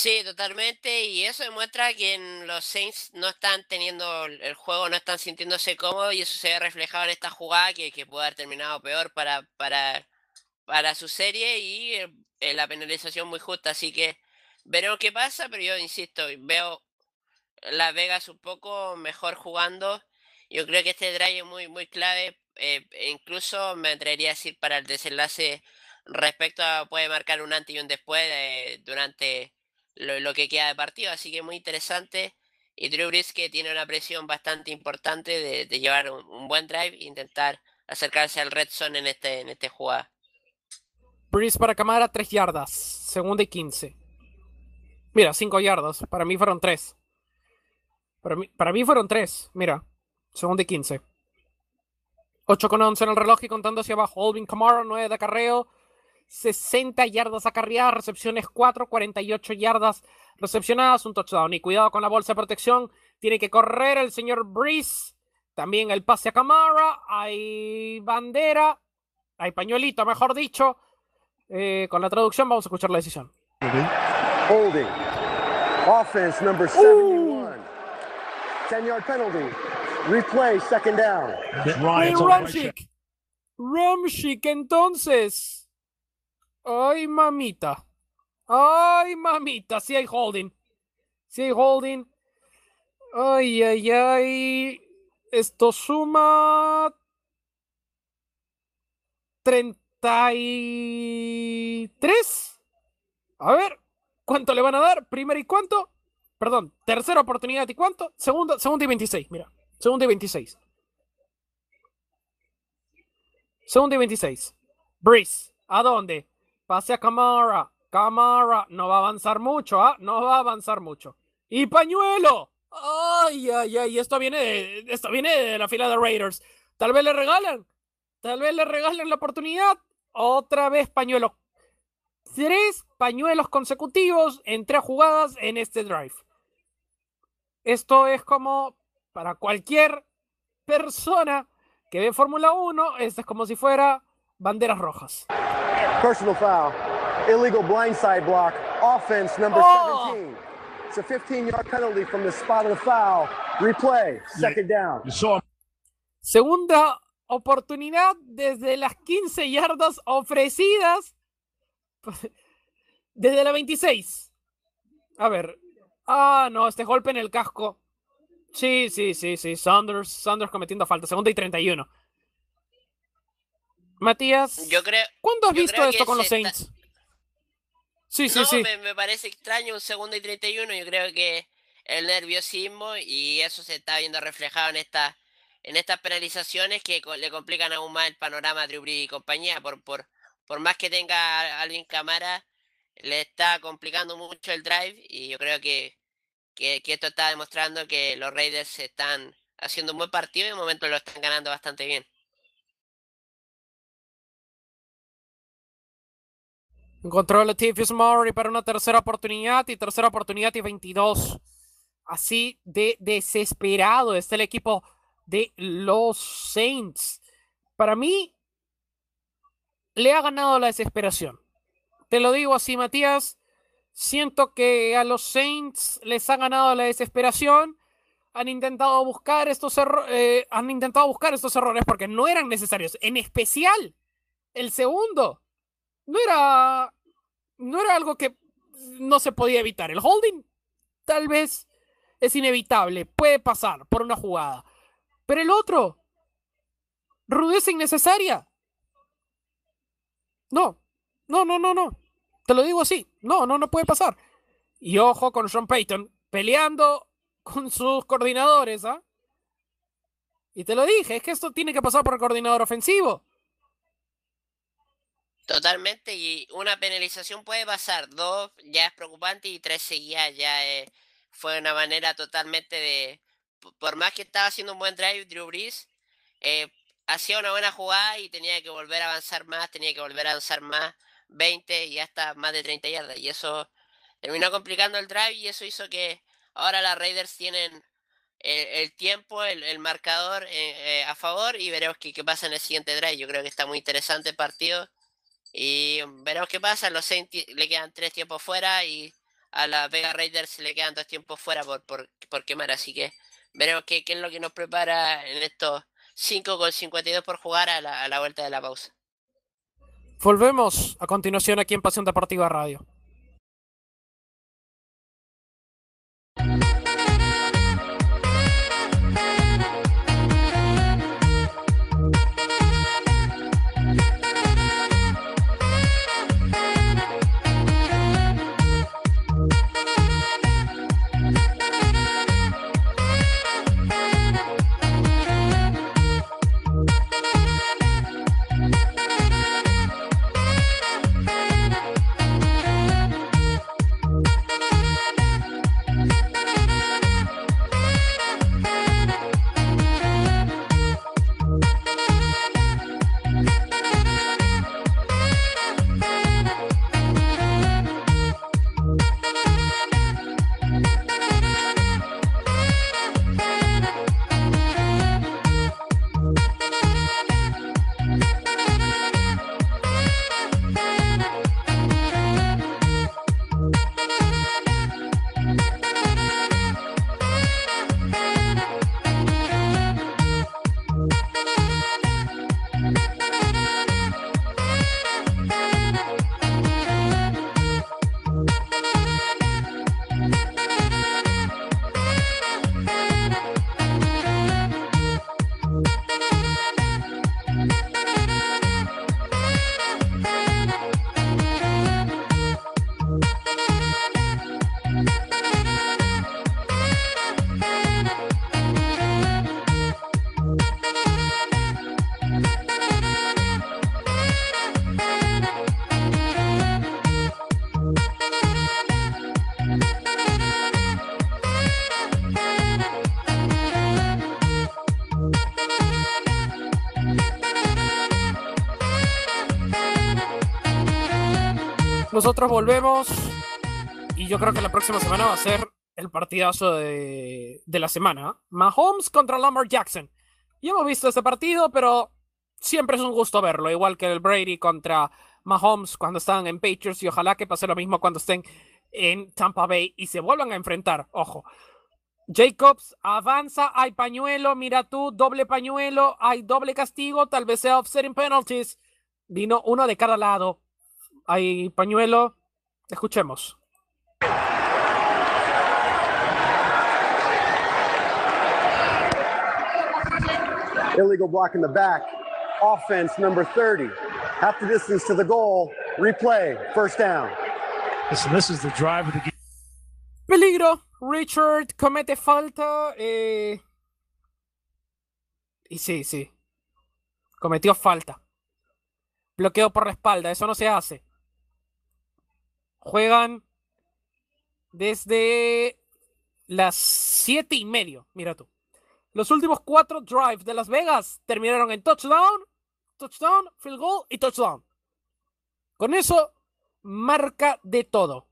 Sí, totalmente, y eso demuestra que en los Saints no están teniendo el juego, no están sintiéndose cómodos y eso se ve reflejado en esta jugada que, que puede haber terminado peor para, para, para su serie y eh, eh, la penalización muy justa, así que veremos qué pasa, pero yo insisto, veo Las Vegas un poco mejor jugando, yo creo que este drive es muy, muy clave, eh, e incluso me atrevería a decir para el desenlace respecto a puede marcar un antes y un después eh, durante lo, lo que queda de partido, así que muy interesante. Y Drew Brees que tiene una presión bastante importante de, de llevar un, un buen drive e intentar acercarse al red zone en este, en este jugada. Breeze para Camara, 3 yardas. Segunda y 15. Mira, 5 yardas. Para mí fueron 3. Para mí, para mí fueron 3. Mira, segunda y 15. 8 con 11 en el reloj y contando hacia abajo. Alvin Kamara, 9 de acarreo. 60 yardas acarreadas, recepciones 4, 48 yardas recepcionadas, un touchdown. Y cuidado con la bolsa de protección. Tiene que correr el señor Breeze. También el pase a Camara. Hay bandera. Hay pañuelito, mejor dicho. Eh, con la traducción vamos a escuchar la decisión. Holding. Offense number 71. 10 yard penalty. Replay, second down. Entonces. Ay, mamita. Ay, mamita. Sí hay holding. Sí hay holding. Ay, ay, ay. Esto suma. 33. A ver, ¿cuánto le van a dar? Primero y cuánto? Perdón, tercera oportunidad y cuánto? Segunda, segunda y 26, mira. Segunda y 26. Segunda y 26. Breeze, ¿a dónde? Pase a Camara. Camara, no va a avanzar mucho, ¿ah? No va a avanzar mucho. ¡Y pañuelo! ¡Ay, ay, ay! Esto viene de, esto viene de la fila de Raiders. Tal vez le regalan. Tal vez le regalen la oportunidad. Otra vez pañuelo. Tres pañuelos consecutivos en tres jugadas en este drive. Esto es como para cualquier persona que ve Fórmula 1, esto es como si fuera banderas rojas. Personal foul. Illegal blindside block. Offense number Oh. 17. It's a 15 yard penalty from the spot of the foul. Replay, second down. Segunda oportunidad desde las 15 yardas ofrecidas. Desde la 26. A ver. Ah, no, este golpe en el casco. Sí, sí, sí, sí. Saunders, Saunders cometiendo falta. Segunda y 31. Matías, Yo creo, ¿cuándo has yo visto esto con los está- Saints? Sí, sí, no, sí. Me, me parece extraño un segundo y 31. Yo creo que el nerviosismo y eso se está viendo reflejado en esta, en estas penalizaciones que le complican aún más el panorama a Drew y compañía. Por, por, por más que tenga a Alvin Camara, le está complicando mucho el drive y yo creo que, que, que esto está demostrando que los Raiders están haciendo un buen partido y de momento lo están ganando bastante bien. Encontró Latavius Murray para una tercera oportunidad y tercera oportunidad y 22. Así de desesperado está el equipo de los Saints. Para mí, le ha ganado la desesperación. Te lo digo así, Matías. Siento que a los Saints les ha ganado la desesperación. Han intentado buscar estos errores, han intentado buscar estos errores porque no eran necesarios. En especial, el segundo no era, no era algo que no se podía evitar. El holding tal vez es inevitable, puede pasar por una jugada. Pero el otro, rudeza innecesaria. No, no, no, no, no. Te lo digo así. No, no, no puede pasar. Y ojo con Sean Payton peleando con sus coordinadores, ¿ah? Y te lo dije, es que esto tiene que pasar por el coordinador ofensivo. Totalmente, y una penalización puede pasar, dos ya es preocupante y tres seguidas ya eh, fue una manera totalmente de, por más que estaba haciendo un buen drive Drew Brees, eh, hacía una buena jugada y tenía que volver a avanzar más, tenía que volver a avanzar más, 20 y hasta más de 30 yardas, y eso terminó complicando el drive y eso hizo que ahora las Raiders tienen el, tiempo, el, marcador eh, a favor y veremos qué pasa en el siguiente drive, yo creo que está muy interesante el partido y veremos qué pasa. Los Saints le quedan tres tiempos fuera y a la Vega Raiders le quedan dos tiempos fuera por, por, quemar. Así que veremos qué, qué, es lo que nos prepara en estos 5 con 52 por jugar a la, a la vuelta de la pausa. Volvemos a continuación aquí en Pasión Deportiva Radio. Nosotros volvemos y yo creo que la próxima semana va a ser el partidazo de, la semana. Mahomes contra Lamar Jackson. Ya hemos visto este partido, pero siempre es un gusto verlo, igual que el Brady contra Mahomes cuando estaban en Patriots y ojalá que pase lo mismo cuando estén en Tampa Bay y se vuelvan a enfrentar. Ojo. Jacobs avanza, hay pañuelo, mira tú, doble pañuelo, hay doble castigo, tal vez sea offsetting penalties. Vino uno de cada lado hay pañuelo. Escuchemos. Illegal block in the back. Offense number 30. Half the distance to the goal. Replay. First down. Listen, this is the drive of the game. Peligro. Richard comete falta. Eh... Y sí, sí. Cometió falta. Bloqueo por la espalda. Eso no se hace. Juegan desde las siete y medio. Mira tú. Los últimos cuatro drives de Las Vegas terminaron en touchdown, touchdown, field goal y touchdown. Con eso, marca de todo.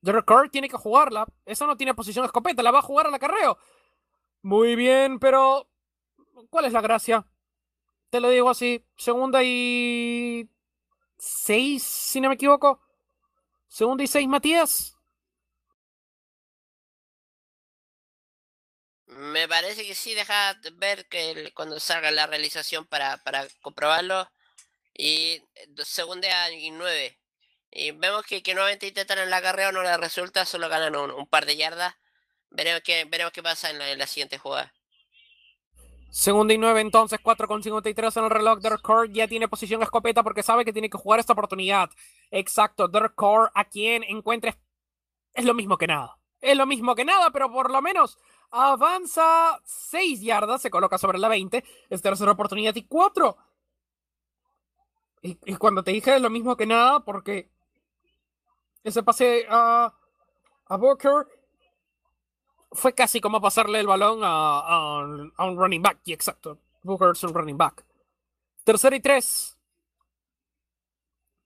Derek Carr tiene que jugarla. Esa no tiene posición escopeta, la va a jugar al acarreo. Muy bien, pero ¿cuál es la gracia? te lo digo así. Segunda y seis, si no me equivoco. Segunda y seis, Matías. Me parece que sí, deja ver que cuando salga la realización para, para comprobarlo. Y segunda y nueve. Y vemos que, nuevamente intentan en la carrera no les resulta, solo ganan un, par de yardas. Veremos qué, veremos qué pasa en la siguiente jugada. Segunda y nueve, entonces 4 con 53 en el reloj. Derek Carr ya tiene posición escopeta porque sabe que tiene que jugar esta oportunidad. Exacto, Derek Carr a quien encuentre es lo mismo que nada. Es lo mismo que nada, pero por lo menos avanza 6 yardas, se coloca sobre la 20. Es tercera oportunidad y 4. Y, y, cuando te dije es lo mismo que nada, porque ese pase a, a Booker fue casi como pasarle el balón a, un running back. Y exacto, Booker es un running back. Tercera y tres.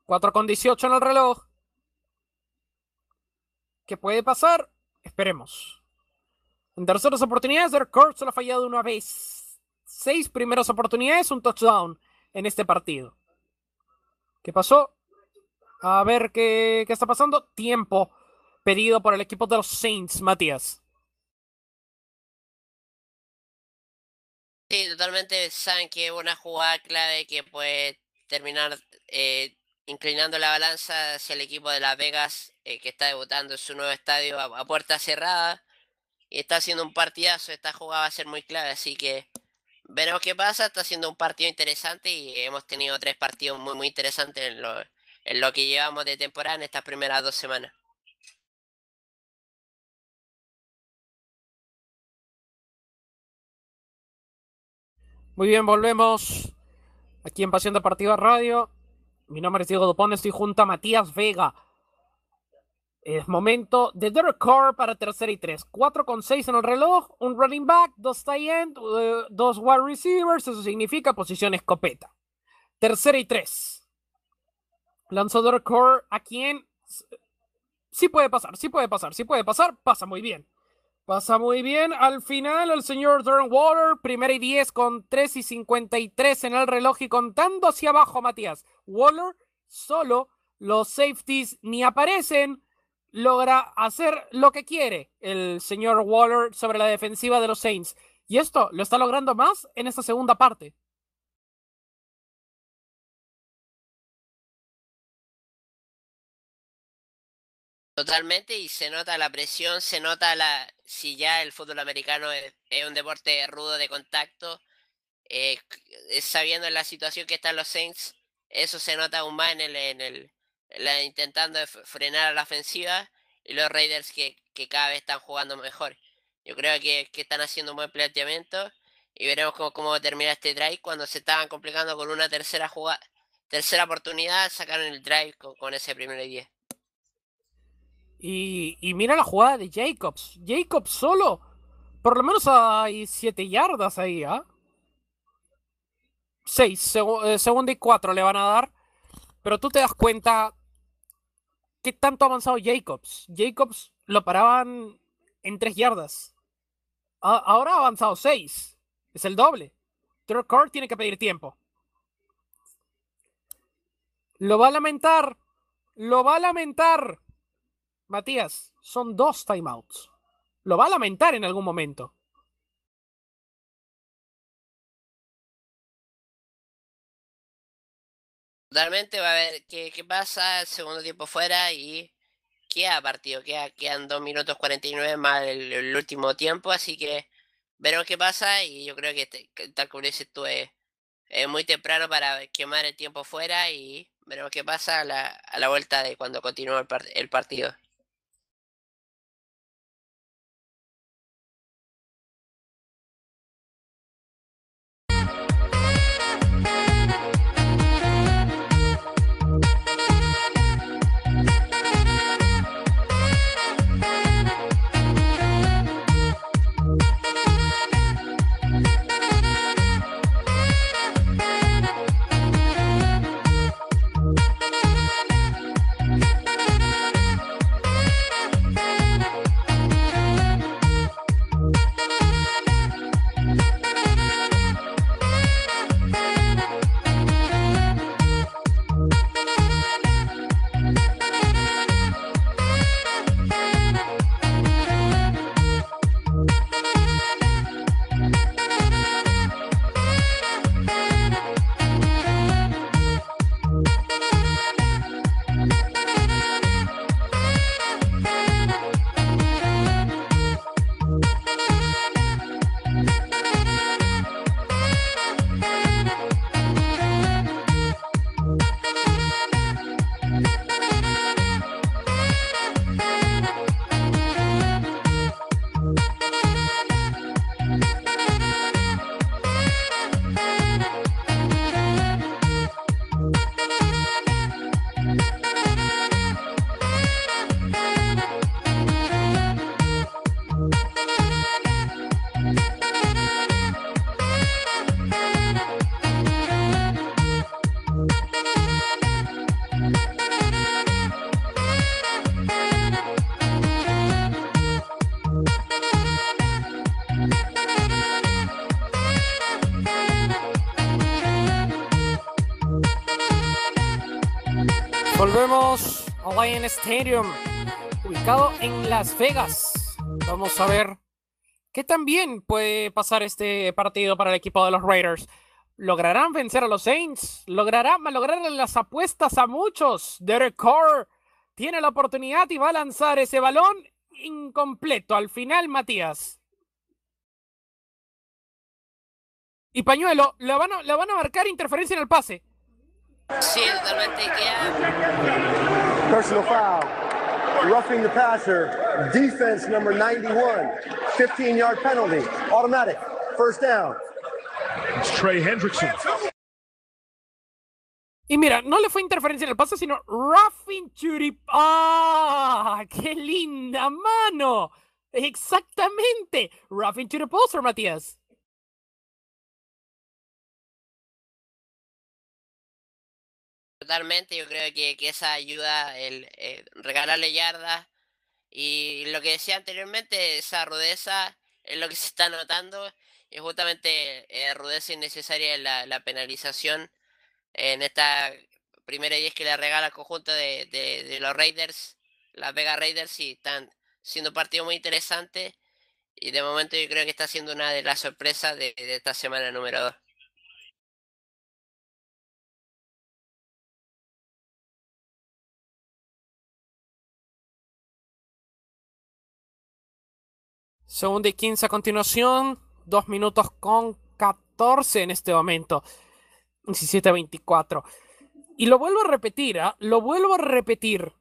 4 con 18 en el reloj. ¿Qué puede pasar? Esperemos. En terceras oportunidades, Derek Carr solo ha fallado una vez. Seis primeras oportunidades, un touchdown en este partido. ¿Qué pasó? A ver qué, qué está pasando. Tiempo pedido por el equipo de los Saints, Matías. Sí, totalmente saben que es una jugada clave que puede terminar eh, inclinando la balanza hacia el equipo de Las Vegas eh, que está debutando en su nuevo estadio a, puerta cerrada y está haciendo un partidazo. Esta jugada va a ser muy clave, así que veremos qué pasa. Está haciendo un partido interesante y hemos tenido tres partidos muy, muy interesantes en lo, en lo que llevamos de temporada en estas primeras dos semanas. Muy bien, volvemos aquí en Pasión Deportiva Radio. Mi nombre es Diego Dupont, estoy junto a Matías Vega. Es momento de Derek Carr para tercera y tres. 4 con 6 en el reloj, un running back, dos tight end, eh, dos wide receivers, eso significa posición escopeta. Tercera y tres. Lanzó Derek Carr a quien sí puede pasar, sí puede pasar, sí puede pasar, pasa muy bien. Pasa muy bien. Al final, el señor Waller, primera y 10 con 3 y 53 en el reloj y contando hacia abajo, Matías. Waller solo, los safeties ni aparecen. Logra hacer lo que quiere el señor Waller sobre la defensiva de los Saints. Y esto lo está logrando más en esta segunda parte. Totalmente, y se nota la presión, se nota la. Si ya el fútbol americano es, un deporte rudo de contacto, eh, sabiendo la situación que están los Saints, eso se nota aún más en el, en el intentando frenar a la ofensiva y los Raiders que, cada vez están jugando mejor. Yo creo que, están haciendo un buen planteamiento y veremos cómo, termina este drive cuando se estaban complicando con una tercera jugada, tercera oportunidad, sacaron el drive con, con ese primero y 10. Y, mira la jugada de Jacobs. Jacobs solo. Por lo menos hay 7 yardas ahí, ¿ah? 6, eh, segundo y 4 le van a dar. Pero tú te das cuenta qué tanto ha avanzado Jacobs. Jacobs lo paraban en 3 yardas. ahora ha avanzado 6. Es el doble. Trevor Carr tiene que pedir tiempo. Lo va a lamentar. Lo va a lamentar. Matías, son dos timeouts. Lo va a lamentar en algún momento. Totalmente va a ver qué, qué pasa el segundo tiempo fuera y queda partido, queda, quedan 2 minutos 49 más el, último tiempo, así que veremos qué pasa y yo creo que tal como dices tú es, muy temprano para quemar el tiempo fuera y veremos qué pasa a la, a la vuelta de cuando continúe el, el partido. Ubicado en Las Vegas. Vamos a ver qué también puede pasar este partido para el equipo de los Raiders. ¿Lograrán vencer a los Saints? ¿Lograrán lograr las apuestas a muchos? Derek Carr tiene la oportunidad y va a lanzar ese balón incompleto al final, Matías. Y Pañuelo, le van a, marcar interferencia en el pase. Personal foul. Roughing the passer. Defense number 91. 15 yard penalty. Automatic. First down. It's Trey Hendrickson. Y mira, no le fue interferencia en el pase, sino roughing to the... ¡Ah! ¡Qué linda mano! Exactamente. Roughing to the poster, Matías. Totalmente, yo creo que, que esa ayuda, el, eh, regalarle yardas y lo que decía anteriormente, esa rudeza es lo que se está notando y justamente eh, rudeza innecesaria en la, penalización en esta primera 10 que le regala el conjunto de los Raiders, las Vega Raiders, y están siendo un partido muy interesante y de momento yo creo que está siendo una de las sorpresas de, de esta semana número 2. Segunda y 15 a continuación. Dos minutos con 14 en este momento. 17 a 24. Y lo vuelvo a repetir, ¿ah? Lo vuelvo a repetir.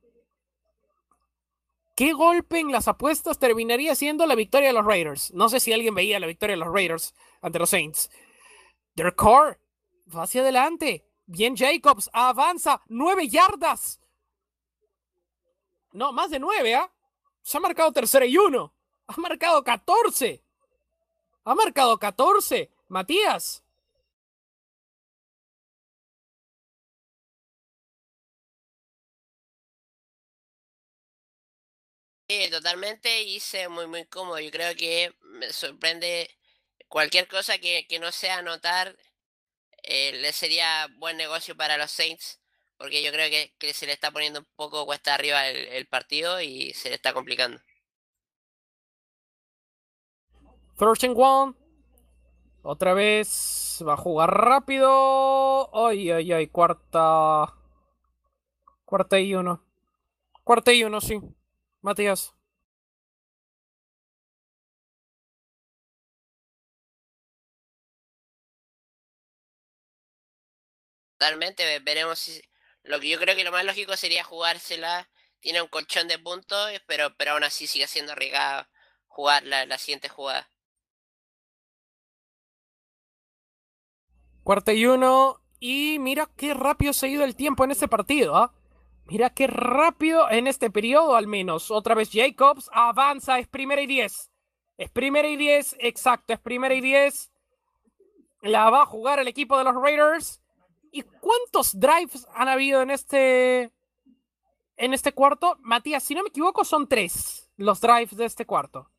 ¿Qué golpe en las apuestas terminaría siendo la victoria de los Raiders? No sé si alguien veía la victoria de los Raiders ante los Saints. Their core va hacia adelante. Bien Jacobs avanza nueve yardas. No, más de nueve, ¿ah? Se ha marcado tercera y uno. Ha marcado 14. Ha marcado 14. Matías. Sí, totalmente hice muy muy cómodo. Yo creo que me sorprende cualquier cosa que, no sea anotar eh, le sería buen negocio para los Saints porque yo creo que, se le está poniendo un poco cuesta arriba el partido y se le está complicando. First and one. Otra vez va a jugar rápido. Ay, ay, ay, cuarta. Cuarta y uno. Cuarta y uno, sí. Matías. Totalmente, ve- veremos si... Lo que yo creo que lo más lógico sería jugársela. Tiene un colchón de puntos, pero, pero aún así sigue siendo arriesgado jugar la, la siguiente jugada. Cuarta y uno. Y mira qué rápido se ha ido el tiempo en este partido, ¿ah? Mira qué rápido en este periodo al menos. Otra vez Jacobs avanza, es primera y diez. Es primera y diez, exacto, es primera y diez. La va a jugar el equipo de los Raiders. ¿Y cuántos drives han habido en este en este cuarto? Matías, si no me equivoco, son tres los drives de este cuarto.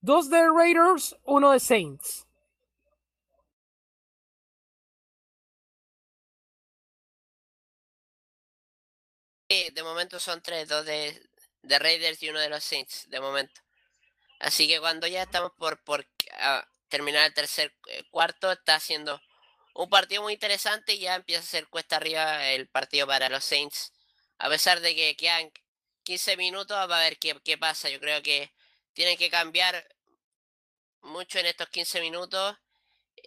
Dos de Raiders, uno de Saints. Sí, de momento son tres, dos de, de Raiders y uno de los Saints, de momento. Así que cuando ya estamos por, por ah, terminar el tercer eh, cuarto, está siendo un partido muy interesante y ya empieza a ser cuesta arriba el partido para los Saints. A pesar de que quedan 15 minutos, va a ver qué, qué pasa. Yo creo que tienen que cambiar mucho en estos 15 minutos.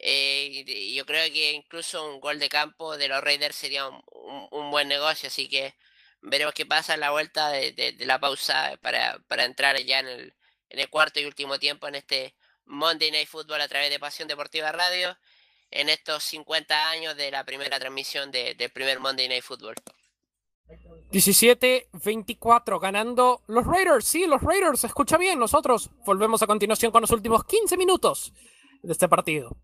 eh, yo creo que incluso un gol de campo de los Raiders sería un- un buen negocio. Así que veremos qué pasa en la vuelta de, la pausa para, para entrar ya en el, en el cuarto y último tiempo en este Monday Night Football a través de Pasión Deportiva Radio. En estos 50 años de la primera transmisión de- del primer Monday Night Football. 17-24 ganando los Raiders. Sí, los Raiders. Escucha bien, nosotros volvemos a continuación con los últimos 15 minutos de este partido.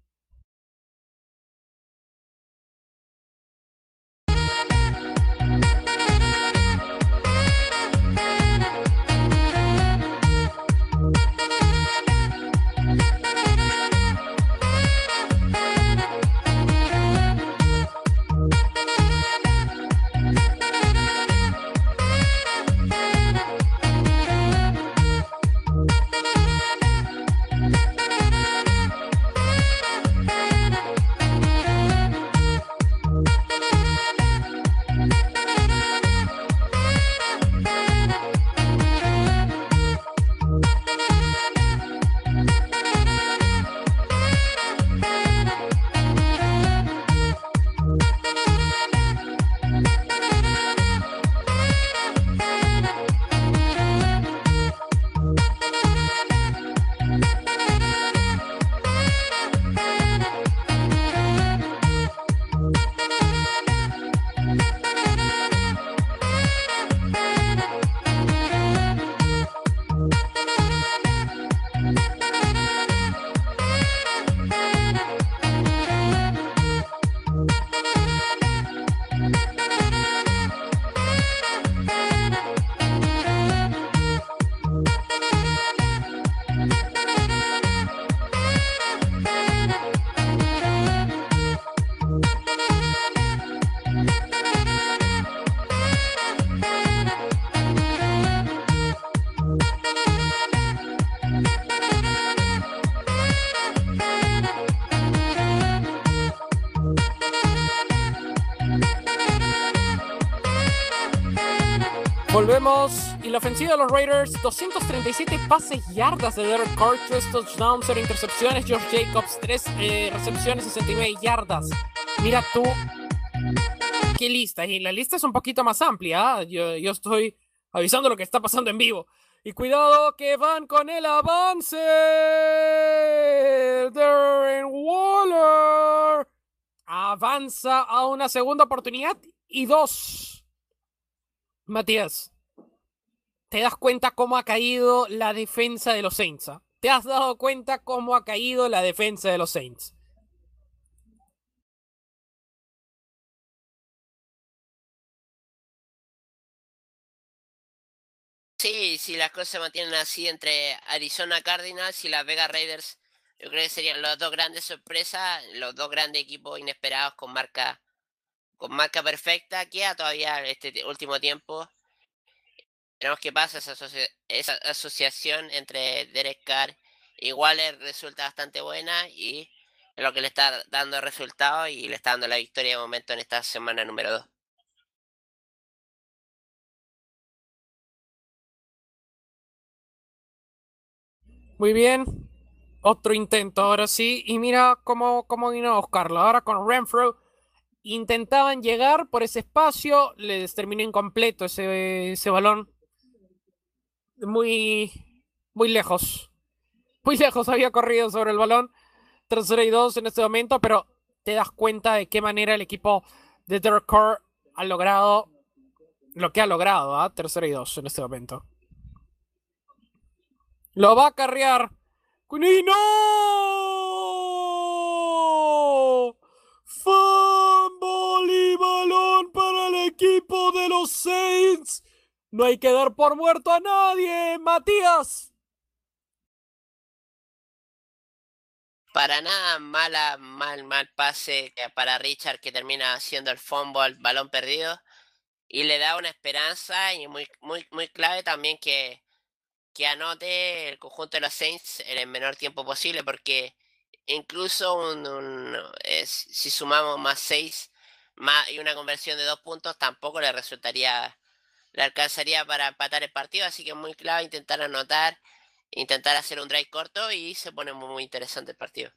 Ofensiva de los Raiders, 237 pases yardas de Derek Carr, 3 touchdowns, 0 intercepciones. George Jacobs, 3 eh, recepciones, 69 yardas. Mira tú, qué lista. Y la lista es un poquito más amplia. ¿ah? Yo, yo estoy avisando lo que está pasando en vivo. Y cuidado que van con el avance. Darren Waller avanza a una segunda oportunidad y dos. Matías, ¿te das cuenta cómo ha caído la defensa de los Saints? ah? ¿Te has dado cuenta cómo ha caído la defensa de los Saints? Sí, si las cosas se mantienen así entre Arizona Cardinals y las Vegas Raiders, yo creo que serían los dos grandes sorpresas, los dos grandes equipos inesperados con marca con marca perfecta. Queda todavía este ti- último tiempo. Veremos qué pasa esa, asocia- esa asociación entre Derek Carr y Waller resulta bastante buena y es lo que le está dando resultados y le está dando la victoria de momento en esta semana número 2. Muy bien. Otro intento ahora sí. Y mira cómo, cómo vino a buscarlo. Ahora con Renfro. Intentaban llegar por ese espacio. Les terminó incompleto ese, ese balón. Muy, muy lejos. Muy lejos había corrido sobre el balón. Tercera y dos en este momento. Pero te das cuenta de qué manera el equipo de Derek Carr ha logrado lo que ha logrado. ¿ah? Tercera y dos en este momento. Lo va a carrear. ¡Y no! Fumble y balón para el equipo de los Saints. No hay que dar por muerto a nadie, Matías. Para nada mala, mal, mal pase para Richard que termina haciendo el fumble, balón perdido. Y le da una esperanza y muy, muy, muy clave también que, que anote el conjunto de los Saints en el menor tiempo posible, porque incluso un, es- si sumamos más 6 más, y una conversión de dos puntos, tampoco le resultaría, le alcanzaría para empatar el partido, así que muy clave intentar anotar, intentar hacer un drive corto y se pone muy, muy interesante el partido.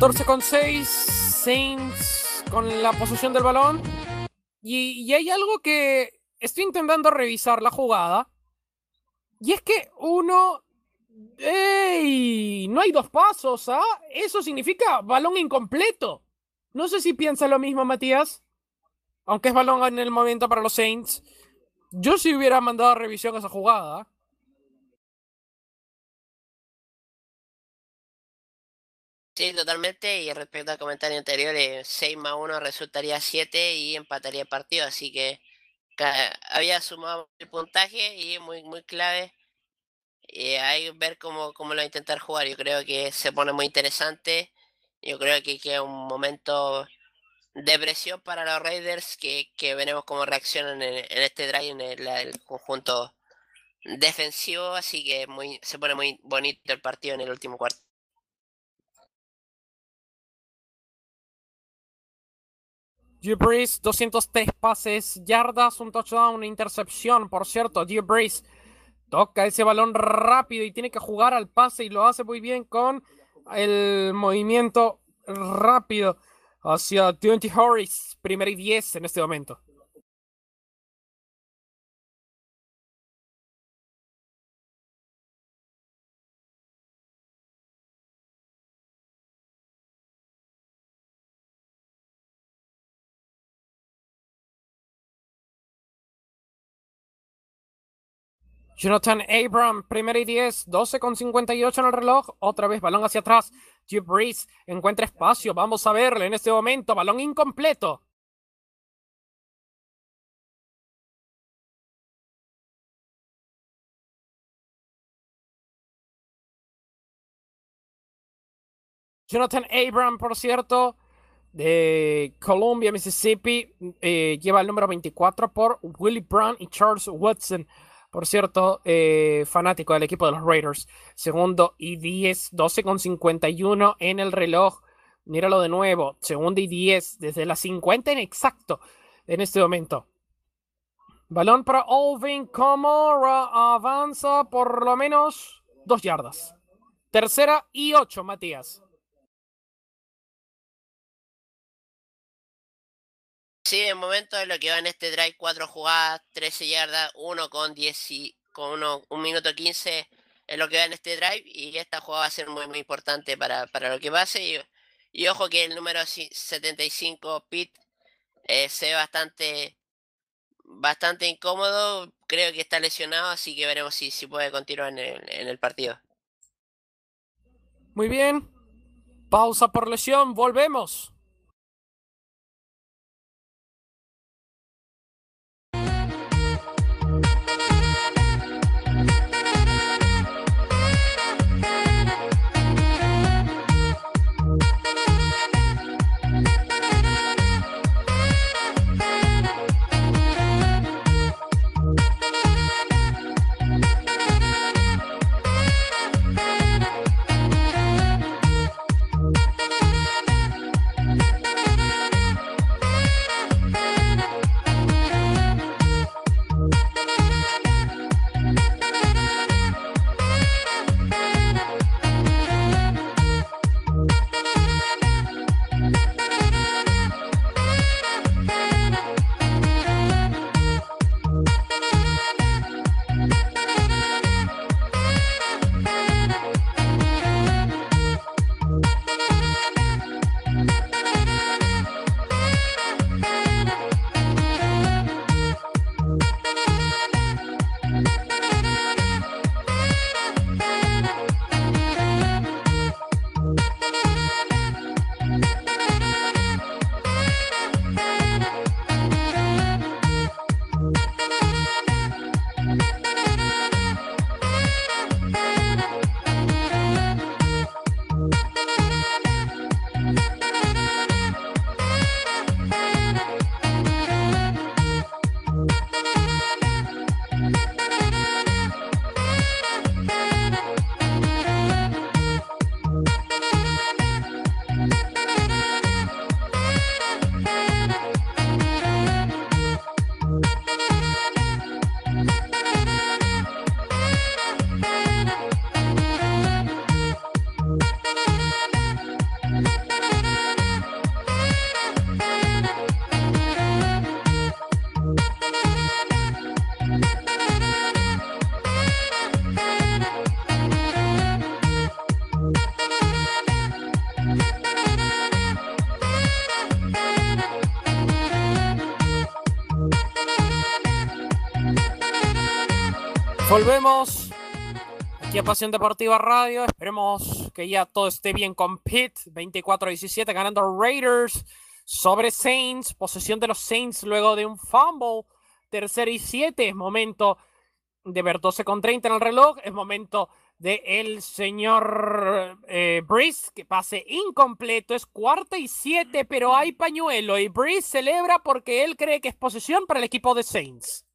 Catorce con 6, Saints con la posesión del balón. Y, y hay algo que estoy intentando revisar la jugada. Y es que uno... ¡Ey! No hay dos pasos, ¿ah? Eso significa balón incompleto. No sé si piensa lo mismo, Matías. Aunque es balón en el momento para los Saints. Yo sí hubiera mandado a revisión esa jugada. Sí, totalmente. Y respecto al comentario anterior, eh, 6 más 1 resultaría 7 y empataría el partido. Así que había sumado el puntaje y muy, muy clave y ahí ver cómo, cómo lo va a intentar jugar. Yo creo que se pone muy interesante. Yo creo que es un momento de presión para los Raiders que, veremos cómo reaccionan en, este drive en el, conjunto defensivo. Así que muy, se pone muy bonito el partido en el último cuarto. Drew Brees, 203 pases, yardas, un touchdown, una intercepción. Por cierto, Drew Brees toca ese balón rápido y tiene que jugar al pase y lo hace muy bien con el movimiento rápido hacia 20 Harris, primer y 10 en este momento. Jonathan Abram, primera y 10, 12 con 58 en el reloj. Otra vez balón hacia atrás. Drew Brees encuentra espacio. Vamos a verle en este momento. Balón incompleto. Jonathan Abram, por cierto, de Columbia, Mississippi, eh, lleva el número 24 por Willie Brown y Charles Watson por cierto, eh, fanático del equipo de los Raiders. Segundo y 10, 12 con 51 en el reloj. Míralo de nuevo, segundo y 10, desde las 50 en exacto en este momento. Balón para Olvin Camara avanza por lo menos dos yardas. Tercera y 8, Matías. Sí, en momento de lo que va en este drive, 4 jugadas, 13 yardas, 1 con 10 y con 1 un minuto 15 es lo que va en este drive y esta jugada va a ser muy muy importante para, lo que pase y, ojo que el número 75 Pit eh, se ve bastante bastante incómodo, creo que está lesionado, así que veremos si, si puede continuar en el, en el partido. Muy bien, pausa por lesión, volvemos. Volvemos aquí a Pasión Deportiva Radio. Esperemos que ya todo esté bien con Pitt. 24-17 ganando Raiders sobre Saints. Posesión de los Saints luego de un fumble. Tercer y siete. Momento de ver 12 con 30 en el reloj. Es momento de el señor eh, Brice, que pase incompleto. Es cuarta y siete, pero hay pañuelo. Y Brice celebra porque él cree que es posesión para el equipo de Saints.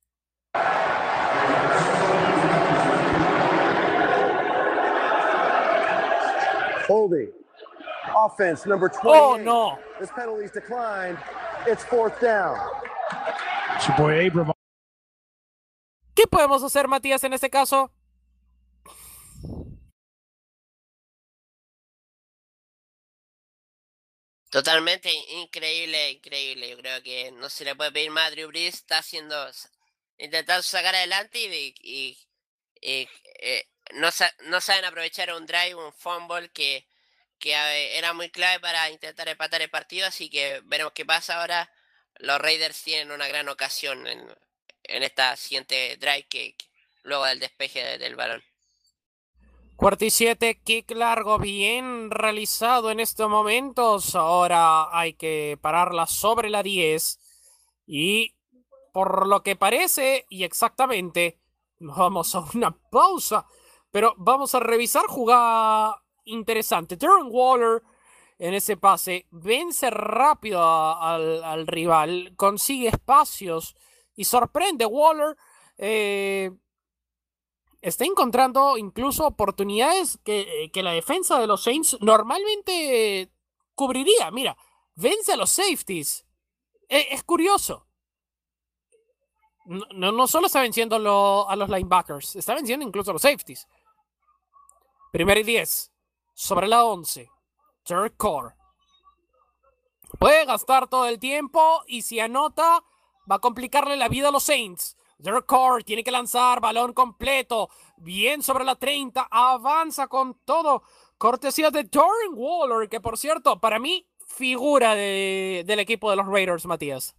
Holding. Offense number 28. Oh, no. This penalty's declined. It's fourth down. It's your boy Abram. ¿Qué podemos hacer, Matías, en este caso? Totalmente increíble, increíble. Yo creo que no se le puede pedir más a Drew Brees. Está haciendo, intentando sacar adelante y, y, y eh, no, no saben aprovechar un drive, un fumble que, que eh, era muy clave para intentar empatar el partido. Así que veremos qué pasa ahora. Los Raiders tienen una gran ocasión en, en esta siguiente drive que, luego del despeje de- del balón. Cuarta y siete, kick largo, bien realizado en estos momentos. Ahora hay que pararla sobre la 10. Y por lo que parece, y exactamente, nos vamos a una pausa. Pero vamos a revisar jugada interesante. Darren Waller en ese pase vence rápido al, al rival, consigue espacios y sorprende Waller. eh, está encontrando incluso oportunidades que, eh, que la defensa de los Saints normalmente cubriría. Mira, vence a los safeties. E- Es, curioso. No, no, solo está venciendo a los linebackers, está venciendo incluso a los safeties. Primero y 10. Sobre la 11. Third core. Puede gastar todo el tiempo y si anota, va a complicarle la vida a los Saints. Derek Carr tiene que lanzar balón completo. Bien sobre la 30. Avanza con todo. Cortesía de Darren Waller, que por cierto, para mí, figura de- del equipo de los Raiders, Matías.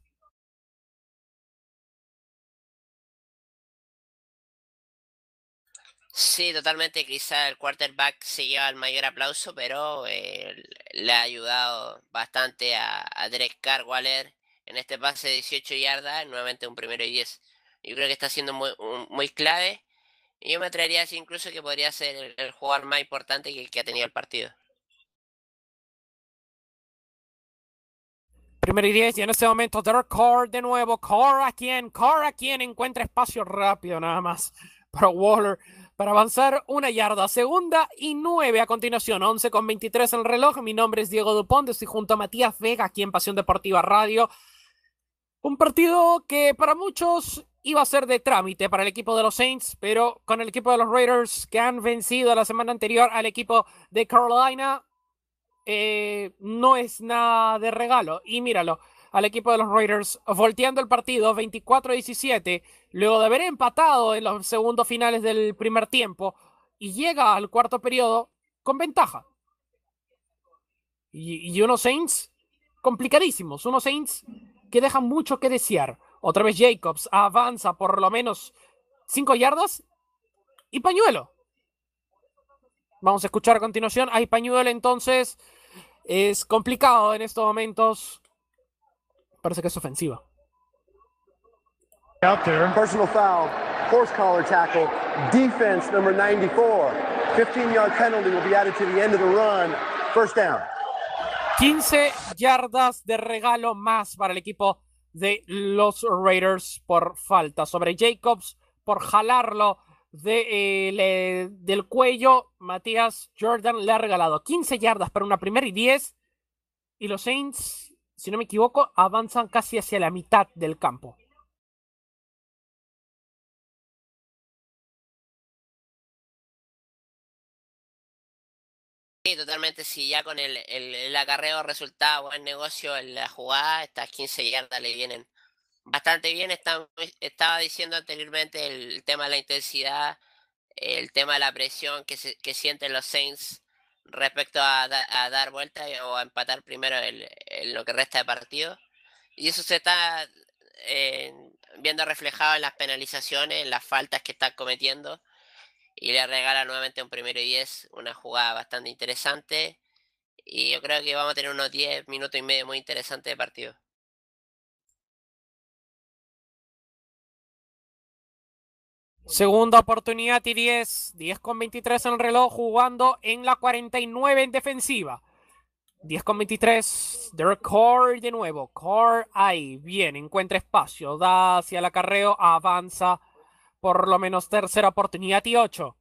Sí, totalmente. Quizá el quarterback se lleva el mayor aplauso, pero eh, le ha ayudado bastante a, a Derek Carr Waller en este pase de 18 yardas, nuevamente un primero y 10. Yo creo que está siendo muy, muy clave. Y yo me atrevería a decir incluso que podría ser el, jugador más importante que, que ha tenido el partido. Primero y 10, y en este momento Derek Carr de nuevo. Carr a quien, Carr a quien encuentra espacio rápido nada más para Waller para avanzar una yarda. Segunda y nueve a continuación, 11 con 23 en el reloj. Mi nombre es Diego Dupont, estoy junto a Matías Vega aquí en Pasión Deportiva Radio. Un partido que para muchos iba a ser de trámite para el equipo de los Saints, pero con el equipo de los Raiders que han vencido la semana anterior al equipo de Carolina, eh, no es nada de regalo. Y míralo, al equipo de los Raiders volteando el partido 24-17, luego de haber empatado en los segundos finales del primer tiempo, y llega al cuarto periodo con ventaja. Y, y unos Saints complicadísimos, unos Saints que dejan mucho que desear. Otra vez Jacobs avanza por lo menos 5 yardas y pañuelo. Vamos a escuchar a continuación. Hay pañuelo entonces. Es complicado en estos momentos. Parece que es ofensiva. Out there. Personal foul, horse collar tackle, defense number 94. 15 yard penalty will be added to the end of the run. First down. 15 yardas de regalo más para el equipo de los Raiders por falta sobre Jacobs, por jalarlo de, eh, le- del cuello. Matías Jordan le ha regalado 15 yardas para una primera y 10. Y los Saints, si no me equivoco, avanzan casi hacia la mitad del campo. Sí, totalmente. Si ya con el, el, acarreo resultado buen negocio en la jugada, estas 15 yardas le vienen bastante bien. Está- estaba diciendo anteriormente el tema de la intensidad, el tema de la presión que, se- que sienten los Saints respecto a, da- a dar vuelta o a empatar primero el- en lo que resta de partido. Y eso se está eh, viendo reflejado en las penalizaciones, en las faltas que están cometiendo y le regala nuevamente un primero y 10, una jugada bastante interesante. Y yo creo que vamos a tener unos 10 minutos y medio muy interesantes de partido. Segunda oportunidad y 10. 10 con 23 en el reloj jugando en la 49 en defensiva. 10 con 23. Derek Core de nuevo. Core ahí. Bien, encuentra espacio. Da hacia el acarreo. Avanza. Por lo menos tercera oportunidad y 8.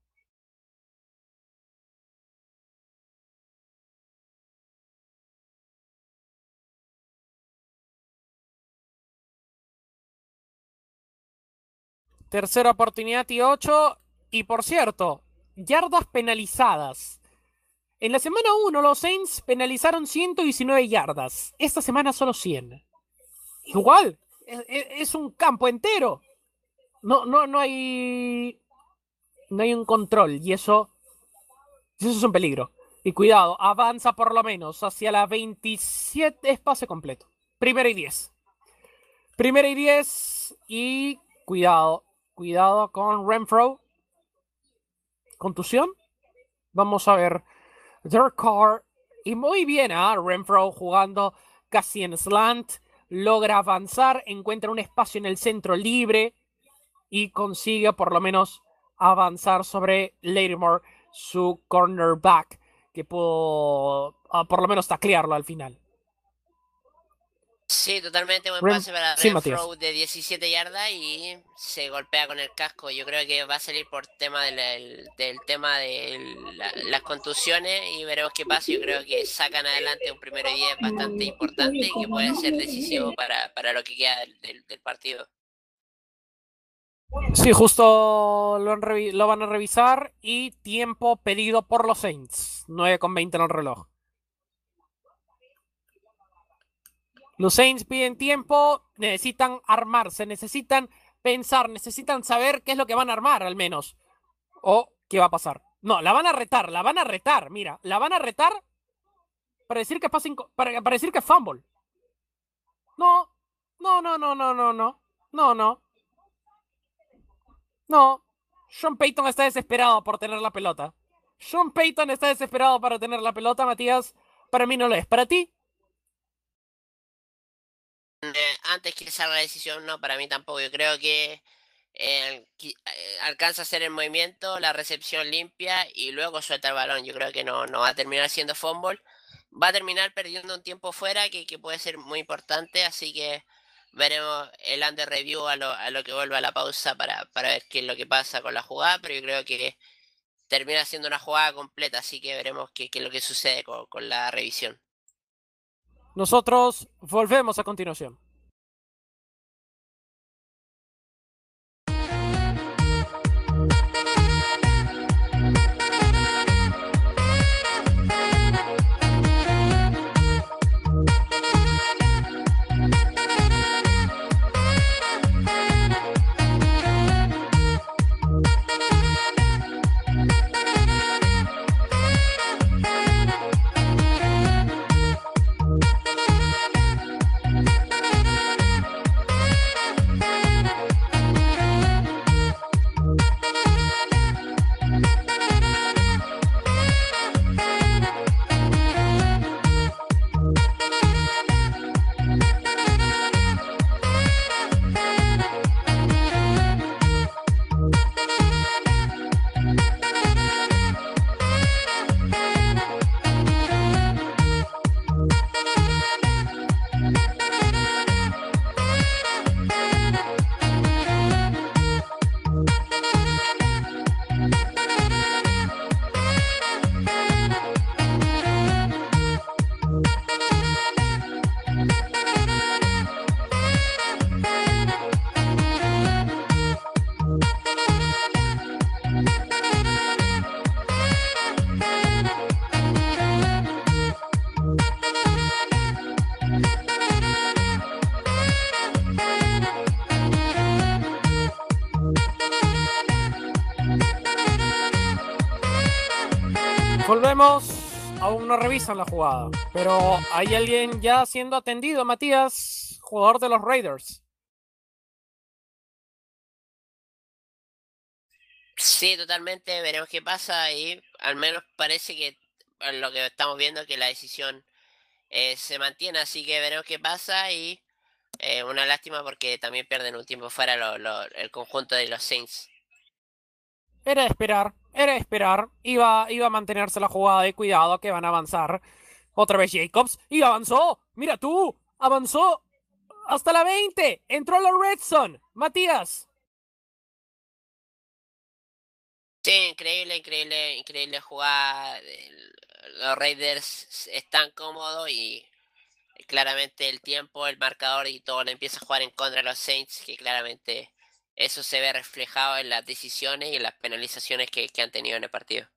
Tercera oportunidad y 8. Y por cierto, yardas penalizadas. En la semana 1 los Saints penalizaron 119 yardas. Esta semana solo 100. Igual, es, es un campo entero. No, no, no hay. No hay un control. Y eso. Eso es un peligro. Y cuidado, avanza por lo menos hacia la 27. Espacio completo. Primera y 10. Primera y 10. Y cuidado. Cuidado con Renfro. Contusión. Vamos a ver. Derek Carr. Y muy bien, ¿eh? Renfro jugando casi en slant. Logra avanzar. Encuentra un espacio en el centro libre. Y consigue por lo menos avanzar sobre Lattimore, su cornerback. Que pudo uh, por lo menos taclearlo al final. Sí, totalmente buen pase para sí, Renfro de 17 yardas y se golpea con el casco. Yo creo que va a salir por tema del, del- del tema de la- las contusiones y veremos qué pasa. Yo creo que sacan adelante un primero y 10 bastante importante y que puede ser decisivo para, para lo que queda del, partido. Sí, justo lo, han revi- lo van a revisar. Y tiempo pedido por los Saints. 9 con 20 en el reloj. Los Saints piden tiempo, necesitan armarse, necesitan pensar, necesitan saber qué es lo que van a armar al menos. O qué va a pasar. No, la van a retar, la van a retar, mira, la van a retar para decir que pasa inco- para, para decir que es fumble. No, no, no, no, no, no, no, no, no. No, Sean Payton está desesperado por tener la pelota. Sean Payton está desesperado para tener la pelota, Matías. Para mí no lo es. ¿Para ti? Eh, antes salga la decisión, no, para mí tampoco. Yo creo que eh, eh, alcanza a hacer el movimiento, la recepción limpia y luego suelta el balón. Yo creo que no, no va a terminar siendo fumble. Va a terminar perdiendo un tiempo fuera que, que puede ser muy importante, así que veremos el under review a lo, a lo que vuelva a la pausa para, para ver qué es lo que pasa con la jugada, pero yo creo que termina siendo una jugada completa, así que veremos qué, qué es lo que sucede con, con la revisión. Nosotros volvemos a continuación. No revisan la jugada. Pero hay alguien ya siendo atendido, Matías, jugador de los Raiders. Sí, totalmente, veremos qué pasa y al menos parece que lo que estamos viendo que la decisión eh, se mantiene, así que veremos qué pasa y eh, una lástima porque también pierden un tiempo fuera lo- lo- el conjunto de los Saints. Era de esperar, era esperar. Iba, iba a mantenerse la jugada de cuidado que van a avanzar. Otra vez Jacobs. Y avanzó. Mira tú. Avanzó hasta la 20. Entró la Red Zone. Matías. Sí, increíble, increíble, increíble jugada. Los Raiders están cómodos y claramente el tiempo, el marcador y todo le empieza a jugar en contra de los Saints, que claramente eso se ve reflejado en las decisiones y en las penalizaciones que, han tenido en el partido.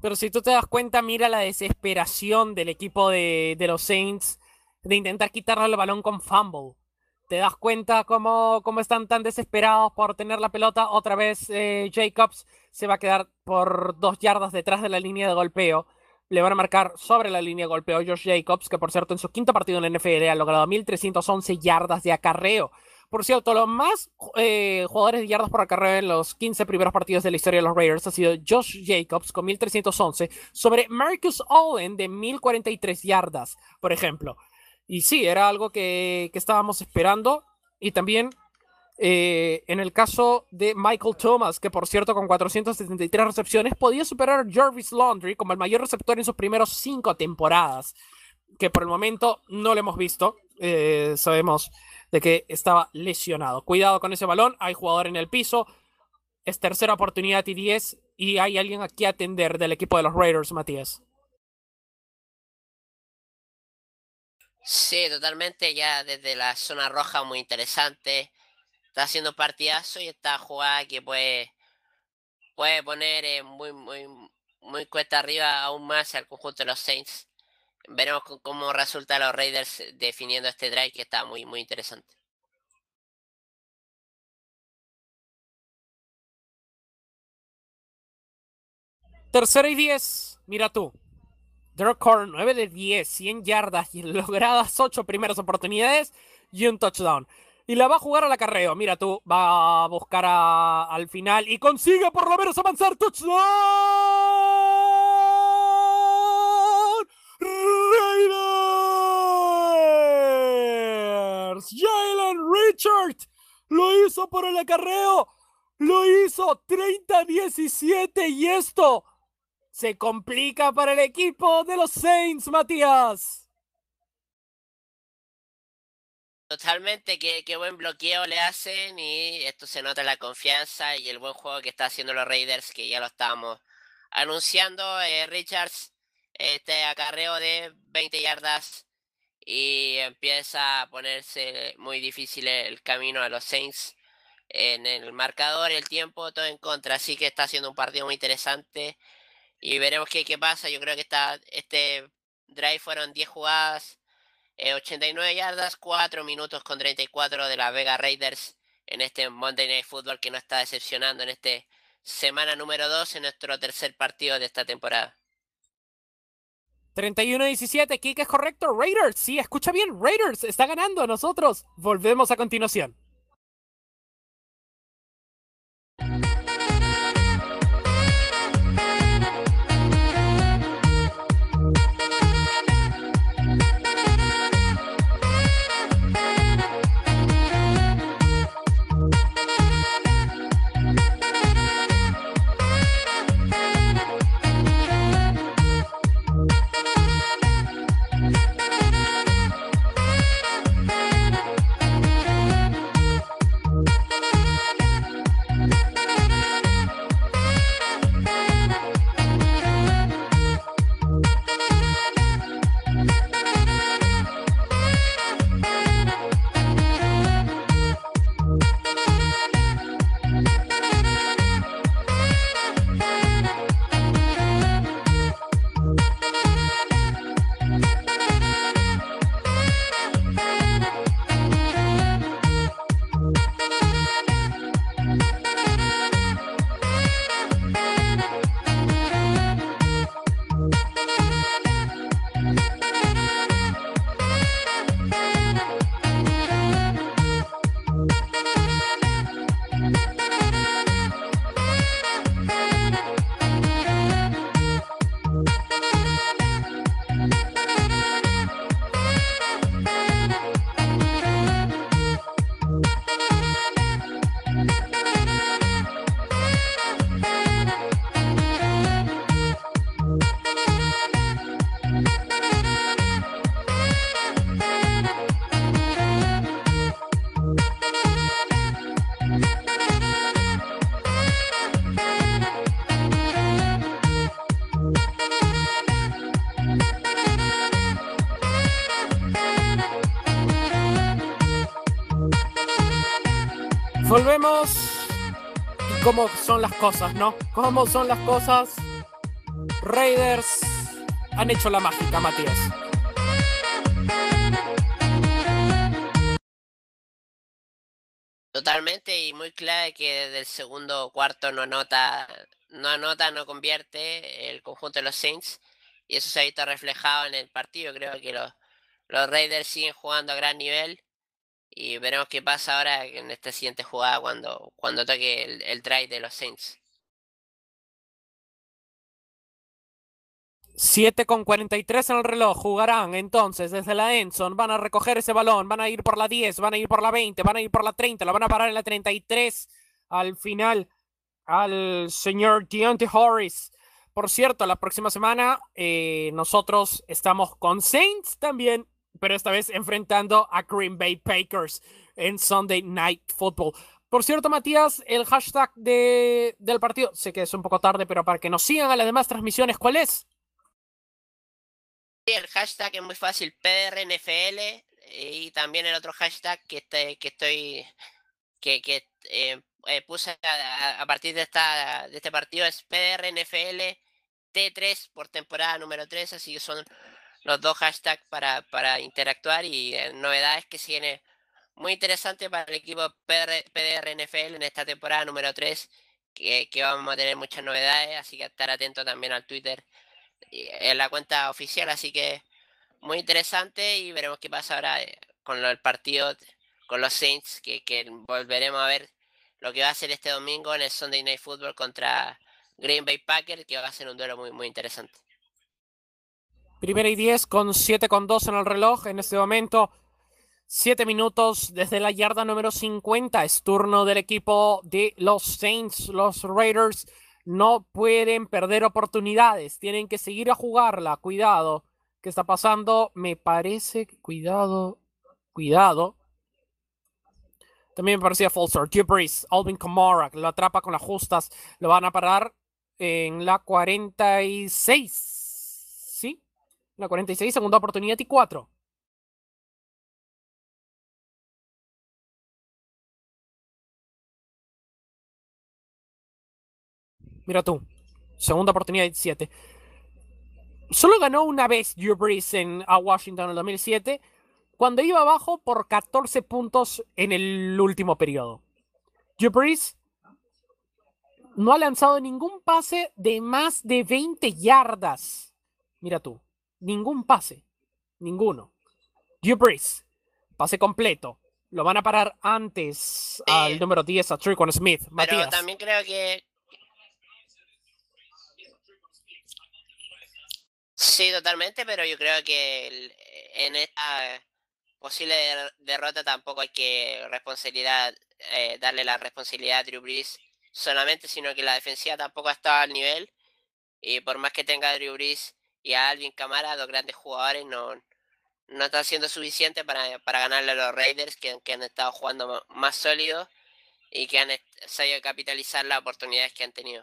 Pero si tú te das cuenta, mira la desesperación del equipo de, los Saints de intentar quitarle el balón con fumble. ¿Te das cuenta cómo, cómo están tan desesperados por tener la pelota? Otra vez eh, Jacobs se va a quedar por dos yardas detrás de la línea de golpeo. Le van a marcar sobre la línea de golpeo Josh Jacobs, que por cierto en su quinto partido en la NFL ha logrado 1.311 yardas de acarreo. Por cierto, los más eh, jugadores de yardas por acarreo en los 15 primeros partidos de la historia de los Raiders ha sido Josh Jacobs con 1311 sobre Marcus Owen de 1043 yardas, por ejemplo. Y sí, era algo que, que estábamos esperando. Y también eh, en el caso de Michael Thomas, que por cierto con 473 recepciones podía superar a Jarvis Laundry como el mayor receptor en sus primeros cinco temporadas, que por el momento no lo hemos visto. Eh, sabemos de que estaba lesionado. Cuidado con ese balón, hay jugador en el piso. Es tercera oportunidad y 10 y hay alguien aquí a atender del equipo de los Raiders, Matías. Sí, totalmente, ya desde la zona roja muy interesante. Está haciendo partidazo y esta jugada que puede, puede poner eh, muy, muy, muy cuesta arriba aún más al conjunto de los Saints. Veremos cómo resulta los Raiders definiendo este drive que está muy, muy interesante. Tercera y 10, mira tú. Derek Carr, 9 de 10, 100 yardas y logradas 8 primeras oportunidades y un touchdown. Y la va a jugar al acarreo. Mira tú, va a buscar a, al final y consigue por lo menos avanzar. ¡Touchdown! Raiders. Jalen Richard lo hizo por el acarreo. Lo hizo 30-17 y esto se complica para el equipo de los Saints, Matías. Totalmente, qué, qué buen bloqueo le hacen y esto se nota la confianza y el buen juego que está haciendo los Raiders, que ya lo estábamos anunciando. Eh, Richards, este acarreo de 20 yardas y empieza a ponerse muy difícil el camino a los Saints en el marcador, el tiempo, todo en contra. Así que está haciendo un partido muy interesante y veremos qué, qué pasa. Yo creo que está, este drive fueron 10 jugadas, 89 eh, yardas, 4 minutos con 34 de la Vega Raiders en este Monday Night Football que no está decepcionando en este semana número 2 en nuestro tercer partido de esta temporada. 31-17, Kike es correcto. Raiders, sí, escucha bien, Raiders está ganando. Nosotros volvemos a continuación. Volvemos. ¿Y cómo son las cosas, no? ¿Cómo son las cosas? Raiders han hecho la mágica, Matías. Totalmente y muy clave que desde el segundo cuarto no anota, no anota, no convierte el conjunto de los Saints y eso se ha visto reflejado en el partido. Creo que los, los Raiders siguen jugando a gran nivel y veremos qué pasa ahora en esta siguiente jugada cuando, cuando toque el, el drive de los Saints. 7 con 43 en el reloj. Jugarán entonces desde la Enson. Van a recoger ese balón. Van a ir por la 10. Van a ir por la 20. Van a ir por la 30. La van a parar en la 33. Al final, al señor Deontay Harris. Por cierto, la próxima semana eh, nosotros estamos con Saints también. Pero esta vez enfrentando a Green Bay Packers en Sunday Night Football. Por cierto, Matías, el hashtag de, del partido, sé que es un poco tarde, pero para que nos sigan a las demás transmisiones, ¿cuál es? el hashtag es muy fácil, PRNFL, y también el otro hashtag que, este, que estoy, que, que eh, eh, puse a, a, partir de, esta, de este partido es PRNFL T3 por temporada número 3, así que son los dos hashtags para, para interactuar y eh, novedades que viene muy interesante para el equipo PR, PDRNFL en esta temporada número 3, que, vamos a tener muchas novedades, así que estar atento también al Twitter en la cuenta oficial, así que muy interesante y veremos qué pasa ahora eh, con el partido con los Saints, que, que, volveremos a ver lo que va a ser este domingo en el Sunday Night Football contra Green Bay Packers, que va a ser un duelo muy, muy interesante. Primera y 10 con 7 con 2 en el reloj en este momento. 7 minutos desde la yarda número 50. Es turno del equipo de los Saints, los Raiders no pueden perder oportunidades, tienen que seguir a jugarla, cuidado, ¿qué está pasando? Me parece, cuidado, cuidado. También me parecía Falser, Brees, Alvin Kamara, lo atrapa con las justas, lo van a parar en la 46, ¿sí? La 46, segunda oportunidad y 4. Mira tú. Segunda oportunidad 17. Solo ganó una vez Drew Brees en, Washington en el 2007, cuando iba abajo por 14 puntos en el último periodo. Drew Brees no ha lanzado ningún pase de más de 20 yardas. Mira tú. Ningún pase. Ninguno. Drew Brees. Pase completo. Lo van a parar antes al número 10, a Trickon Smith. Pero Matías. también creo que Sí, totalmente, pero yo creo que el, en esta posible derrota tampoco hay que responsabilidad eh, darle la responsabilidad a Drew Brees solamente, sino que la defensiva tampoco ha estado al nivel y por más que tenga Drew Brees y a Alvin Kamara, dos grandes jugadores, no, no están siendo suficientes para, para ganarle a los Raiders que, que han estado jugando más sólidos y que han sabido capitalizar las oportunidades que han tenido.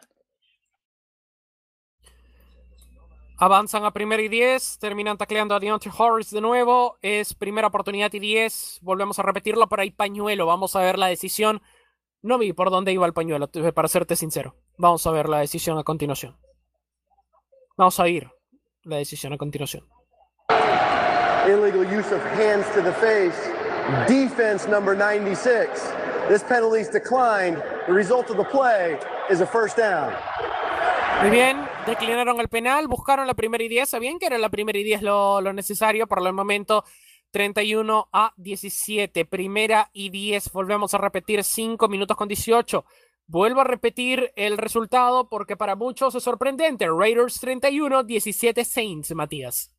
Avanzan a primera y 10, terminan tacleando a Deontay Harris de nuevo. Es primera oportunidad y 10. Volvemos a repetirlo, pero hay pañuelo. Vamos a ver la decisión. No vi por dónde iba el pañuelo, para serte sincero. Vamos a ver la decisión a continuación. Vamos a ir la decisión a continuación. Illegal use of hands to the face. Defense number 96. This penalty is declined. The result of the play is a first down. Muy bien, declinaron el penal, buscaron la primera y 10, sabían que era la primera y 10 lo, lo necesario, por el momento 31 a 17, primera y 10, volvemos a repetir 5 minutos con 18. Vuelvo a repetir el resultado porque para muchos es sorprendente. Raiders 31, 17 Saints, Matías.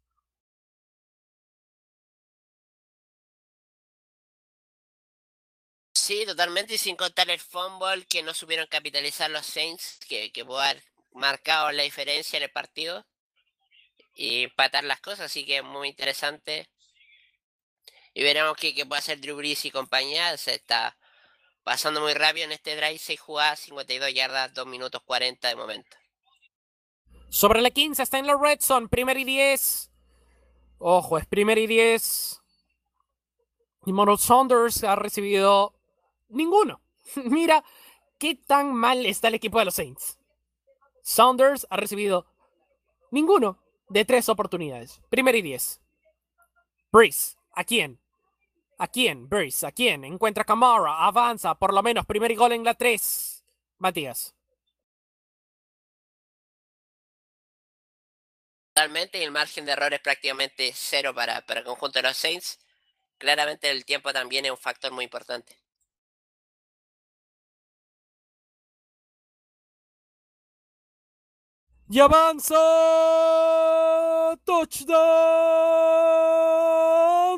Sí, totalmente, y sin contar el fumble que no supieron capitalizar los Saints, que, que pudo haber marcado la diferencia en el partido y empatar las cosas, así que muy interesante. Y veremos qué, qué puede hacer Drew Brees y compañía. Se está pasando muy rápido en este drive, 6 jugadas, 52 yardas, 2 minutos 40 de momento. Sobre la 15 está en la red zone, primer y 10. Ojo, es primer y 10. Y Mono Saunders ha recibido ninguno. Mira qué tan mal está el equipo de los Saints. Saunders ha recibido ninguno de tres oportunidades. Primero y diez. Breeze, ¿a quién? ¿A quién? Breeze, ¿a quién? Encuentra Camara, avanza, por lo menos primer gol en la tres. Matías. Totalmente, y el margen de error es prácticamente cero para, para el conjunto de los Saints. Claramente el tiempo también es un factor muy importante. Y avanza. Touchdown.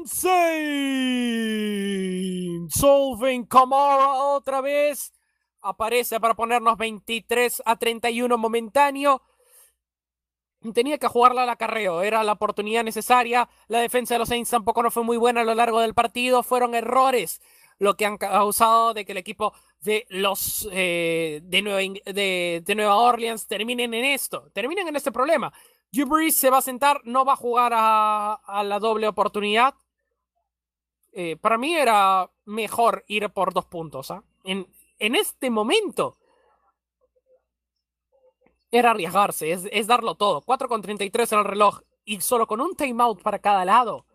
Saints. Solving Kamara otra vez. Aparece para ponernos 23 a 31 momentáneo. Tenía que jugarla al acarreo, era la oportunidad necesaria. La defensa de los Saints tampoco no fue muy buena a lo largo del partido. Fueron errores lo que han causado de que el equipo de los eh, de, Nueva, de, Nueva Orleans terminen en esto, terminen en este problema. Drew se va a sentar, no va a jugar a, la doble oportunidad. Eh, para mí era mejor ir por dos puntos. ¿eh? En, en este momento era arriesgarse, es, es darlo todo. 4 con 33 en el reloj y solo con un timeout para cada lado.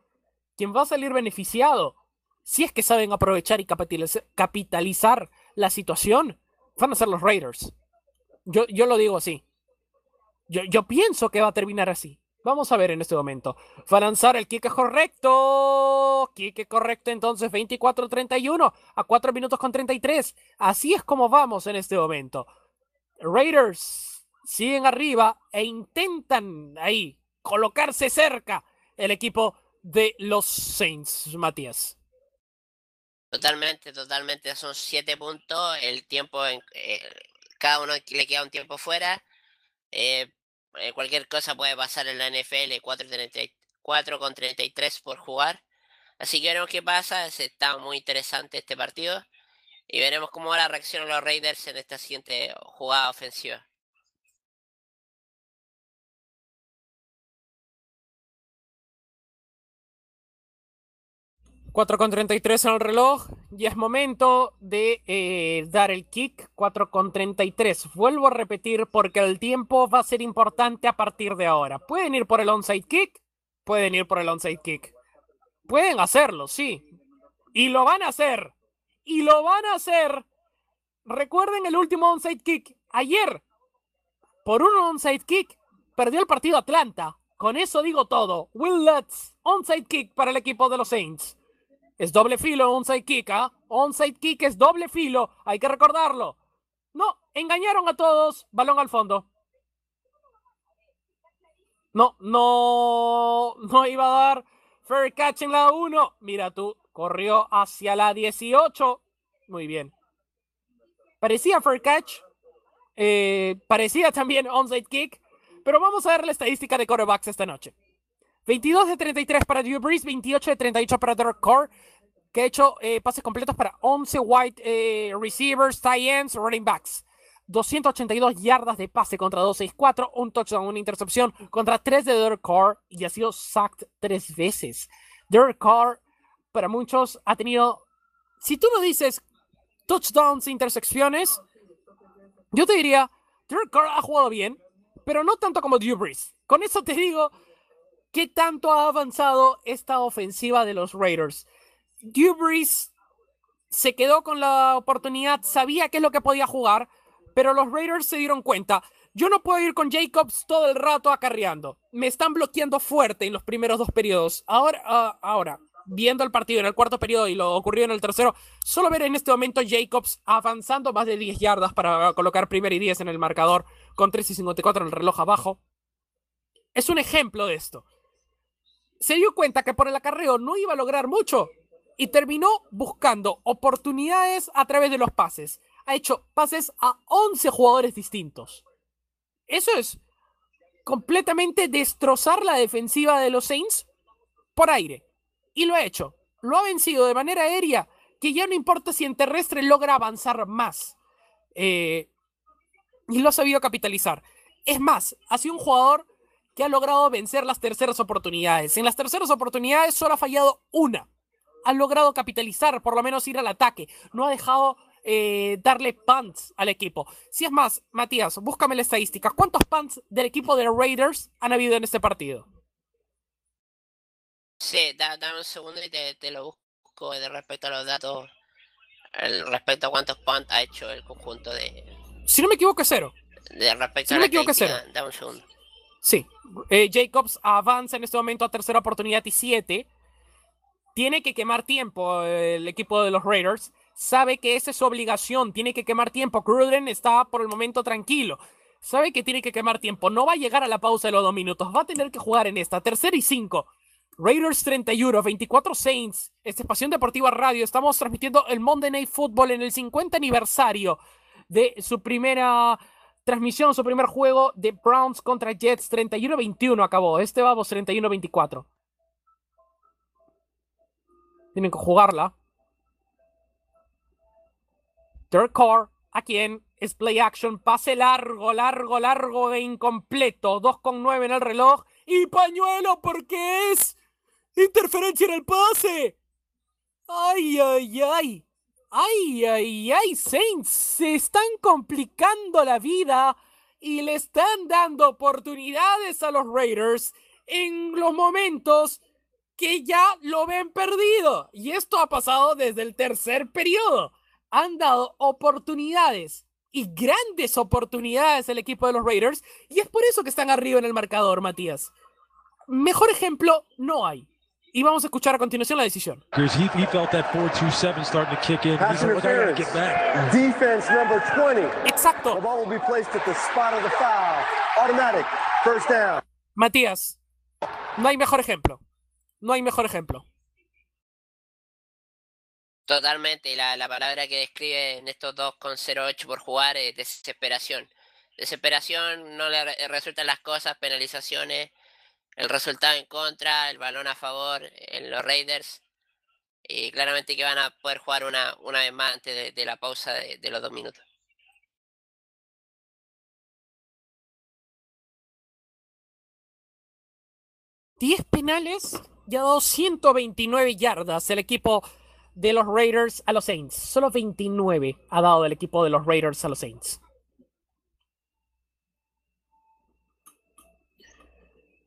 Quien va a salir beneficiado, si es que saben aprovechar y capitalizar la situación, van a ser los Raiders. Yo, yo lo digo así. Yo, yo pienso que va a terminar así. Vamos a ver en este momento. Va a lanzar el kick correcto. Kick correcto entonces 24-31 a 4 minutos con 33. Así es como vamos en este momento. Raiders siguen arriba e intentan ahí colocarse cerca el equipo de los Saints, Matías. Totalmente, totalmente. Son siete puntos. El tiempo, en, eh, cada uno le queda un tiempo fuera. Eh, eh, cualquier cosa puede pasar en la NFL. 4, con 33 por jugar. Así que veremos qué pasa. Está muy interesante este partido. Y veremos cómo ahora reaccionan los Raiders en esta siguiente jugada ofensiva. 4 con 33 en el reloj. Y es momento de eh, dar el kick. 4 con 33. Vuelvo a repetir porque el tiempo va a ser importante a partir de ahora. Pueden ir por el onside kick. Pueden ir por el onside kick. Pueden hacerlo, sí. Y lo van a hacer. Y lo van a hacer. Recuerden el último onside kick. Ayer, por un onside kick, perdió el partido Atlanta. Con eso digo todo. Will Lutz, onside kick para el equipo de los Saints. Es doble filo onside kick, ¿ah? Onside kick es doble filo, hay que recordarlo. No, engañaron a todos, balón al fondo. No, no, no iba a dar fair catch en la 1. Mira tú, corrió hacia la 18. Muy bien. Parecía fair catch, eh, parecía también onside kick, pero vamos a ver la estadística de quarterbacks esta noche. 22 de 33 para Drew Brees, 28 de 38 para Derek Carr, que ha hecho eh, pases completos para 11 wide eh, receivers, tight ends, running backs. 282 yardas de pase contra 264, un touchdown, una intercepción contra 3 de Derek Carr y ha sido sacked tres veces. Derek Carr, para muchos, ha tenido, si tú no dices touchdowns e intersecciones, yo te diría, Derek Carr ha jugado bien, pero no tanto como Drew Brees. Con eso te digo ¿Qué tanto ha avanzado esta ofensiva de los Raiders? Drew se quedó con la oportunidad, sabía qué es lo que podía jugar, pero los Raiders se dieron cuenta. Yo no puedo ir con Jacobs todo el rato acarreando. Me están bloqueando fuerte en los primeros dos periodos. Ahora, uh, ahora, viendo el partido en el cuarto periodo y lo ocurrió en el tercero, solo ver en este momento Jacobs avanzando más de 10 yardas para colocar primer y 10 en el marcador con 3 y 54 en el reloj abajo. Es un ejemplo de esto se dio cuenta que por el acarreo no iba a lograr mucho y terminó buscando oportunidades a través de los pases. Ha hecho pases a 11 jugadores distintos. Eso es completamente destrozar la defensiva de los Saints por aire. Y lo ha hecho. Lo ha vencido de manera aérea, que ya no importa si en terrestre logra avanzar más. Eh, y lo ha sabido capitalizar. Es más, ha sido un jugador que ha logrado vencer las terceras oportunidades. En las terceras oportunidades solo ha fallado una. Ha logrado capitalizar, por lo menos ir al ataque. No ha dejado eh, darle punts al equipo. Si es más, Matías, búscame la estadística. ¿Cuántos punts del equipo de Raiders han habido en este partido? Sí, dame un segundo y te, lo busco de respecto a los datos, respecto a cuántos punts ha hecho el conjunto de... Si no me equivoco es cero. De respecto si no me equivoco es cero. Dame un segundo. Sí, eh, Jacobs avanza en este momento a tercera oportunidad y siete. Tiene que quemar tiempo el equipo de los Raiders sabe que esa es su obligación, tiene que quemar tiempo. Cruden está por el momento tranquilo. Sabe que tiene que quemar tiempo. No va a llegar a la pausa de los dos minutos. Va a tener que jugar en esta. Tercera y cinco. Raiders 31, 24 Saints. Esta es Pasión Deportiva Radio. Estamos transmitiendo el Monday Night Football en el 50 aniversario de su primera transmisión, su primer juego de Browns contra Jets. 31-21 acabó. Este vamos 31-24. Tienen que jugarla. Third core, a quien es play action, pase largo, largo, largo e incompleto. 2,9 en el reloj. Y pañuelo porque es interferencia en el pase. Ay, ay, ay. Ay, ay, ay, Saints, se están complicando la vida y le están dando oportunidades a los Raiders en los momentos que ya lo ven perdido. Y esto ha pasado desde el tercer periodo han dado oportunidades y grandes oportunidades al equipo de los Raiders y es por eso que están arriba en el marcador, Matías. Mejor ejemplo no hay. Y vamos a escuchar a continuación la decisión. Defense number 20. Exacto. Matías, no hay mejor ejemplo. No hay mejor ejemplo. Totalmente, la, la palabra que describe en estos 2,08 por jugar es desesperación. Desesperación, no le resultan las cosas, penalizaciones, el resultado en contra, el balón a favor en los Raiders. Y claramente que van a poder jugar una, una vez más antes de, la pausa de, de los dos minutos. Diez penales y ha dado 129 yardas el equipo de los Raiders a los Saints. Solo 29 ha dado el equipo de los Raiders a los Saints.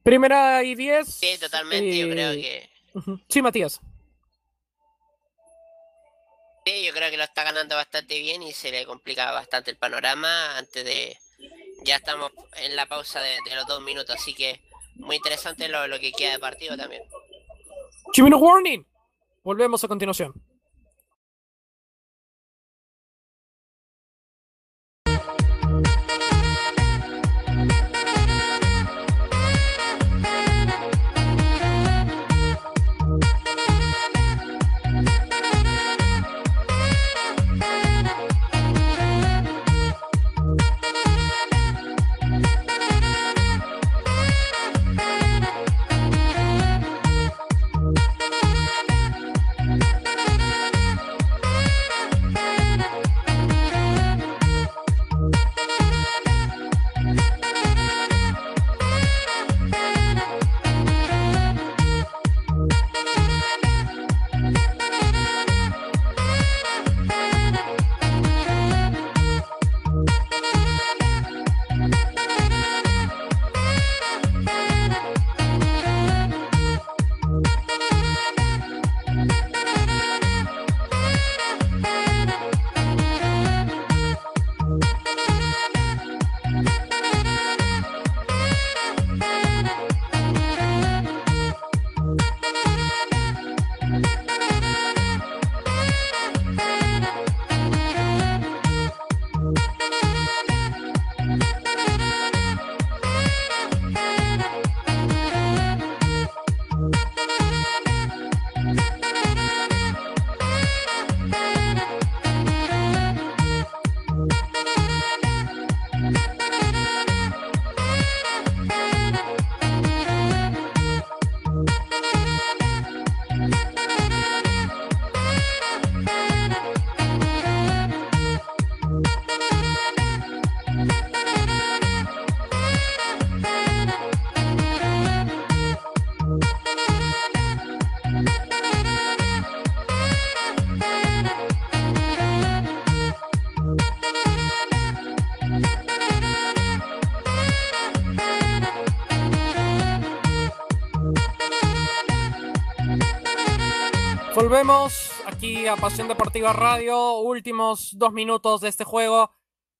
Primera y 10. Sí, totalmente, yo creo que. Sí, Matías. Sí, yo creo que lo está ganando bastante bien y se le complica bastante el panorama antes de. Ya estamos en la pausa de, los dos minutos, así que muy interesante lo, lo que queda de partido también. Chimino Warning. Volvemos a continuación. Volvemos aquí a Pasión Deportiva Radio. Últimos dos minutos de este juego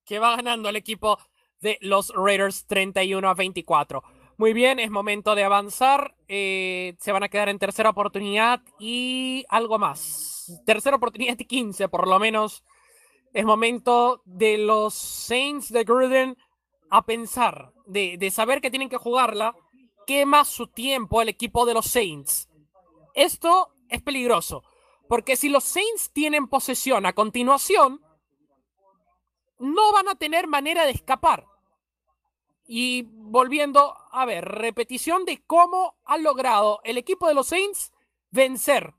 que va ganando el equipo de los Raiders 31 a 24. Muy bien, es momento de avanzar. Eh, se van a quedar en tercera oportunidad y algo más. Tercera oportunidad y 15 por lo menos. Es momento de los Saints de Gruden a pensar, de, de saber que tienen que jugarla. Quema su tiempo el equipo de los Saints. Esto es peligroso, porque si los Saints tienen posesión a continuación, no van a tener manera de escapar. Y volviendo a ver, repetición de cómo ha logrado el equipo de los Saints vencer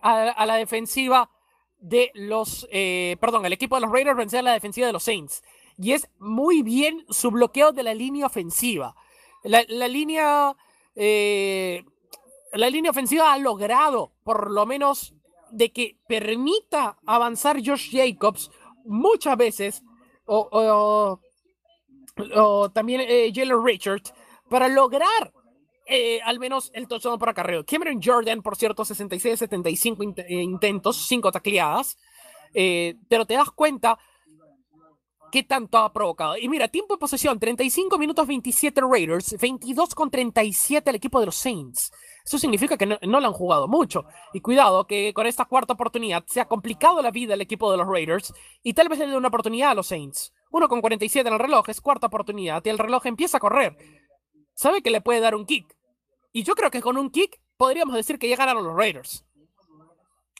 a, la defensiva de los, eh, perdón, el equipo de los Raiders vencer a la defensiva de los Saints. Y es muy bien su bloqueo de la línea ofensiva. La, línea, eh, la línea ofensiva ha logrado, por lo menos, de que permita avanzar Josh Jacobs muchas veces, o, también eh, Jalen Richard, para lograr eh, al menos el touchdown por acarreo. Cameron Jordan, por cierto, 66-75 eh, intentos, 5 tacleadas, eh, pero te das cuenta qué tanto ha provocado. Y mira, tiempo de posesión, 35 minutos 27 Raiders, 22 con 37 el equipo de los Saints. Eso significa que no, no lo han jugado mucho. Y cuidado que con esta cuarta oportunidad se ha complicado la vida el equipo de los Raiders y tal vez le dé una oportunidad a los Saints. Uno con 47 en el reloj, es cuarta oportunidad y el reloj empieza a correr. Sabe que le puede dar un kick. Y yo creo que con un kick podríamos decir que ya ganaron los Raiders.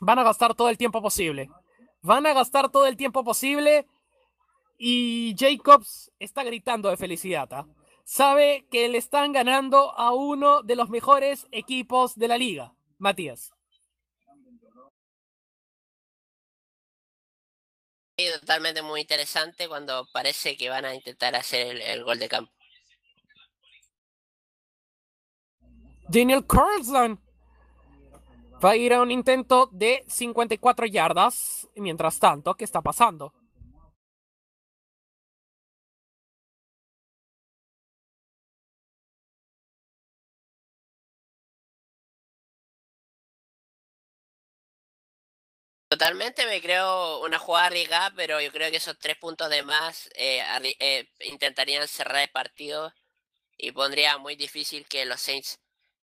Van a gastar todo el tiempo posible. Van a gastar todo el tiempo posible. Y Jacobs está gritando de felicidad. ¿ah? sabe que le están ganando a uno de los mejores equipos de la liga. Matías. totalmente muy interesante cuando parece que van a intentar hacer el, gol de campo. Daniel Carlson va a ir a un intento de 54 yardas. Mientras tanto, ¿qué está pasando? Totalmente me creo una jugada arriesgada, pero yo creo que esos tres puntos de más eh, eh, intentarían cerrar el partido y pondría muy difícil que los Saints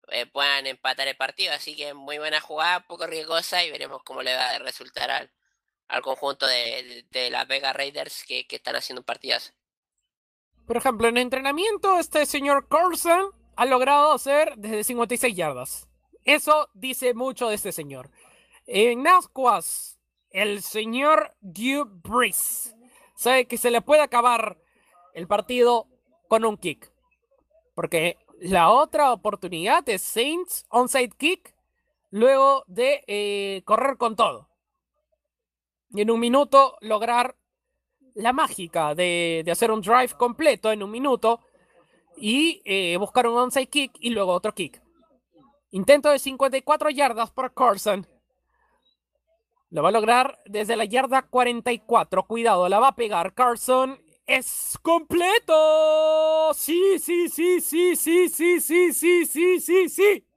eh, puedan empatar el partido. Así que muy buena jugada, poco riesgosa y veremos cómo le va a resultar al, al conjunto de, las Vega Raiders que, que, están haciendo un partidazo. Por ejemplo, en entrenamiento, este señor Carlson ha logrado hacer desde 56 yardas. Eso dice mucho de este señor. En Ascuas, el señor Drew Brees sabe que se le puede acabar el partido con un kick. Porque la otra oportunidad es Saints onside kick luego de eh, correr con todo. Y en un minuto lograr la mágica de, hacer un drive completo en un minuto y eh, buscar un onside kick y luego otro kick. Intento de 54 yardas por Carson. Lo va a lograr desde la yarda 44. Cuidado, la va a pegar Carson. Es completo. Sí, sí, sí, sí, sí, sí, sí, sí, sí, sí, sí.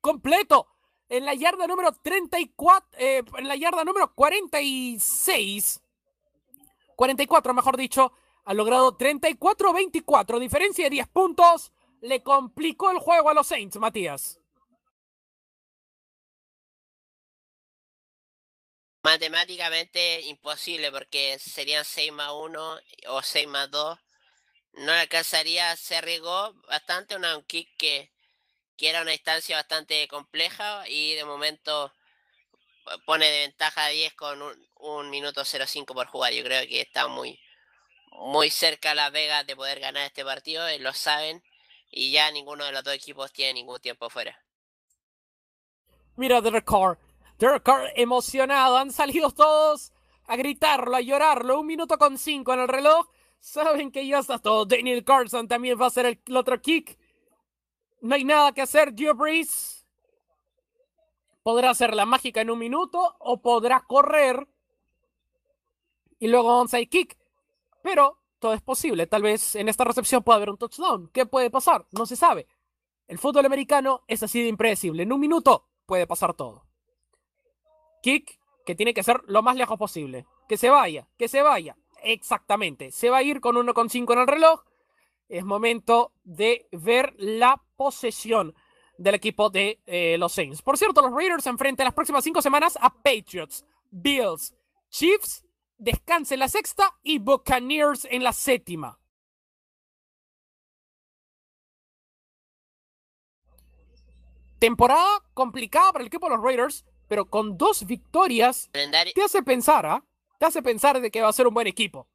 Completo. En la yarda número 34, eh, en la yarda número 46. 44, mejor dicho. Ha logrado 34-24. Diferencia de 10 puntos. Le complicó el juego a los Saints, Matías. Matemáticamente imposible porque serían 6 más 1 o 6 más 2. No alcanzaría, se arriesgó bastante una, un kick que, que era una distancia bastante compleja y de momento pone de ventaja a 10 con un, un minuto 05 por jugar. Yo creo que está muy, muy cerca Las Vegas de poder ganar este partido, lo saben, y ya ninguno de los dos equipos tiene ningún tiempo fuera. Mira The Carr, Derek Carr emocionado. Han salido todos a gritarlo, a llorarlo. Un minuto con cinco en el reloj. Saben que ya está todo. Daniel Carson también va a hacer el, otro kick. No hay nada que hacer. Drew Brees podrá hacer la mágica en un minuto o podrá correr y luego onside kick. Pero todo es posible. Tal vez en esta recepción pueda haber un touchdown. ¿Qué puede pasar? No se sabe. El fútbol americano es así de impredecible. En un minuto puede pasar todo. Kick que tiene que ser lo más lejos posible. Que se vaya, que se vaya. Exactamente. Se va a ir con 1,5 en el reloj. Es momento de ver la posesión del equipo de eh, los Saints. Por cierto, los Raiders se enfrentan las próximas cinco semanas a Patriots, Bills, Chiefs, descanse en la sexta y Buccaneers en la séptima. Temporada complicada para el equipo de los Raiders, pero con dos victorias Calendario- te hace pensar, ¿ah? Te hace pensar de que va a ser un buen equipo.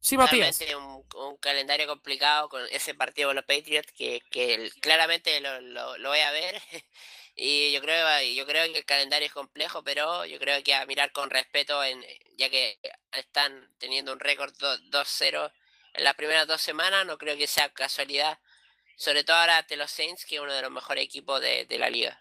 Sí, Matías. Un, un calendario complicado con ese partido con los Patriots que, claramente lo, lo- lo voy a ver y yo creo yo creo que el calendario es complejo pero yo creo que a mirar con respeto en ya que están teniendo un récord do- 2-0 en las primeras dos semanas no creo que sea casualidad sobre todo ahora ante los Saints que es uno de los mejores equipos de, de la liga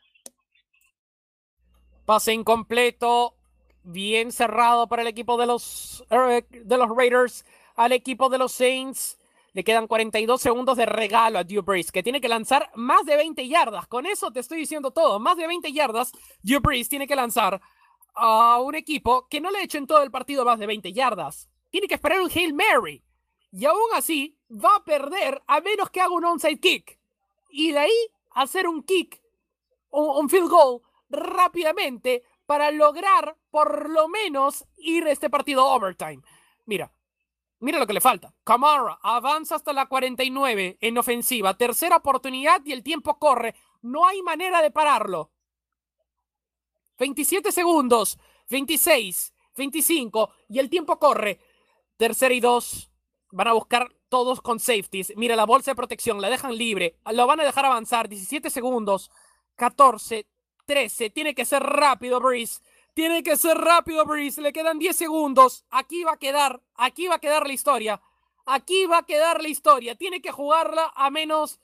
Pase incompleto. Bien cerrado para el equipo de los, eh, de los Raiders. Al equipo de los Saints. Le quedan 42 segundos de regalo a Drew Brees, que tiene que lanzar más de 20 yardas. Con eso te estoy diciendo todo. Más de 20 yardas. Drew Brees tiene que lanzar a un equipo que no le ha hecho en todo el partido más de 20 yardas. Tiene que esperar un Hail Mary. Y aún así va a perder a menos que haga un onside kick. Y de ahí hacer un kick, un, un field goal rápidamente para lograr por lo menos ir este partido a overtime. Mira, mira lo que le falta. Kamara avanza hasta la 49 en ofensiva. Tercera oportunidad y el tiempo corre. No hay manera de pararlo. 27 segundos, 26, 25 y el tiempo corre. Tercera y dos. Van a buscar todos con safeties. Mira la bolsa de protección, la dejan libre. Lo van a dejar avanzar. 17 segundos, 14, 13. Tiene que ser rápido, Breeze. Tiene que ser rápido, Breeze. Le quedan 10 segundos. Aquí va a quedar. Aquí va a quedar la historia. Aquí va a quedar la historia. Tiene que jugarla a menos.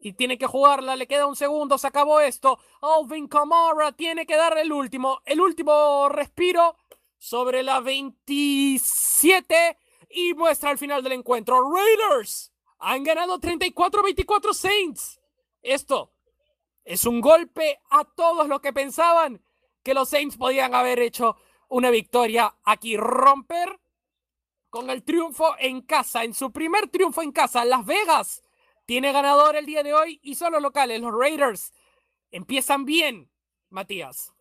Y tiene que jugarla. Le queda un segundo. Se acabó esto. Alvin Kamara tiene que dar el último. El último respiro sobre la 27. Y muestra al final del encuentro. Raiders han ganado 34-24 Saints. Esto es un golpe a todos los que pensaban que los Saints podían haber hecho una victoria aquí. Romper con el triunfo en casa, en su primer triunfo en casa. Las Vegas tiene ganador el día de hoy y son los locales, los Raiders. Empiezan bien, Matías.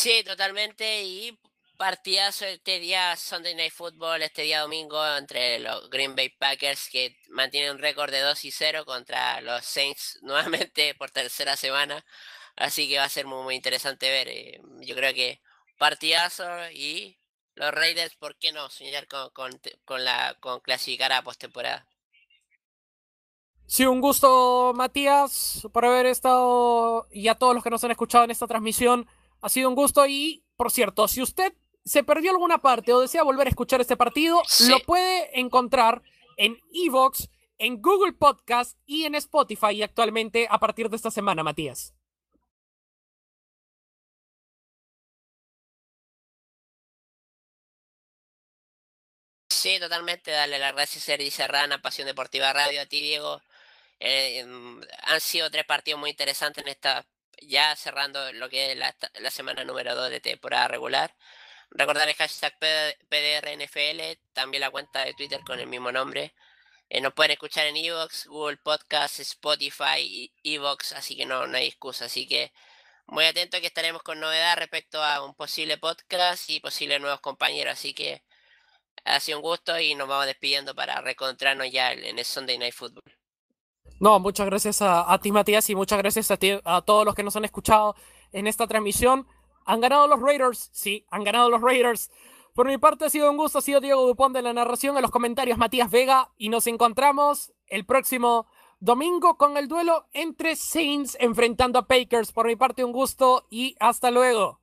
Sí, totalmente. Y partidazo este día Sunday Night Football, este día domingo entre los Green Bay Packers que mantienen un récord de 2 y 0 contra los Saints nuevamente por tercera semana. Así que va a ser muy, muy interesante ver. eh, Yo creo que partidazo y los Raiders, ¿por qué no soñar con, con, con la, con clasificar a postemporada? Sí, un gusto, Matías, por haber estado y a todos los que nos han escuchado en esta transmisión. Ha sido un gusto y, por cierto, si usted se perdió alguna parte o desea volver a escuchar este partido, Sí. lo puede encontrar en Evox, en Google Podcast y en Spotify actualmente a partir de esta semana, Matías. Sí, totalmente. Darle las gracias a Sergi Serrana, Pasión Deportiva Radio, a ti, Diego. Eh, mm, han sido tres partidos muy interesantes en esta, ya cerrando lo que es la, la semana número 2 de temporada regular. Recordar el hashtag PDRNFL, también la cuenta de Twitter con el mismo nombre. Eh, nos pueden escuchar en Evox, Google Podcast, Spotify Evox, así que no, no hay excusa. Así que muy atento que estaremos con novedad respecto a un posible podcast y posibles nuevos compañeros. Así que ha sido un gusto y nos vamos despidiendo para reencontrarnos ya en el Sunday Night Football. No, muchas gracias a, ti, Matías, y muchas gracias a, ti- a todos los que nos han escuchado en esta transmisión. ¿Han ganado los Raiders? Sí, han ganado los Raiders. Por mi parte ha sido un gusto, ha sido Diego Dupont de la narración, en los comentarios Matías Vega, y nos encontramos el próximo domingo con el duelo entre Saints enfrentando a Packers. Por mi parte un gusto y hasta luego.